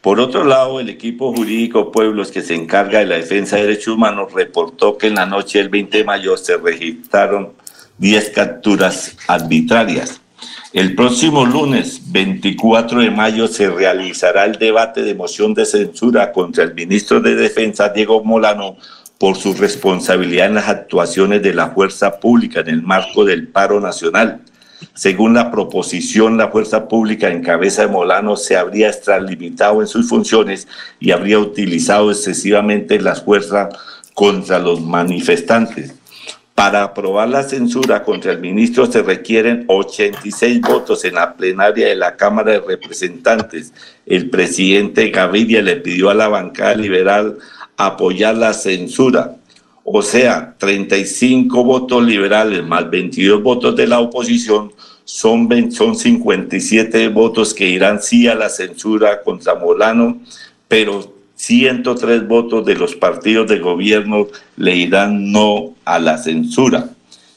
Speaker 5: Por otro lado, el equipo jurídico Pueblos que se encarga de la defensa de derechos humanos reportó que en la noche del 20 de mayo se registraron 10 capturas arbitrarias. El próximo lunes 24 de mayo se realizará el debate de moción de censura contra el ministro de Defensa, Diego Molano, por su responsabilidad en las actuaciones de la fuerza pública en el marco del paro nacional. Según la proposición, la fuerza pública en cabeza de Molano se habría extralimitado en sus funciones y habría utilizado excesivamente las fuerzas contra los manifestantes. Para aprobar la censura contra el ministro se requieren 86 votos en la plenaria de la Cámara de Representantes. El presidente Gaviria le pidió a la bancada liberal apoyar la censura. O sea, 35 votos liberales más 22 votos de la oposición son, son 57 votos que irán sí a la censura contra Molano, pero 103 votos de los partidos de gobierno le irán no a la censura.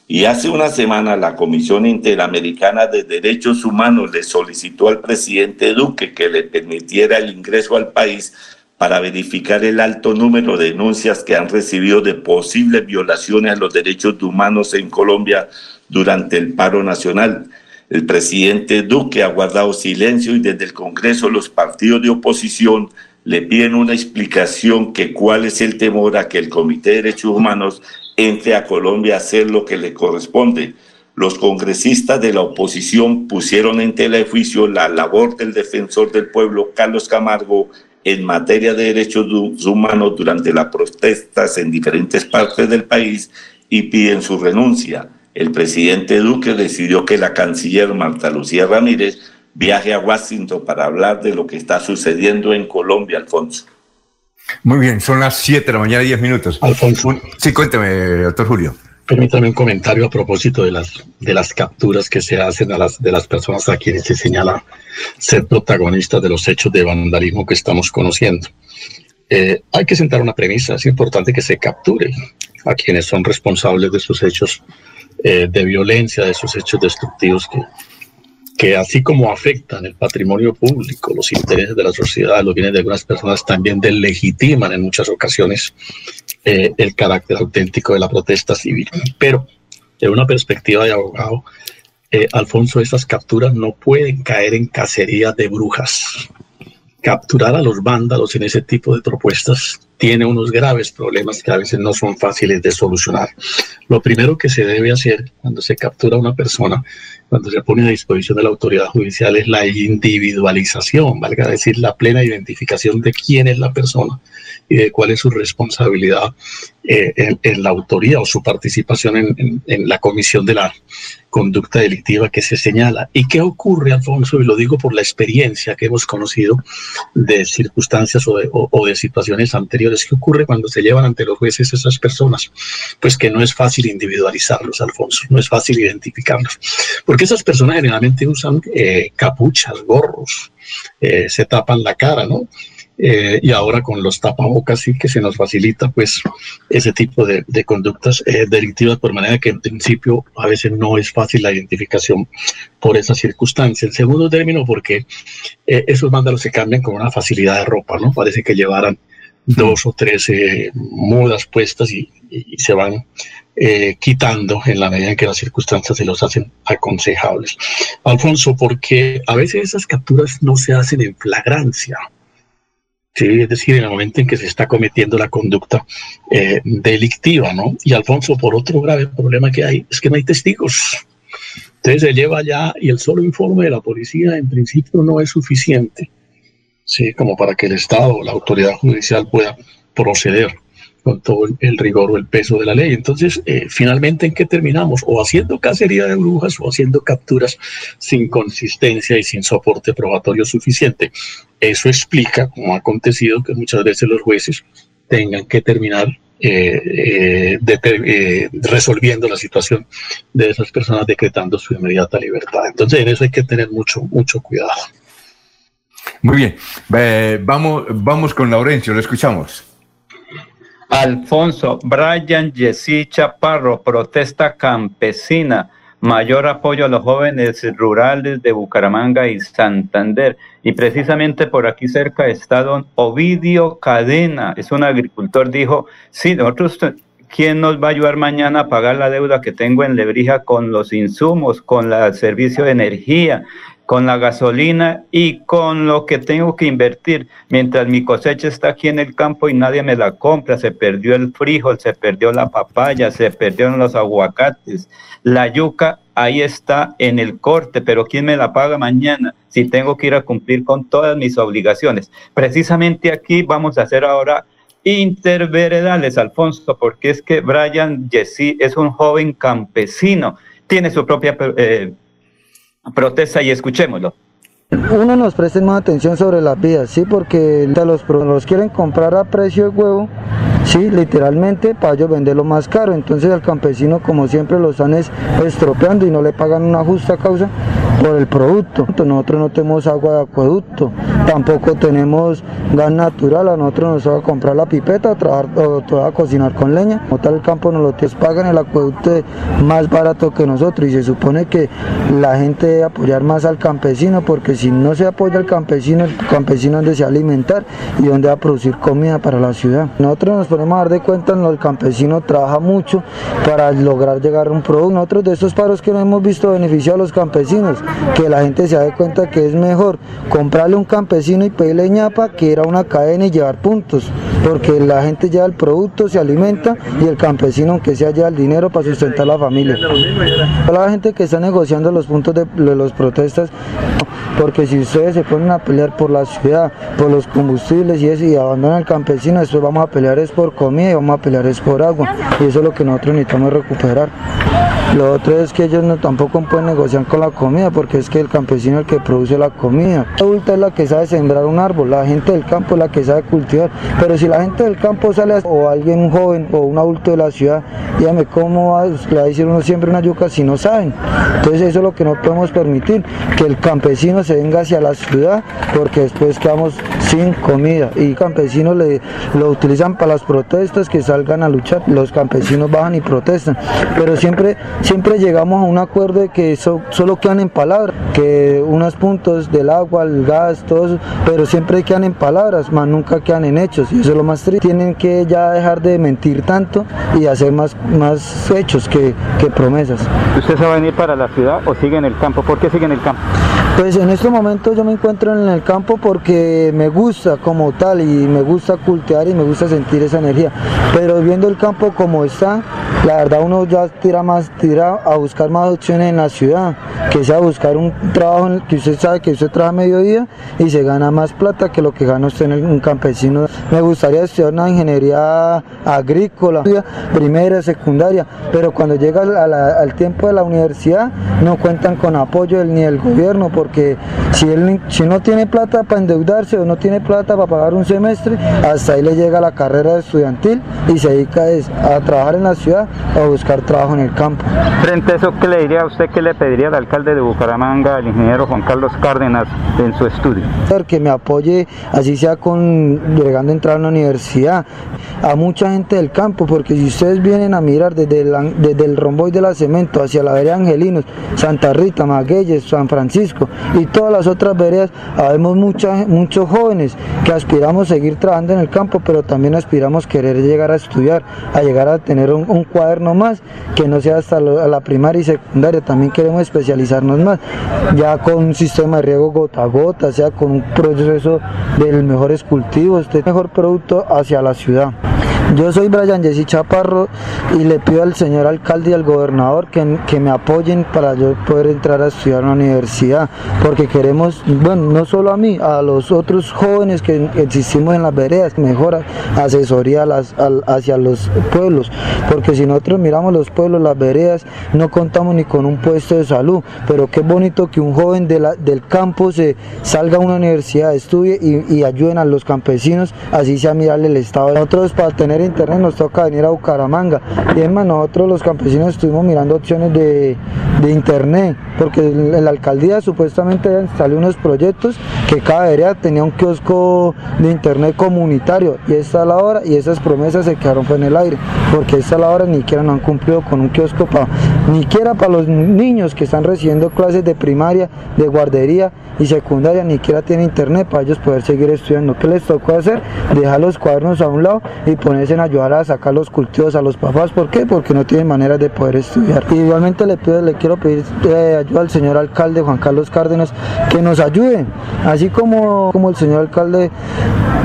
Speaker 5: Y hace una semana la Comisión Interamericana de Derechos Humanos le solicitó al presidente Duque que le permitiera el ingreso al país para verificar el alto número de denuncias que han recibido de posibles violaciones a los derechos humanos en Colombia durante el paro nacional. El presidente Duque ha guardado silencio y desde el Congreso los partidos de oposición le piden una explicación que cuál es el temor a que el Comité de Derechos Humanos entre a Colombia a hacer lo que le corresponde. Los congresistas de la oposición pusieron en tela de juicio la labor del defensor del pueblo, Carlos Camargo, en materia de derechos humanos durante las protestas en diferentes partes del país y piden su renuncia. El presidente Duque decidió que la canciller Marta Lucía Ramírez viaje a Washington para hablar de lo que está sucediendo en Colombia, Alfonso.
Speaker 2: Muy bien, son las 7 de la mañana, 10 minutos.
Speaker 13: Alfonso.
Speaker 2: Sí, cuénteme, doctor Julio.
Speaker 13: Permítame un comentario a propósito de las, de las capturas que se hacen a las, de las personas a quienes se señala ser protagonistas de los hechos de vandalismo que estamos conociendo. Eh, hay que sentar una premisa, es importante que se capture a quienes son responsables de esos hechos eh, de violencia, de esos hechos destructivos que, que así como afectan el patrimonio público, los intereses de la sociedad, los bienes de algunas personas, también delegitiman en muchas ocasiones eh, el carácter auténtico de la protesta civil. Pero de una perspectiva de abogado, eh, Alfonso, esas capturas no pueden caer en cacería de brujas. Capturar a los vándalos en ese tipo de propuestas tiene unos graves problemas que a veces no son fáciles de solucionar. Lo primero que se debe hacer cuando se captura a una persona, cuando se pone a disposición de la autoridad judicial, es la individualización, valga decir, la plena identificación de quién es la persona y de cuál es su responsabilidad eh, en, la autoría o su participación en, en la comisión de la conducta delictiva que se señala. ¿Y qué ocurre, Alfonso? Y lo digo por la experiencia que hemos conocido de circunstancias o de, o, de situaciones anteriores. ¿Qué ocurre cuando se llevan ante los jueces esas personas? Pues que no es fácil individualizarlos, Alfonso, no es fácil identificarlos. Porque esas personas generalmente usan eh, capuchas, gorros, eh, se tapan la cara, ¿no? Eh, y ahora con los tapabocas sí que se nos facilita pues ese tipo de, conductas eh, delictivas por manera que en principio a veces no es fácil la identificación por esa circunstancia. En segundo término, porque eh, esos vándalos se cambian con una facilidad de ropa, ¿no? Parece que llevaran dos o tres mudas puestas y, se van quitando en la medida en que las circunstancias se los hacen aconsejables. Alfonso, porque a veces esas capturas no se hacen en flagrancia. Sí, es decir, en el momento en que se está cometiendo la conducta eh, delictiva, ¿no? Y Alfonso, por otro grave problema que hay, es que no hay testigos. Entonces se lleva ya y el solo informe de la policía en principio no es suficiente, ¿sí? Como para que el Estado o la autoridad judicial pueda proceder con todo el rigor o el peso de la ley. Entonces, eh, finalmente, ¿en qué terminamos? O haciendo cacería de brujas o haciendo capturas sin consistencia y sin soporte probatorio suficiente. Eso explica, como ha acontecido, que muchas veces los jueces tengan que terminar eh, eh, resolviendo la situación de esas personas, decretando su inmediata libertad. Entonces, en eso hay que tener mucho, mucho cuidado.
Speaker 2: Muy bien, vamos, vamos con Laurencio, lo escuchamos.
Speaker 3: Alfonso, Brian Jessy Chaparro, protesta campesina, mayor apoyo a los jóvenes rurales de Bucaramanga y Santander. Y precisamente por aquí cerca está don Ovidio Cadena, es un agricultor, dijo, sí, nosotros, ¿quién nos va a ayudar mañana a pagar la deuda que tengo en Lebrija con los insumos, con el servicio de energía? Con la gasolina y con lo que tengo que invertir. Mientras mi cosecha está aquí en el campo y nadie me la compra, se perdió el frijol, se perdió la papaya, se perdieron los aguacates, la yuca ahí está en el corte, pero ¿quién me la paga mañana si tengo que ir a cumplir con todas mis obligaciones? Precisamente aquí vamos a hacer ahora interveredales, Alfonso, porque es que Brian Jessy es un joven campesino, tiene su propia eh, protesta y escuchémoslo.
Speaker 31: Uno nos preste más atención sobre las vías, sí, porque los, los quieren comprar a precio de huevo, sí, literalmente para ellos venderlo más caro. Entonces al campesino, como siempre, lo están estropeando y no le pagan una justa causa por el producto. Nosotros no tenemos agua de acueducto, tampoco tenemos gas natural, a nosotros nos va a comprar la pipeta o, trabajar, o, a cocinar con leña. Como tal el campo nos lo pagan el acueducto más barato que nosotros y se supone que la gente debe apoyar más al campesino porque si no se apoya al campesino, el campesino donde se alimentar y donde va a producir comida para la ciudad. Nosotros nos ponemos a dar de cuenta, el campesino trabaja mucho para lograr llegar a un producto. Nosotros de estos paros que no hemos visto beneficiar a los campesinos, que la gente se dé cuenta que es mejor comprarle un campesino y pedirle ñapa que ir a una cadena y llevar puntos, porque la gente lleva el producto, se alimenta y el campesino aunque sea lleva el dinero para sustentar la familia. La gente que está negociando los puntos de, de los protestas, porque si ustedes se ponen a pelear por la ciudad, por los combustibles y eso y abandonan al campesino, después vamos a pelear es por comida y vamos a pelear es por agua y eso es lo que nosotros necesitamos recuperar. Lo otro es que ellos no tampoco pueden negociar con la comida porque es que el campesino es el que produce la comida. La adulta es la que sabe sembrar un árbol, la gente del campo es la que sabe cultivar. Pero si la gente del campo sale o alguien un joven o un adulto de la ciudad, dígame cómo va, le va a decir uno siempre una yuca si no saben. Entonces eso es lo que no podemos permitir, que el campesino se venga hacia la ciudad porque después quedamos sin comida y campesinos le, lo utilizan para las protestas que salgan a luchar. Los campesinos bajan y protestan, pero siempre, siempre llegamos a un acuerdo de que eso solo quedan en que unos puntos del agua, el gas, todo eso, pero siempre quedan en palabras, más nunca quedan en hechos y eso es lo más triste. Tienen que ya dejar de mentir tanto y hacer más, más hechos que, que promesas.
Speaker 32: ¿Usted se va a venir para la ciudad o sigue en el campo? ¿Por qué sigue en el campo?
Speaker 31: Pues en este momento yo me encuentro en el campo porque me gusta como tal y me gusta cultivar y me gusta sentir esa energía. Pero viendo el campo como está, la verdad uno ya tira más, tira a buscar más opciones en la ciudad, que sea buscar un trabajo que usted sabe que usted trabaja mediodía y se gana más plata que lo que gana usted en un campesino. Me gustaría estudiar una ingeniería agrícola, primera, secundaria, pero cuando llega al tiempo de la universidad no cuentan con apoyo ni del gobierno porque si él si no tiene plata para endeudarse o no tiene plata para pagar un semestre, hasta ahí le llega la carrera estudiantil y se dedica a trabajar en la ciudad o a buscar trabajo en el campo.
Speaker 32: Frente a eso, ¿qué le diría a usted, qué le pediría al alcalde de Bucaramanga, el ingeniero Juan Carlos Cárdenas, en su estudio?
Speaker 31: Que me apoye, así sea con llegando a entrar a la universidad, a mucha gente del campo, porque si ustedes vienen a mirar desde, desde el romboy de la cemento hacia la vereda Angelinos, Santa Rita, Magueyes, San Francisco, y todas las otras veredas, habemos muchos jóvenes que aspiramos a seguir trabajando en el campo, pero también aspiramos querer llegar a estudiar, a llegar a tener un, cuaderno más, que no sea hasta la primaria y secundaria, también queremos especializarnos más, ya con un sistema de riego gota a gota, sea con un proceso de mejores cultivos, de mejor producto hacia la ciudad. Yo soy Brian Jessy Chaparro y le pido al señor alcalde y al gobernador que, que, me apoyen para yo poder entrar a estudiar en la universidad, porque queremos, bueno, no solo a mí, a los otros jóvenes que existimos en las veredas, mejor asesoría las, hacia los pueblos, porque si nosotros miramos los pueblos, las veredas, no contamos ni con un puesto de salud, pero qué bonito que un joven de del campo se salga a una universidad, estudie y, y ayuden a los campesinos, así sea mirarle el estado. Nosotros para tener internet nos toca venir a Bucaramanga. Y es más, nosotros los campesinos estuvimos mirando opciones de, internet, porque la alcaldía supuestamente salió unos proyectos que cada vereda tenía un kiosco de internet comunitario. Y esta es la hora, y esas promesas se quedaron en el aire, porque esta es la hora ni siquiera no han cumplido con un kiosco para, ni siquiera para los niños que están recibiendo clases de primaria, de guardería y secundaria, ni siquiera tienen internet para ellos poder seguir estudiando. ¿Qué les tocó hacer? Dejar los cuadernos a un lado y ponerse en ayudar a sacar los cultivos a los papás. ¿Por qué? Porque no tienen manera de poder estudiar. Igualmente le, pido, le quiero pedir eh, ayuda al señor alcalde Juan Carlos Cárdenas que nos ayude. Así como, como el señor alcalde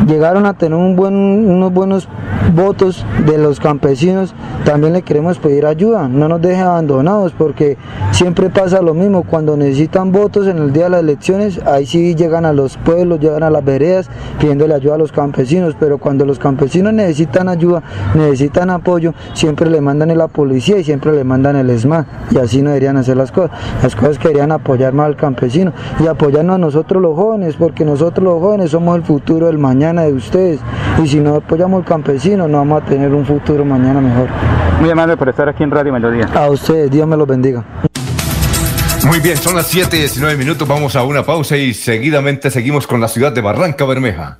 Speaker 31: llegaron a tener unos buenos votos de los campesinos, también le queremos pedir ayuda. No nos deje abandonados porque siempre pasa lo mismo. Cuando necesitan votos en el día de las elecciones, ahí sí llegan a los pueblos, llegan a las veredas pidiéndole ayuda a los campesinos. Pero cuando los campesinos necesitan ayuda, ayuda, necesitan apoyo, siempre le mandan a la policía y siempre le mandan el ESMA. Y así no deberían hacer las cosas. Las cosas querían apoyar más al campesino y apoyarnos a nosotros los jóvenes, porque nosotros los jóvenes somos el futuro del mañana de ustedes. Y si no apoyamos al campesino, no vamos a tener un futuro mañana mejor.
Speaker 32: Muy amable por estar aquí en Radio Melodía.
Speaker 31: A ustedes, Dios me los bendiga.
Speaker 2: Muy bien, son las 7 y 19 minutos, vamos a una pausa y seguidamente seguimos con la ciudad de Barranca Bermeja.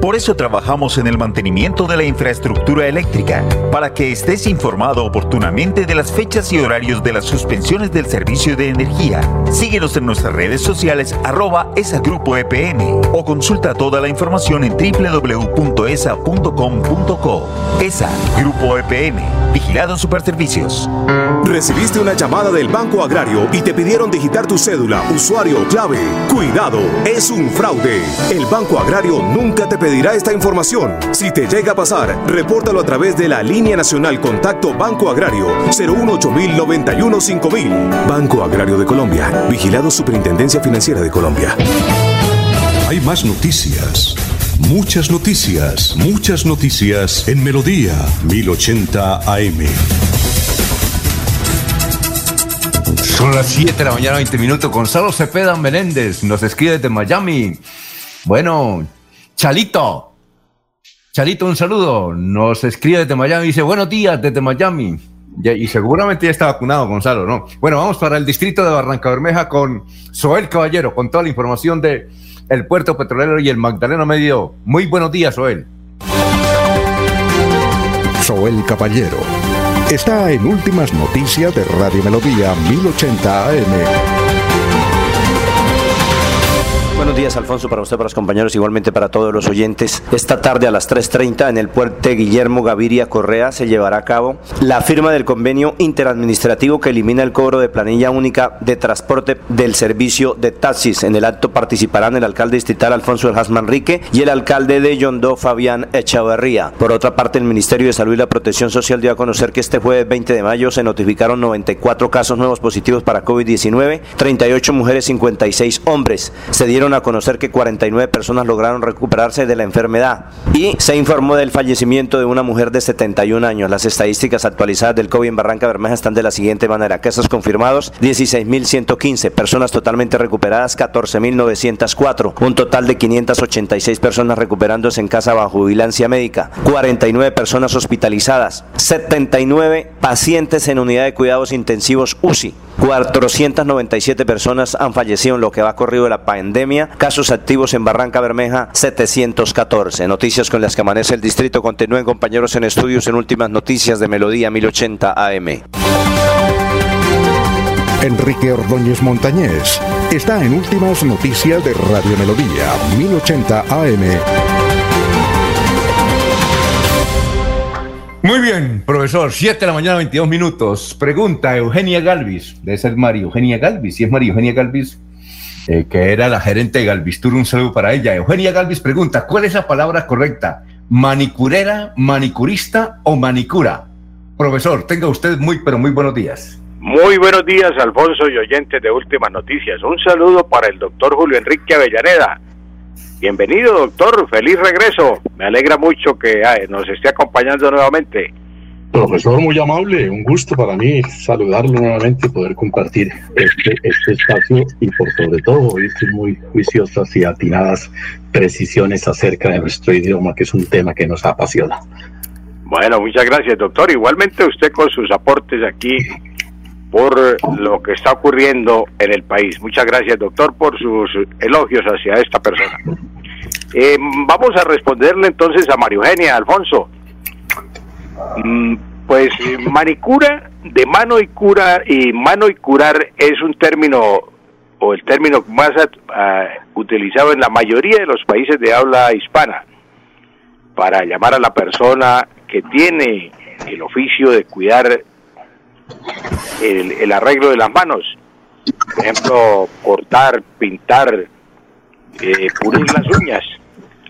Speaker 33: Por eso trabajamos en el mantenimiento de la infraestructura eléctrica, para que estés informado oportunamente de las fechas y horarios de las suspensiones del servicio de energía. Síguenos en nuestras redes sociales arroba esa grupo EPN o consulta toda la información en www.esa.com.co. ESA Grupo EPN Vigilado Superservicios.
Speaker 12: Recibiste una llamada del Banco Agrario y te pidieron digitar tu cédula, usuario, clave. Cuidado, es un fraude. El Banco Agrario nunca te pedirá esta información. Si te llega a pasar, repórtalo a través de la línea nacional Contacto Banco Agrario 018 91 5000. Banco Agrario de Colombia. Vigilado Superintendencia Financiera de Colombia.
Speaker 24: Hay más noticias. Muchas noticias, muchas noticias en Melodía 1080 AM.
Speaker 2: Son las 7 de la mañana, 20 minutos. Gonzalo Cepeda Menéndez nos escribe desde Miami. Bueno, Chalito. Chalito, un saludo. Nos escribe desde Miami. Dice, buenos días desde Miami. y seguramente ya está vacunado, Gonzalo, ¿no? Bueno, vamos para el distrito de Barranca Bermeja con Soel Caballero, con toda la información de el puerto petrolero y el Magdalena Medio. Muy buenos días, Soel.
Speaker 34: Soel Caballero está en Últimas Noticias de Radio Melodía 1080 AM.
Speaker 35: Buenos días, Alfonso, para usted, para los compañeros, igualmente para todos los oyentes. Esta tarde a las 3.30 en el puente Guillermo Gaviria Correa se llevará a cabo la firma del convenio interadministrativo que elimina el cobro de planilla única de transporte del servicio de taxis. En el acto participarán el alcalde distrital Alfonso El Manrique y el alcalde de Yondó, Fabián Echavarría. Por otra parte, el Ministerio de Salud y la Protección Social dio a conocer que este jueves 20 de mayo se notificaron 94 casos nuevos positivos para COVID-19, 38 mujeres, 56 hombres. Se dieron a conocer que 49 personas lograron recuperarse de la enfermedad y se informó del fallecimiento de una mujer de 71 años. Las estadísticas actualizadas del COVID en Barranca Bermeja están de la siguiente manera. Casos confirmados 16.115, personas totalmente recuperadas 14.904, un total de 586 personas recuperándose en casa bajo vigilancia médica, 49 personas hospitalizadas, 79 pacientes en unidad de cuidados intensivos UCI, 497 personas han fallecido en lo que va corrido la pandemia. Casos activos en Barranca Bermeja, 714. Noticias con las que amanece el distrito. Continúen compañeros en estudios en últimas noticias de Melodía 1080 AM.
Speaker 34: Enrique Ordóñez Montañés está en últimas noticias de Radio Melodía 1080 AM.
Speaker 2: Muy bien, profesor. 7 de la mañana, 22 minutos. Pregunta Eugenia Galvis. Debe ser María Eugenia Galvis. Si es María Eugenia Galvis, eh, que era la gerente de Galvistur, un saludo para ella. Eugenia Galvis pregunta: ¿Cuál es la palabra correcta? ¿Manicurera, manicurista o manicura? Profesor, tenga usted muy, pero muy buenos días.
Speaker 36: Muy buenos días, Alfonso y oyentes de Últimas Noticias. Un saludo para el doctor Julio Enrique Avellaneda Bienvenido, doctor. Feliz regreso. Me alegra mucho que nos esté acompañando nuevamente.
Speaker 13: Profesor, muy amable. Un gusto para mí saludarlo nuevamente y poder compartir este, este espacio y por sobre todo oír muy juiciosas y atinadas precisiones acerca de nuestro idioma, que es un tema que nos apasiona.
Speaker 36: Bueno, muchas gracias, doctor. Igualmente usted con sus aportes aquí por lo que está ocurriendo en el país. Muchas gracias, doctor, por sus elogios hacia esta persona. Eh, vamos a responderle entonces a Mario Eugenia, Alfonso. Mm, pues manicura de mano y cura y mano y curar es un término o el término más utilizado en la mayoría de los países de habla hispana para llamar a la persona que tiene el oficio de cuidar el, arreglo de las manos. Por ejemplo, cortar, pintar, eh, pulir las uñas.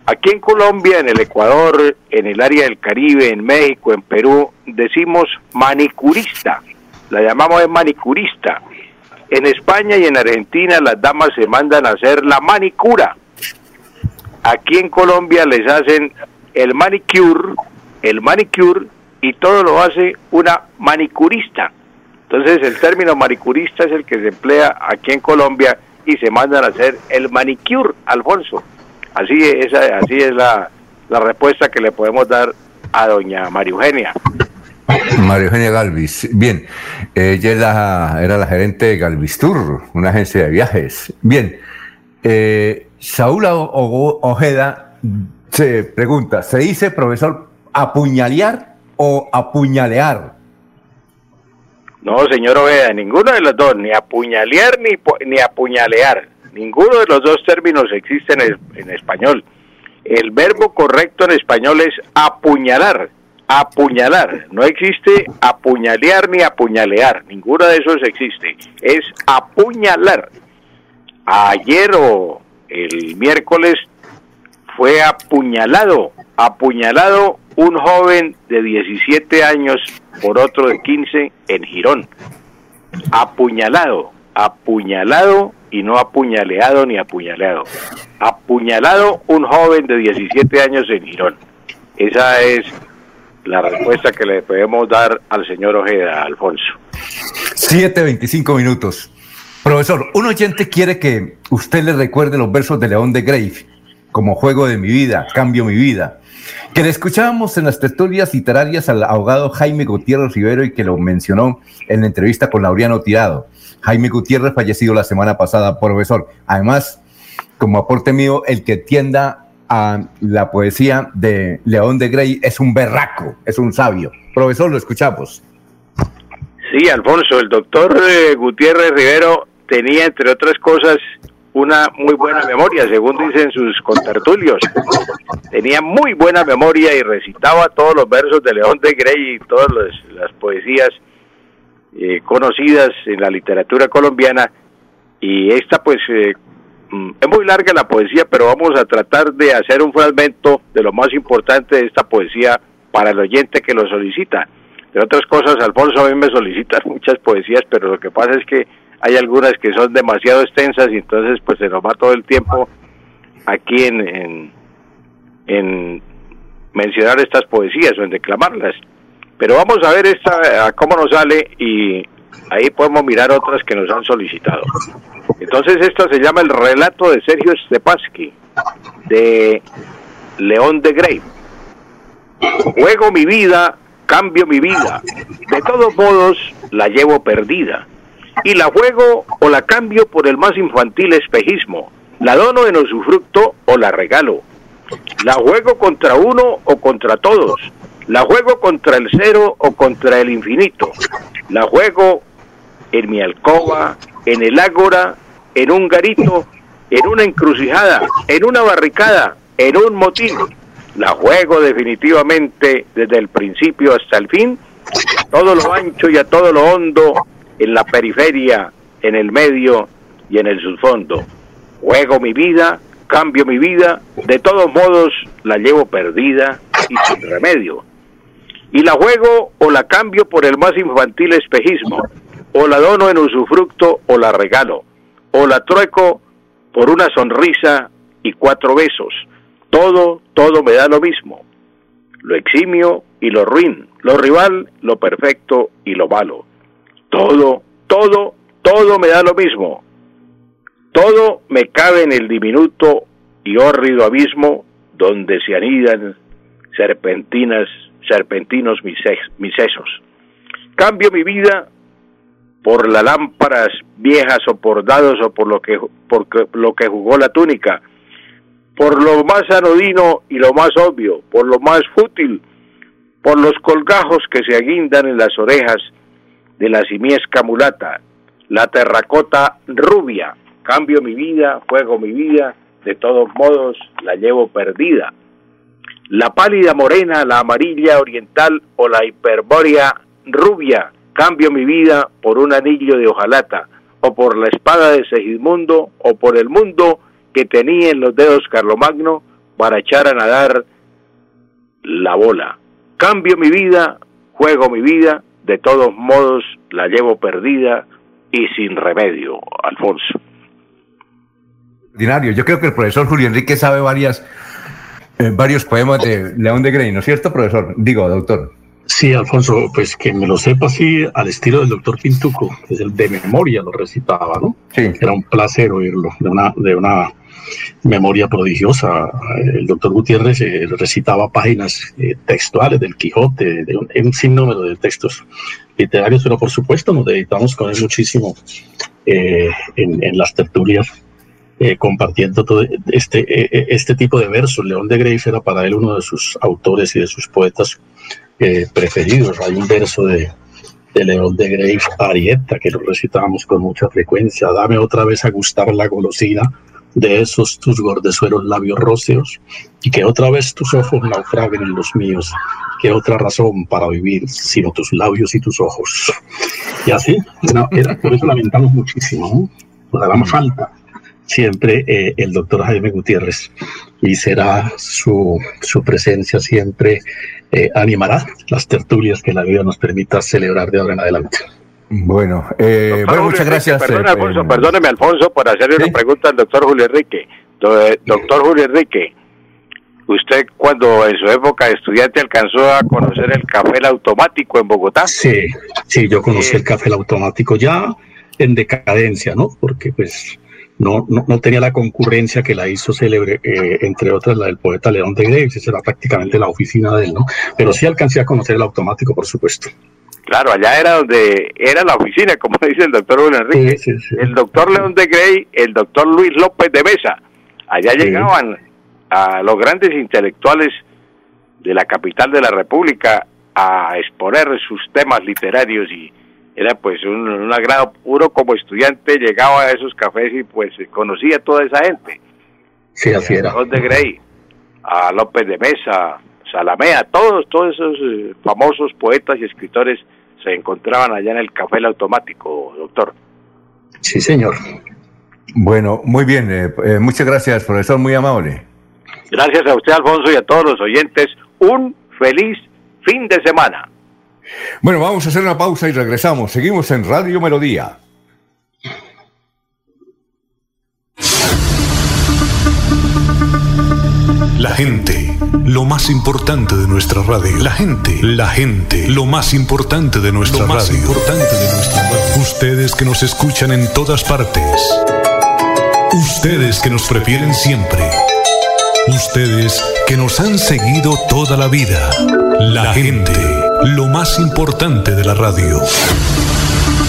Speaker 36: Aquí en Colombia, en el Ecuador, en el área del Caribe, en México, en Perú, decimos manicurista. La llamamos de manicurista. En España y en Argentina las damas se mandan a hacer la manicura. Aquí en Colombia les hacen el manicure, el manicure y todo lo hace una manicurista. Entonces el término manicurista es el que se emplea aquí en Colombia y se mandan a hacer el manicure, Alfonso. Así es, así es la, respuesta que le podemos dar a doña María Eugenia.
Speaker 2: María Eugenia Galvis. Bien, ella era la gerente de Galvistur, una agencia de viajes. Bien, eh, Saúl Ojeda se pregunta, ¿se dice, profesor, apuñalear o apuñalear?
Speaker 36: No, señor Ojeda, ninguno de los dos, ni apuñalear ni, ni apuñalear. Ninguno de los dos términos existen en, en español. El verbo correcto en español es apuñalar. apuñalar. No existe apuñalear ni apuñalear. Ninguno de esos existe. Es apuñalar. Ayer o el miércoles fue apuñalado, apuñalado un joven de 17 años por otro de 15 en Girón. Apuñalado, apuñalado y no apuñaleado ni apuñaleado. Apuñalado un joven de 17 años en Girón. Esa es la respuesta que le podemos dar al señor Ojeda, Alfonso.
Speaker 2: 7.25 minutos. Profesor, un oyente quiere que usted le recuerde los versos de León de Grave, como juego de mi vida, cambio mi vida, que le escuchábamos en las tertulias literarias al abogado Jaime Gutiérrez Rivero y que lo mencionó en la entrevista con Laureano Tirado. Jaime Gutiérrez fallecido la semana pasada, profesor. Además, como aporte mío, el que tienda a la poesía de León de Grey es un berraco, es un sabio. Profesor, lo escuchamos.
Speaker 36: Sí, Alfonso, el doctor eh, Gutiérrez Rivero tenía, entre otras cosas, una muy buena memoria, según dicen sus contertulios. Tenía muy buena memoria y recitaba todos los versos de León de Grey y todas las poesías eh, conocidas en la literatura colombiana. Y esta, pues, eh, mm, es muy larga la poesía, pero vamos a tratar de hacer un fragmento de lo más importante de esta poesía para el oyente que lo solicita. De otras cosas, Alfonso a mí me solicitan muchas poesías, pero lo que pasa es que hay algunas que son demasiado extensas y entonces pues se nos va todo el tiempo aquí en, en, mencionar estas poesías o en declamarlas. Pero vamos a ver esta, a cómo nos sale y ahí podemos mirar otras que nos han solicitado. Entonces esta se llama el relato de Sergio Stepaski, de León de Grey. Juego mi vida, cambio mi vida. De todos modos, la llevo perdida y la juego o la cambio por el más infantil espejismo. La dono en usufructo o la regalo. La juego contra uno o contra todos. La juego contra el cero o contra el infinito. La juego en mi alcoba, en el ágora, en un garito, en una encrucijada, en una barricada, en un motín. La juego definitivamente desde el principio hasta el fin, todo lo ancho y a todo lo hondo, en la periferia, en el medio y en el subfondo. Juego mi vida, cambio mi vida, de todos modos la llevo perdida y sin remedio. Y la juego o la cambio por el más infantil espejismo, o la dono en usufructo o la regalo, o la trueco por una sonrisa y cuatro besos. Todo, todo me da lo mismo. Lo eximio y lo ruin, lo rival, lo perfecto y lo malo. Todo, todo, todo me da lo mismo. Todo me cabe en el diminuto y hórrido abismo donde se anidan serpentinas, serpentinos mis, mis sesos. Cambio mi vida por las lámparas viejas o por dados o por lo que, por lo que jugó la túnica, por lo más anodino y lo más obvio, por lo más fútil, por los colgajos que se aguindan en las orejas de la simiesca mulata, la terracota rubia, cambio mi vida, juego mi vida, de todos modos la llevo perdida. La pálida morena, la amarilla oriental o la hiperbórea rubia, cambio mi vida por un anillo de hojalata, o por la espada de Segismundo, o por el mundo que tenía en los dedos Carlomagno para echar a nadar la bola. Cambio mi vida, juego mi vida, de todos modos la llevo perdida y sin remedio, Alfonso.
Speaker 2: Ordinario. Yo creo que el profesor Julio Enrique sabe varias, eh, varios poemas de León de Grey, ¿no es cierto, profesor? Digo, doctor.
Speaker 13: Sí, Alfonso, pues que me lo sepa así al estilo del doctor Pintuco, que es el de memoria lo recitaba, ¿no? Sí. Era un placer oírlo, de una, de una memoria prodigiosa. El doctor Gutiérrez eh, recitaba páginas eh, textuales del Quijote, de un, sinnúmero de textos literarios, pero por supuesto nos dedicamos con él muchísimo eh, en, las tertulias. compartiendo todo este, este tipo de versos. León de Grey era para él uno de sus autores y de sus poetas preferidos. Hay un verso de, León de Grey, Arietta, que lo recitábamos con mucha frecuencia. Dame otra vez a gustar la golosina de esos tus gordezuelos labios róseos y que otra vez tus ojos naufraguen en los míos. ¿Qué otra razón para vivir sino tus labios y tus ojos? Y así, era, por eso lamentamos muchísimo, nos hará más falta siempre eh, el doctor Jaime Gutiérrez y será su, su presencia siempre eh, animará las tertulias que la vida nos permita celebrar de ahora en adelante.
Speaker 2: Bueno, eh, muchas gracias.
Speaker 36: perdóneme, Alfonso, por hacerle una pregunta al doctor Julio Enrique. Doctor Julio Enrique, ¿usted cuando en su época de estudiante alcanzó a conocer el café automático en Bogotá?
Speaker 13: Sí, sí, yo conocí el café automático ya en decadencia, ¿no? Porque pues no, no, tenía la concurrencia que la hizo célebre, eh, entre otras la del poeta León de Greves, esa era prácticamente la oficina de él, ¿no? Pero sí alcancé a conocer el automático, por supuesto.
Speaker 36: Claro, allá era donde era la oficina, como dice el doctor Juan Enrique. El doctor León de Grey, el doctor Luis López de Mesa. Allá llegaban a los grandes intelectuales de la capital de la República a exponer sus temas literarios y era pues un, un, agrado. Uno como estudiante llegaba a esos cafés y pues conocía a toda esa gente.
Speaker 13: Sí, así era.
Speaker 36: A de Grey, a López de Mesa, Salamea, todos, todos esos eh, famosos poetas y escritores se encontraban allá en el café el automático, doctor.
Speaker 13: Sí, señor.
Speaker 2: Bueno, muy bien. Eh, eh, muchas gracias, profesor, muy amable.
Speaker 36: Gracias a usted, Alfonso, y a todos los oyentes. Un feliz fin de semana.
Speaker 2: Bueno, vamos a hacer una pausa y regresamos. Seguimos en Radio Melodía.
Speaker 24: La gente, lo más importante de nuestra radio. La gente, la gente, lo más importante de nuestra lo más importante de nuestra radio. Ustedes que nos escuchan en todas partes. Ustedes que nos prefieren siempre. Ustedes que nos han seguido toda la vida. La, gente lo más importante de la radio.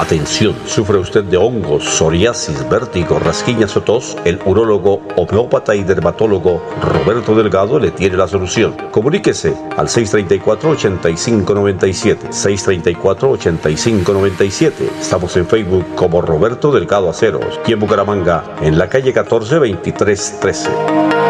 Speaker 37: Atención, ¿sufre usted de hongos, psoriasis, vértigo, rasquiñas o tos? El urólogo, homeópata y dermatólogo Roberto Delgado le tiene la solución. Comuníquese al 634-8597. 634-8597. Estamos en Facebook como Roberto Delgado Aceros y en Bucaramanga en la calle 14 2313.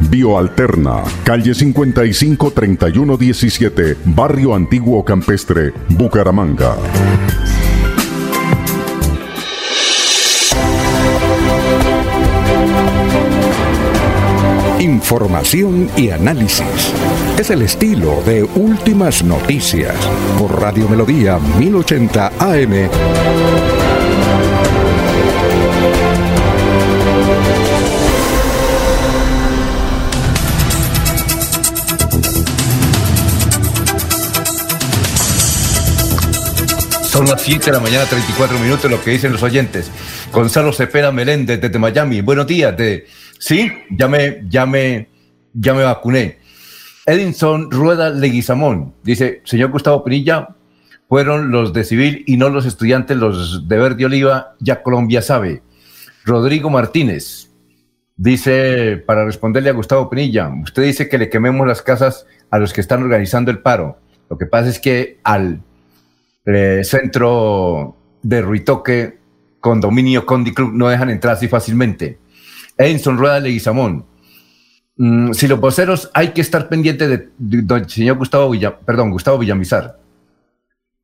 Speaker 34: Bioalterna, calle 55 3117, Barrio Antiguo Campestre, Bucaramanga. Información y análisis. Es el estilo de Últimas Noticias por Radio Melodía 1080 AM.
Speaker 2: Son las 7 de la mañana, 34 minutos, lo que dicen los oyentes. Gonzalo Cepeda Meléndez desde Miami. Buenos días. De, sí, ya me, ya me, ya me vacuné. Edinson Rueda Leguizamón dice, señor Gustavo Pinilla, fueron los de civil y no los estudiantes, los de verde oliva, ya Colombia sabe. Rodrigo Martínez dice, para responderle a Gustavo Pinilla, usted dice que le quememos las casas a los que están organizando el paro. Lo que pasa es que al eh, centro de Ruitoque, condominio Condi Club, no dejan entrar así fácilmente. Edinson Rueda Leguizamón. Mm, si los voceros hay que estar pendientes de, señor Gustavo Villa, perdón, Gustavo Villamizar.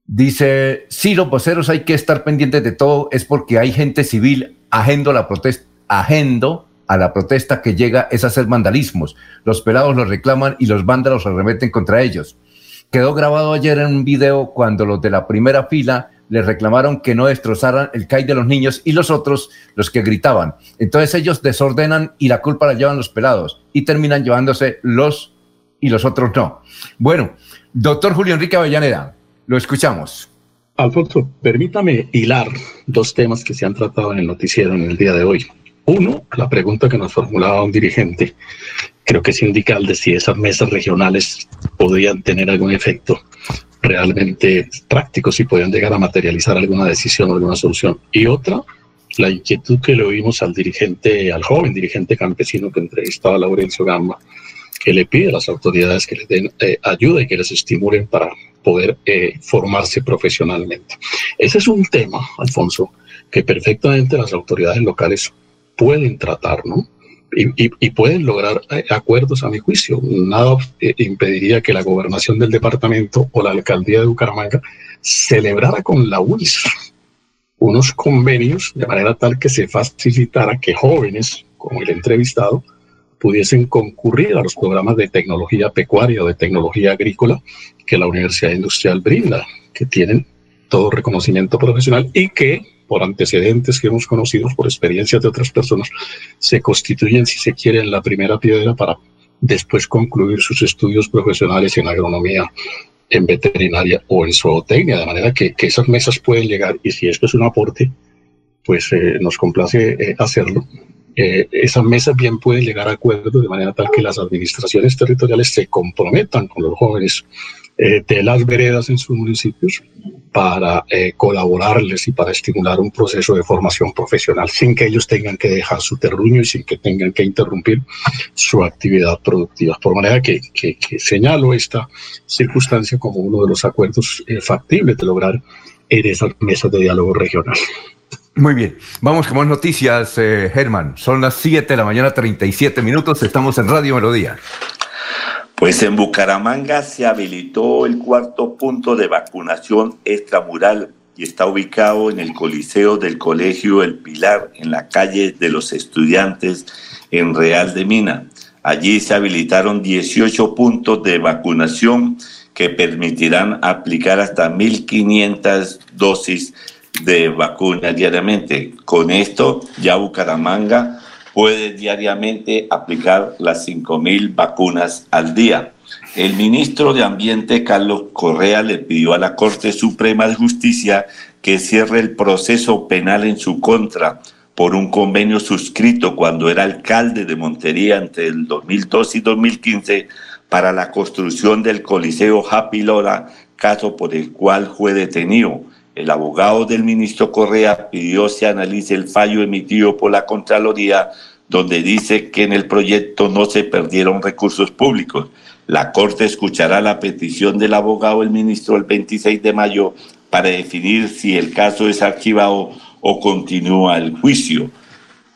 Speaker 2: Dice, si los voceros hay que estar pendientes de todo, es porque hay gente civil ajendo a la protesta, ajendo a la protesta que llega es hacer vandalismos. Los pelados los reclaman y los vándalos arremeten contra ellos. Quedó grabado ayer en un video cuando los de la primera fila les reclamaron que no destrozaran el CAI de los niños y los otros los que gritaban. Entonces ellos desordenan y la culpa la llevan los pelados y terminan llevándose los y los otros no. Bueno, doctor Julio Enrique Avellaneda, lo escuchamos.
Speaker 13: Alfonso, permítame hilar dos temas que se han tratado en el noticiero en el día de hoy. Uno, la pregunta que nos formulaba un dirigente, creo que es sindical, de si esas mesas regionales podrían tener algún efecto realmente prácticos y podían llegar a materializar alguna decisión o alguna solución. Y otra, la inquietud que le oímos al dirigente, al joven dirigente campesino que entrevistaba a Laurencio Gamba, que le pide a las autoridades que le den eh, ayuda y que les estimulen para poder eh, formarse profesionalmente. Ese es un tema, Alfonso, que perfectamente las autoridades locales pueden tratar, ¿no? Y, pueden lograr eh, acuerdos a mi juicio. Nada eh, impediría que la gobernación del departamento o la alcaldía de Bucaramanga celebrara con la UIS unos convenios de manera tal que se facilitara que jóvenes, como el entrevistado, pudiesen concurrir a los programas de tecnología pecuaria o de tecnología agrícola que la Universidad Industrial brinda, que tienen todo reconocimiento profesional y que por antecedentes que hemos conocido, por experiencias de otras personas, se constituyen, si se quiere, en la primera piedra para después concluir sus estudios profesionales en agronomía, en veterinaria o en zootecnia, de manera que, esas mesas pueden llegar y si esto es un aporte, pues eh, nos complace eh, hacerlo. Eh, esas mesas bien pueden llegar a acuerdos de manera tal que las administraciones territoriales se comprometan con los jóvenes eh, de las veredas en sus municipios para eh, colaborarles y para estimular un proceso de formación profesional sin que ellos tengan que dejar su terruño y sin que tengan que interrumpir su actividad productiva. Por manera que, que, señalo esta circunstancia como uno de los acuerdos eh, factibles de lograr en esas mesas de diálogo regional.
Speaker 2: Muy bien, vamos con más noticias, Germán. Son las 7 de la mañana, 37 minutos, estamos en Radio Melodía.
Speaker 5: Pues en Bucaramanga se habilitó el cuarto punto de vacunación extramural y está ubicado en el Coliseo del Colegio El Pilar, en la calle de los estudiantes en Real de Mina. Allí se habilitaron 18 puntos de vacunación que permitirán aplicar hasta 1.500 dosis de vacuna diariamente. Con esto ya Bucaramanga puede diariamente aplicar las 5.000 vacunas al día. El ministro de Ambiente, Carlos Correa, le pidió a la Corte Suprema de Justicia que cierre el proceso penal en su contra por un convenio suscrito cuando era alcalde de Montería entre el 2002 y 2015 para la construcción del Coliseo Happy Lora, caso por el cual fue detenido. El abogado del ministro Correa pidió se analice el fallo emitido por la Contraloría, donde dice que en el proyecto no se perdieron recursos públicos. La Corte escuchará la petición del abogado del ministro el 26 de mayo para definir si el caso es archivado o continúa el juicio.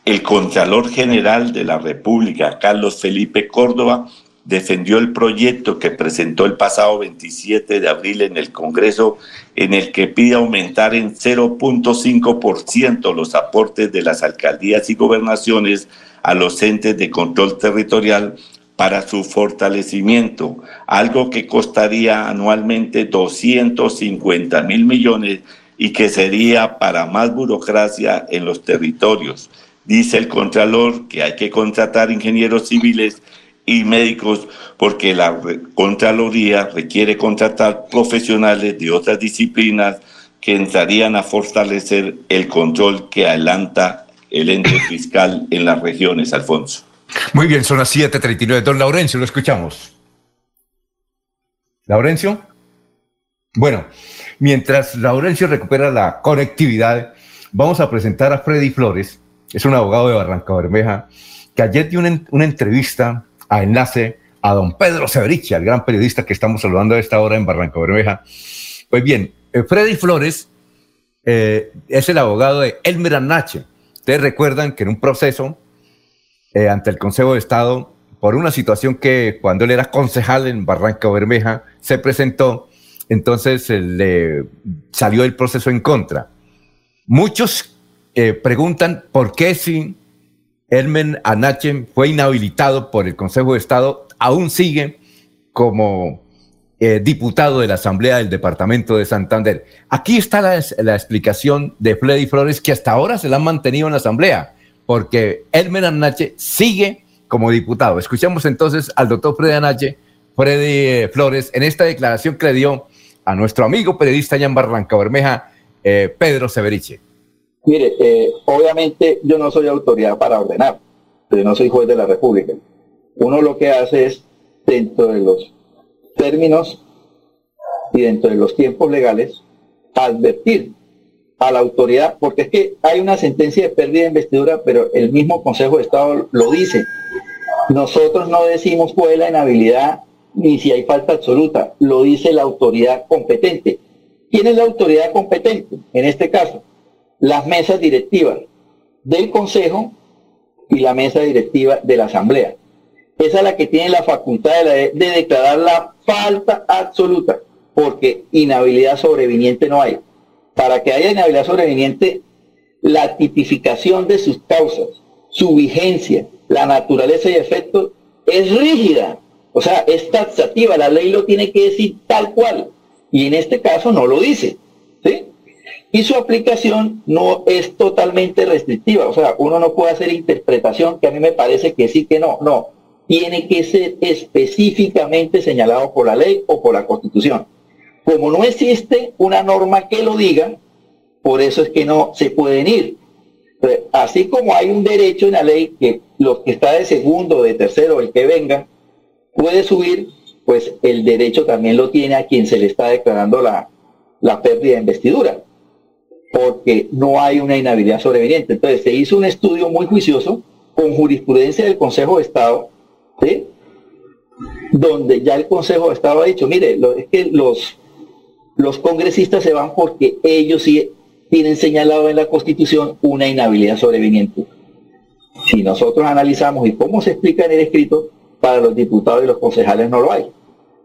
Speaker 5: El Contralor General de la República, Carlos Felipe Córdoba, defendió el proyecto que presentó el pasado 27 de abril en el Congreso, en el que pide aumentar en 0.5% los aportes de las alcaldías y gobernaciones a los entes de control territorial para su fortalecimiento, algo que costaría anualmente 250 mil millones y que sería para más burocracia en los territorios. Dice el Contralor que hay que contratar ingenieros civiles y médicos porque la Contraloría requiere contratar profesionales de otras disciplinas que entrarían a fortalecer el control que adelanta el ente fiscal en las regiones, Alfonso.
Speaker 2: Muy bien, son las 7.39. Don Laurencio, lo escuchamos. ¿Laurencio? Bueno, mientras Laurencio recupera la conectividad, vamos a presentar a Freddy Flores, es un abogado de Barranca Bermeja, que ayer dio una, una entrevista a enlace a don Pedro Severich, al gran periodista que estamos saludando a esta hora en Barranca Bermeja. Pues bien, eh, Freddy Flores eh, es el abogado de Elmer Arnache. Ustedes recuerdan que en un proceso eh, ante el Consejo de Estado, por una situación que cuando él era concejal en Barranca Bermeja se presentó, entonces eh, le salió el proceso en contra. Muchos preguntan por qué si Elmer Anache fue inhabilitado por el Consejo de Estado, aún sigue como eh, diputado de la Asamblea del Departamento de Santander. Aquí está la, explicación de Freddy Flores, que hasta ahora se la han mantenido en la Asamblea, porque Elmer Anache sigue como diputado. Escuchamos entonces al doctor Freddy Anache, Freddy eh, Flores, en esta declaración que le dio a nuestro amigo periodista allá en Barranca Bermeja, eh, Pedro Severiche.
Speaker 38: Mire, obviamente yo no soy autoridad para ordenar, pero no soy juez de la República. Uno lo que hace es, dentro de los términos y dentro de los tiempos legales, advertir a la autoridad, porque es que hay una sentencia de pérdida de investidura, pero el mismo Consejo de Estado lo dice. Nosotros no decimos cuál es la inhabilidad ni si hay falta absoluta, lo dice la autoridad competente. ¿Quién es la autoridad competente? En este caso, las mesas directivas del Consejo y la mesa directiva de la Asamblea. Esa es la que tiene la facultad de, de declarar la falta absoluta, porque inhabilidad sobreviniente no hay. Para que haya inhabilidad sobreviniente, la tipificación de sus causas, su vigencia, la naturaleza y efecto es rígida, o sea, es taxativa, la ley lo tiene que decir tal cual, y en este caso no lo dice, ¿sí? Y su aplicación no es totalmente restrictiva, o sea, uno no puede hacer interpretación que a mí me parece que sí, que no, no, tiene que ser específicamente señalado por la ley o por la constitución. Como no existe una norma que lo diga, por eso es que no se pueden ir. Así como hay un derecho en la ley que los que está de segundo, de tercero, el que venga, puede subir, pues el derecho también lo tiene a quien se le está declarando la, la pérdida de investidura, porque no hay una inhabilidad sobreveniente. Entonces se hizo un estudio muy juicioso con jurisprudencia del Consejo de Estado donde ya el Consejo estaba dicho, mire, es que los, los congresistas se van porque ellos sí tienen señalado en la Constitución una inhabilidad sobreviniente. Si nosotros analizamos y cómo se explica en el escrito, para los diputados y los concejales no lo hay.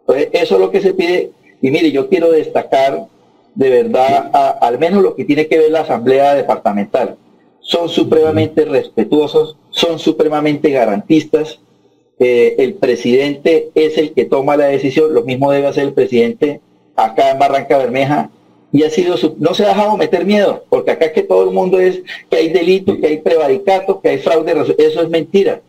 Speaker 38: Entonces, eso es lo que se pide. Y mire, yo quiero destacar de verdad al menos lo que tiene que ver la Asamblea Departamental. Son supremamente respetuosos, son supremamente garantistas, eh, el presidente es el que toma la decisión, lo mismo debe hacer el presidente acá en Barranca Bermeja, y ha sido no se ha dejado meter miedo, porque acá es que todo el mundo es que hay delito, que hay prevaricato, que hay fraude, eso es mentira.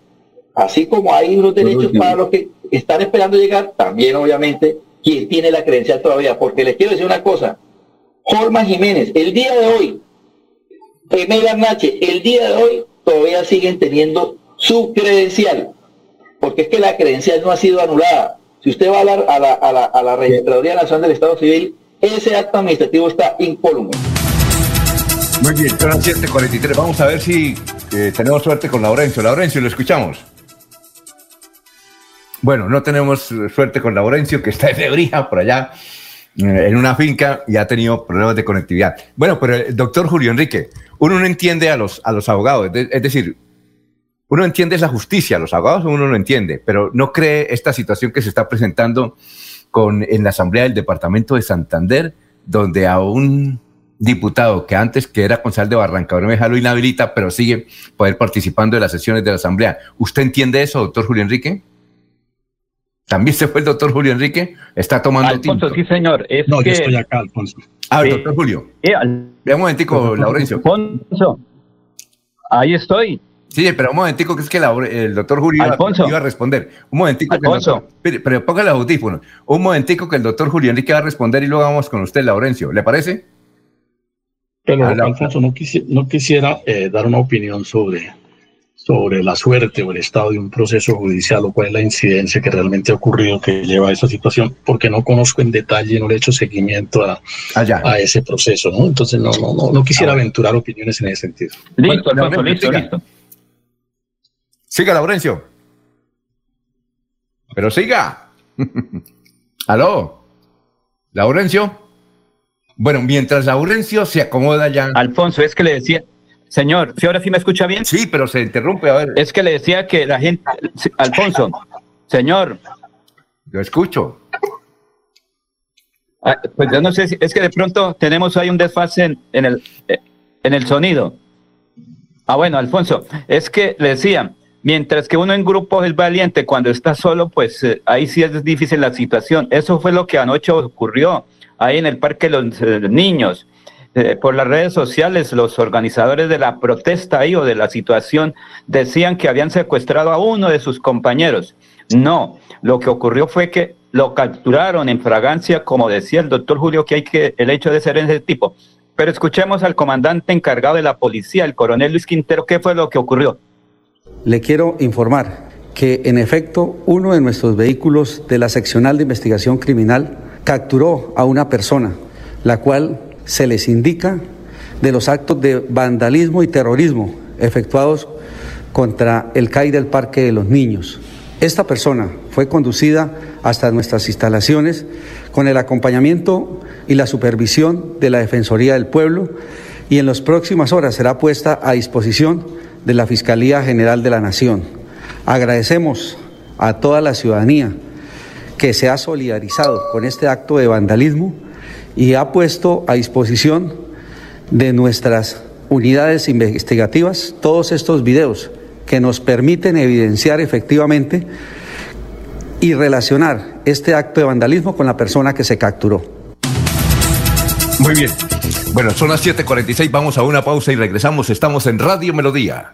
Speaker 38: Así como hay unos derechos para los que están esperando llegar, también obviamente quien tiene la credencial todavía, porque les quiero decir una cosa, Jorma Jiménez, el día de hoy, Emel Arnache, el día de hoy todavía siguen teniendo su credencial porque es que la credencial no ha sido anulada. Si usted va a la, a la, Registraduría Nacional del Estado Civil, ese acto administrativo está incólume.
Speaker 2: Muy bien, son las 7.43. Vamos a ver si eh, tenemos suerte con Laurencio. Laurencio, lo escuchamos. Bueno, no tenemos suerte con Laurencio, que está en Lebrija, por allá, eh, en una finca, y ha tenido problemas de conectividad. Bueno, pero el doctor Julio Enrique, uno no entiende a los, a los abogados. Es decir, uno entiende la justicia, los abogados uno lo entiende, pero no cree esta situación que se está presentando con, en la Asamblea del Departamento de Santander, donde a un diputado que antes que era concejal de Barranca Bermeja lo inhabilita, pero sigue poder participando de las sesiones de la Asamblea. ¿Usted entiende eso, doctor Julio Enrique? ¿También se fue el doctor Julio Enrique? ¿Está tomando
Speaker 3: Alfonso, sí, señor.
Speaker 13: no, yo estoy acá, Alfonso.
Speaker 2: Ah, doctor Julio.
Speaker 3: Eh,
Speaker 2: un momentico, Laurencio.
Speaker 3: Alfonso, ahí estoy.
Speaker 2: Sí, pero un momentico, que es que el doctor Julio iba, a responder. Un momentico.
Speaker 3: Alfonso.
Speaker 2: pero, pero ponga el audífono. Un momentico que el doctor Julio Enrique va a responder y luego vamos con usted, Laurencio. ¿Le parece?
Speaker 13: Pero, Alfonso, no, quisiera, eh, dar una opinión sobre, sobre la suerte o el estado de un proceso judicial o cuál es la incidencia que realmente ha ocurrido que lleva a esa situación, porque no conozco en detalle, no le he hecho seguimiento a,
Speaker 2: ah,
Speaker 13: a ese proceso, ¿no? Entonces no, no, no, no quisiera ah, aventurar opiniones en ese sentido.
Speaker 3: Listo, Alfonso, listo, listo.
Speaker 2: Siga, Laurencio. Pero siga. Aló. Laurencio. Bueno, mientras Laurencio se acomoda ya.
Speaker 3: Alfonso, es que le decía, señor, ¿sí ahora sí me escucha bien?
Speaker 2: Sí, pero se interrumpe, a ver.
Speaker 3: Es que le decía que la gente, Alfonso, señor.
Speaker 2: Lo escucho.
Speaker 3: Ah, pues yo no sé si, es que de pronto tenemos ahí un desfase en, en el, eh, en el sonido. Ah, bueno, Alfonso, es que le decía, mientras que uno en grupo es valiente, cuando está solo, pues eh, ahí sí es difícil la situación. Eso fue lo que anoche ocurrió ahí en el Parque de los eh, Niños. Eh, por las redes sociales, los organizadores de la protesta ahí o de la situación decían que habían secuestrado a uno de sus compañeros. No, lo que ocurrió fue que lo capturaron en fragancia, como decía el doctor Julio, que hay que, el hecho de ser ese tipo. Pero escuchemos al comandante encargado de la policía, el coronel Luis Quintero, qué fue lo que ocurrió.
Speaker 4: Le quiero informar que en efecto uno de nuestros vehículos de la seccional de investigación criminal capturó a una persona, la cual se les indica de los actos de vandalismo y terrorismo efectuados contra el CAI del Parque de los Niños. Esta persona fue conducida hasta nuestras instalaciones con el acompañamiento y la supervisión de la Defensoría del Pueblo y en las próximas horas será puesta a disposición de la Fiscalía General de la Nación. Agradecemos a toda la ciudadanía que se ha solidarizado con este acto de vandalismo y ha puesto a disposición de nuestras unidades investigativas todos estos videos que nos permiten evidenciar efectivamente y relacionar este acto de vandalismo con la persona que se capturó.
Speaker 2: Muy bien. Bueno, son las 7:46, vamos a una pausa y regresamos. Estamos en Radio Melodía.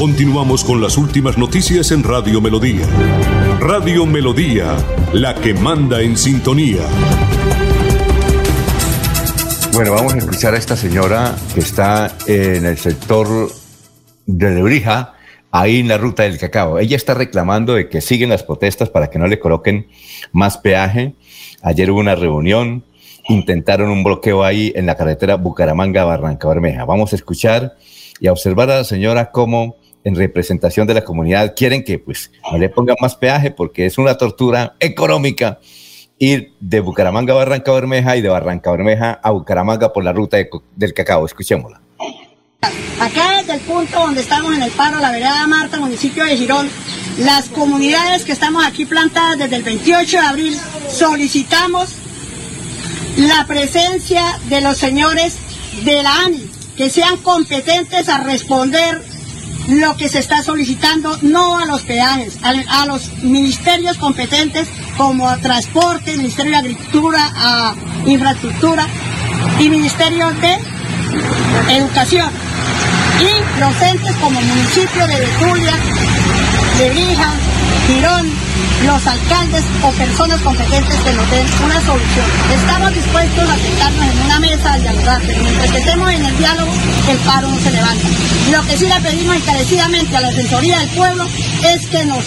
Speaker 24: Continuamos con las últimas noticias en Radio Melodía. Radio Melodía, la que manda en sintonía.
Speaker 2: Bueno, vamos a escuchar a esta señora que está en el sector de Lebrija, ahí en la ruta del cacao. Ella está reclamando de que siguen las protestas para que no le coloquen más peaje. Ayer hubo una reunión, intentaron un bloqueo ahí en la carretera Bucaramanga-Barranca Bermeja. Vamos a escuchar y a observar a la señora cómo en representación de la comunidad quieren que pues no le pongan más peaje porque es una tortura económica ir de Bucaramanga a Barranca Bermeja y de Barranca Bermeja a Bucaramanga por la ruta del cacao. Escuchémosla.
Speaker 39: Acá desde el punto donde estamos en el paro, la vereda Marta, municipio de Girón, las comunidades que estamos aquí plantadas desde el 28 de abril solicitamos la presencia de los señores de la ANI, que sean competentes a responder lo que se está solicitando, no a los peajes, a, los ministerios competentes como a Transporte, Ministerio de Agricultura, a Infraestructura y Ministerio de Educación. Y los entes como municipio de Betulia, de Brija, Girón, los alcaldes o personas competentes que nos den una solución. Estamos dispuestos a sentarnos en una mesa a dialogar, pero mientras estemos en el diálogo, el paro no se levanta. Lo que sí le pedimos encarecidamente a la Defensoría del Pueblo es que nos,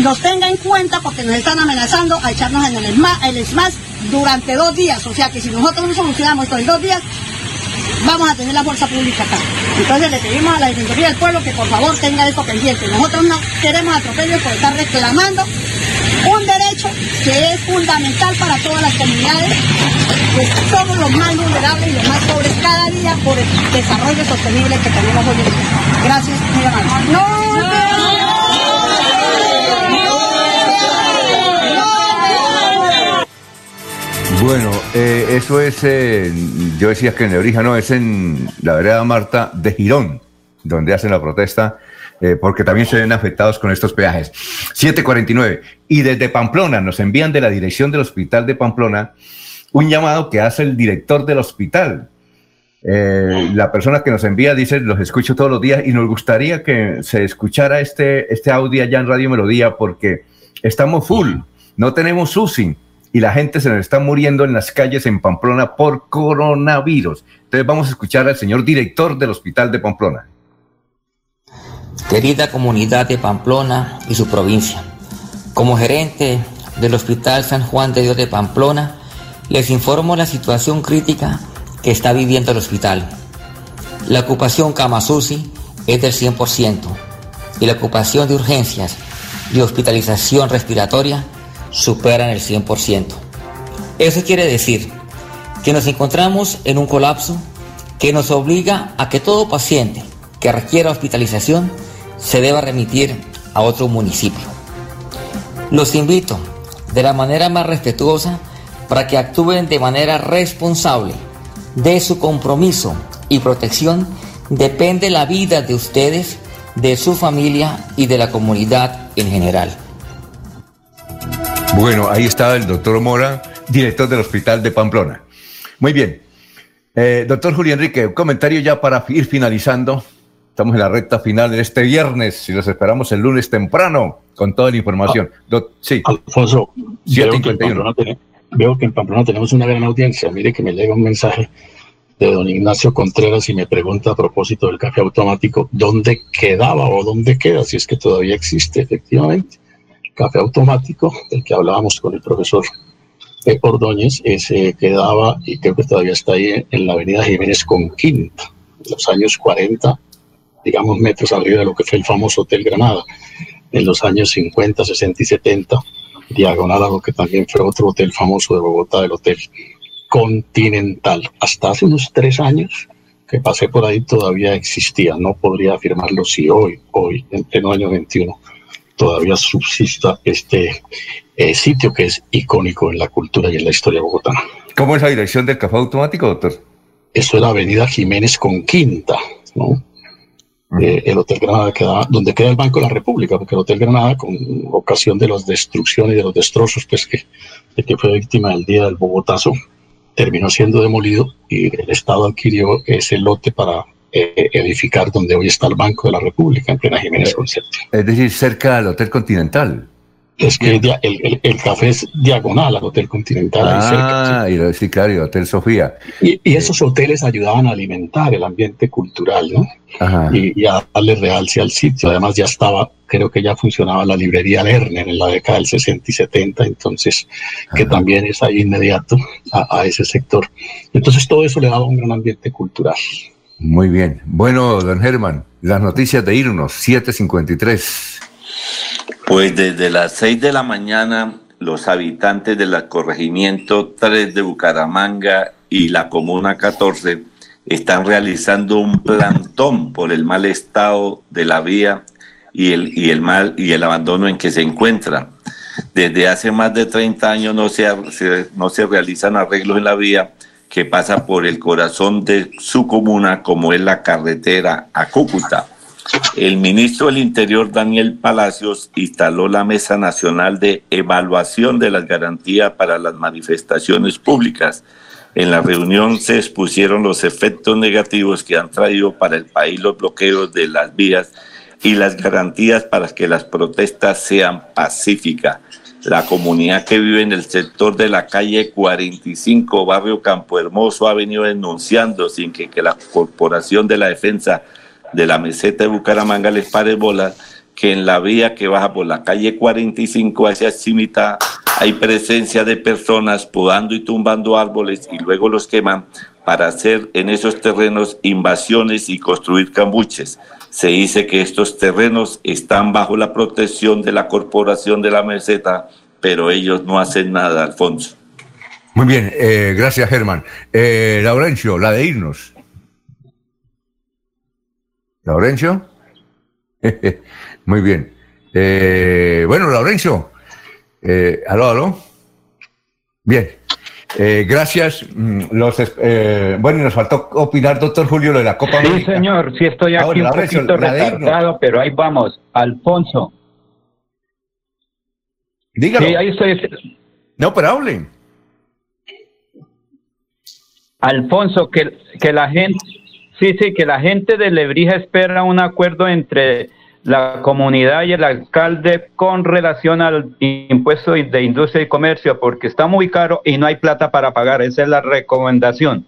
Speaker 39: nos tenga en cuenta porque nos están amenazando a echarnos en el ESMAS, el durante dos días. O sea que si nosotros no solucionamos esto en dos días, vamos a tener la fuerza pública acá. Entonces le pedimos a la Defensoría del Pueblo que por favor tenga esto pendiente. Nosotros no queremos atropellos por estar reclamando un derecho que es fundamental para todas las comunidades, que somos los más vulnerables y los más pobres cada día por el desarrollo sostenible que tenemos hoy en día. Gracias, mi hermano.
Speaker 2: Bueno, eh, eso es, yo decía que en Lebrija, no, es en la vereda Marta de Girón, donde hacen la protesta, eh, porque también se ven afectados con estos peajes. 749. Y desde Pamplona, nos envían de la dirección del hospital de Pamplona un llamado que hace el director del hospital. Eh, la persona que nos envía dice, los escucho todos los días y nos gustaría que se escuchara este, este audio allá en Radio Melodía porque estamos full, no tenemos UCI y la gente se nos está muriendo en las calles en Pamplona por coronavirus. Entonces vamos a escuchar al señor director del Hospital de Pamplona.
Speaker 40: Querida comunidad de Pamplona y su provincia, como gerente del Hospital San Juan de Dios de Pamplona, les informo la situación crítica que está viviendo el hospital. La ocupación Kamasusi es del 100% y la ocupación de urgencias y hospitalización respiratoria superan el 100%. Eso quiere decir que nos encontramos en un colapso que nos obliga a que todo paciente que requiera hospitalización se deba remitir a otro municipio. Los invito de la manera más respetuosa para que actúen de manera responsable. De su compromiso y protección depende la vida de ustedes, de su familia y de la comunidad en general.
Speaker 2: Bueno, ahí está el doctor Mora, director del Hospital de Pamplona. Muy bien. Eh, doctor Julio Enrique, un comentario ya para ir finalizando. Estamos en la recta final de este viernes y los esperamos el lunes temprano con toda la información.
Speaker 13: Ah, sí. Alfonso, veo que, veo que, en Pamplona tenemos una gran audiencia. Mire que me llega un mensaje de don Ignacio Contreras y me pregunta a propósito del café automático, ¿dónde quedaba o dónde queda? Si es que todavía existe, efectivamente. Café automático, del que hablábamos con el profesor Ordóñez, ese quedaba y creo que todavía está ahí en la avenida Jiménez con Quinta, en los años 40 digamos, metros arriba de lo que fue el famoso Hotel Granada en los años 50, 60 y 70, diagonal a que también fue otro hotel famoso de Bogotá, el Hotel Continental. Hasta hace unos tres años que pasé por ahí todavía existía. No podría afirmarlo si hoy, hoy, en pleno año 21, todavía subsista este eh, sitio que es icónico en la cultura y en la historia bogotana.
Speaker 2: ¿Cómo es la dirección del café automático, doctor?
Speaker 13: Eso es la avenida Jiménez con Quinta, ¿no? Eh, el Hotel Granada queda donde queda el Banco de la República, porque el Hotel Granada, con ocasión de las destrucciones y de los destrozos pues, que, de que fue víctima del día del Bogotazo, terminó siendo demolido y el Estado adquirió ese lote para eh, edificar donde hoy está el Banco de la República, en plena Jiménez eh, Concepción.
Speaker 2: Es decir, cerca del Hotel Continental.
Speaker 13: Es que el, café es diagonal al Hotel Continental.
Speaker 2: Ah, y sí, claro, y Hotel Sofía.
Speaker 13: Y, esos hoteles ayudaban a alimentar el ambiente cultural, ¿no? Y, a darle realce al sitio. Además, ya estaba, creo que ya funcionaba la librería Lerner en la década del 60 y 70, entonces, que también es ahí inmediato a, a ese sector. Entonces, todo eso le daba un gran ambiente cultural.
Speaker 2: Muy bien. Bueno, don Germán, las noticias de irnos, 753.
Speaker 5: Pues desde las 6 de la mañana, los habitantes del corregimiento 3 de Bucaramanga y la comuna 14 están realizando un plantón por el mal estado de la vía y el, y el mal y el abandono en que se encuentra. Desde hace más de 30 años no se, no se realizan arreglos en la vía que pasa por el corazón de su comuna, como es la carretera a Cúcuta. El ministro del Interior, Daniel Palacios, instaló la Mesa Nacional de Evaluación de las Garantías para las Manifestaciones Públicas. En la reunión se expusieron los efectos negativos que han traído para el país los bloqueos de las vías y las garantías para que las protestas sean pacíficas. La comunidad que vive en el sector de la calle 45, barrio Campo Hermoso, ha venido denunciando sin que, la Corporación de la Defensa de la meseta de Bucaramanga les pare bola que en la vía que baja por la calle 45 hacia Cimita hay presencia de personas podando y tumbando árboles y luego los queman para hacer en esos terrenos invasiones y construir cambuches. Se dice que estos terrenos están bajo la protección de la corporación de la meseta, pero ellos no hacen nada, Alfonso.
Speaker 2: Muy bien, eh, gracias Germán. Eh, Laurencio, la de irnos. Laurencio. Muy bien. Eh, bueno, Laurencio. Eh, aló, aló. Bien. Eh, gracias. Mm, los, eh, bueno, nos faltó opinar, doctor Julio, lo de la Copa
Speaker 41: Sí, señor. Sí, estoy aquí un poquito retardado, pero ahí vamos. Alfonso.
Speaker 2: Dígalo.
Speaker 41: Sí, ahí estoy.
Speaker 2: No, pero hablen.
Speaker 41: Alfonso, que, que la gente Sí, sí, que la gente de Lebrija espera un acuerdo entre
Speaker 3: la comunidad y el alcalde con relación al impuesto de industria y comercio, porque está muy caro y no hay plata para pagar. Esa es la recomendación.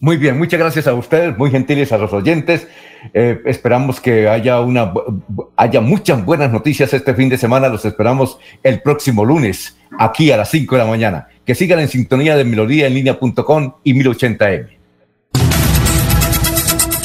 Speaker 2: Muy bien, muchas gracias a ustedes, muy gentiles a los oyentes. Eh, esperamos que haya, una, haya muchas buenas noticias este fin de semana. Los esperamos el próximo lunes, aquí a las 5 de la mañana. Que sigan en sintonía de melodía en línea.com y 1080m.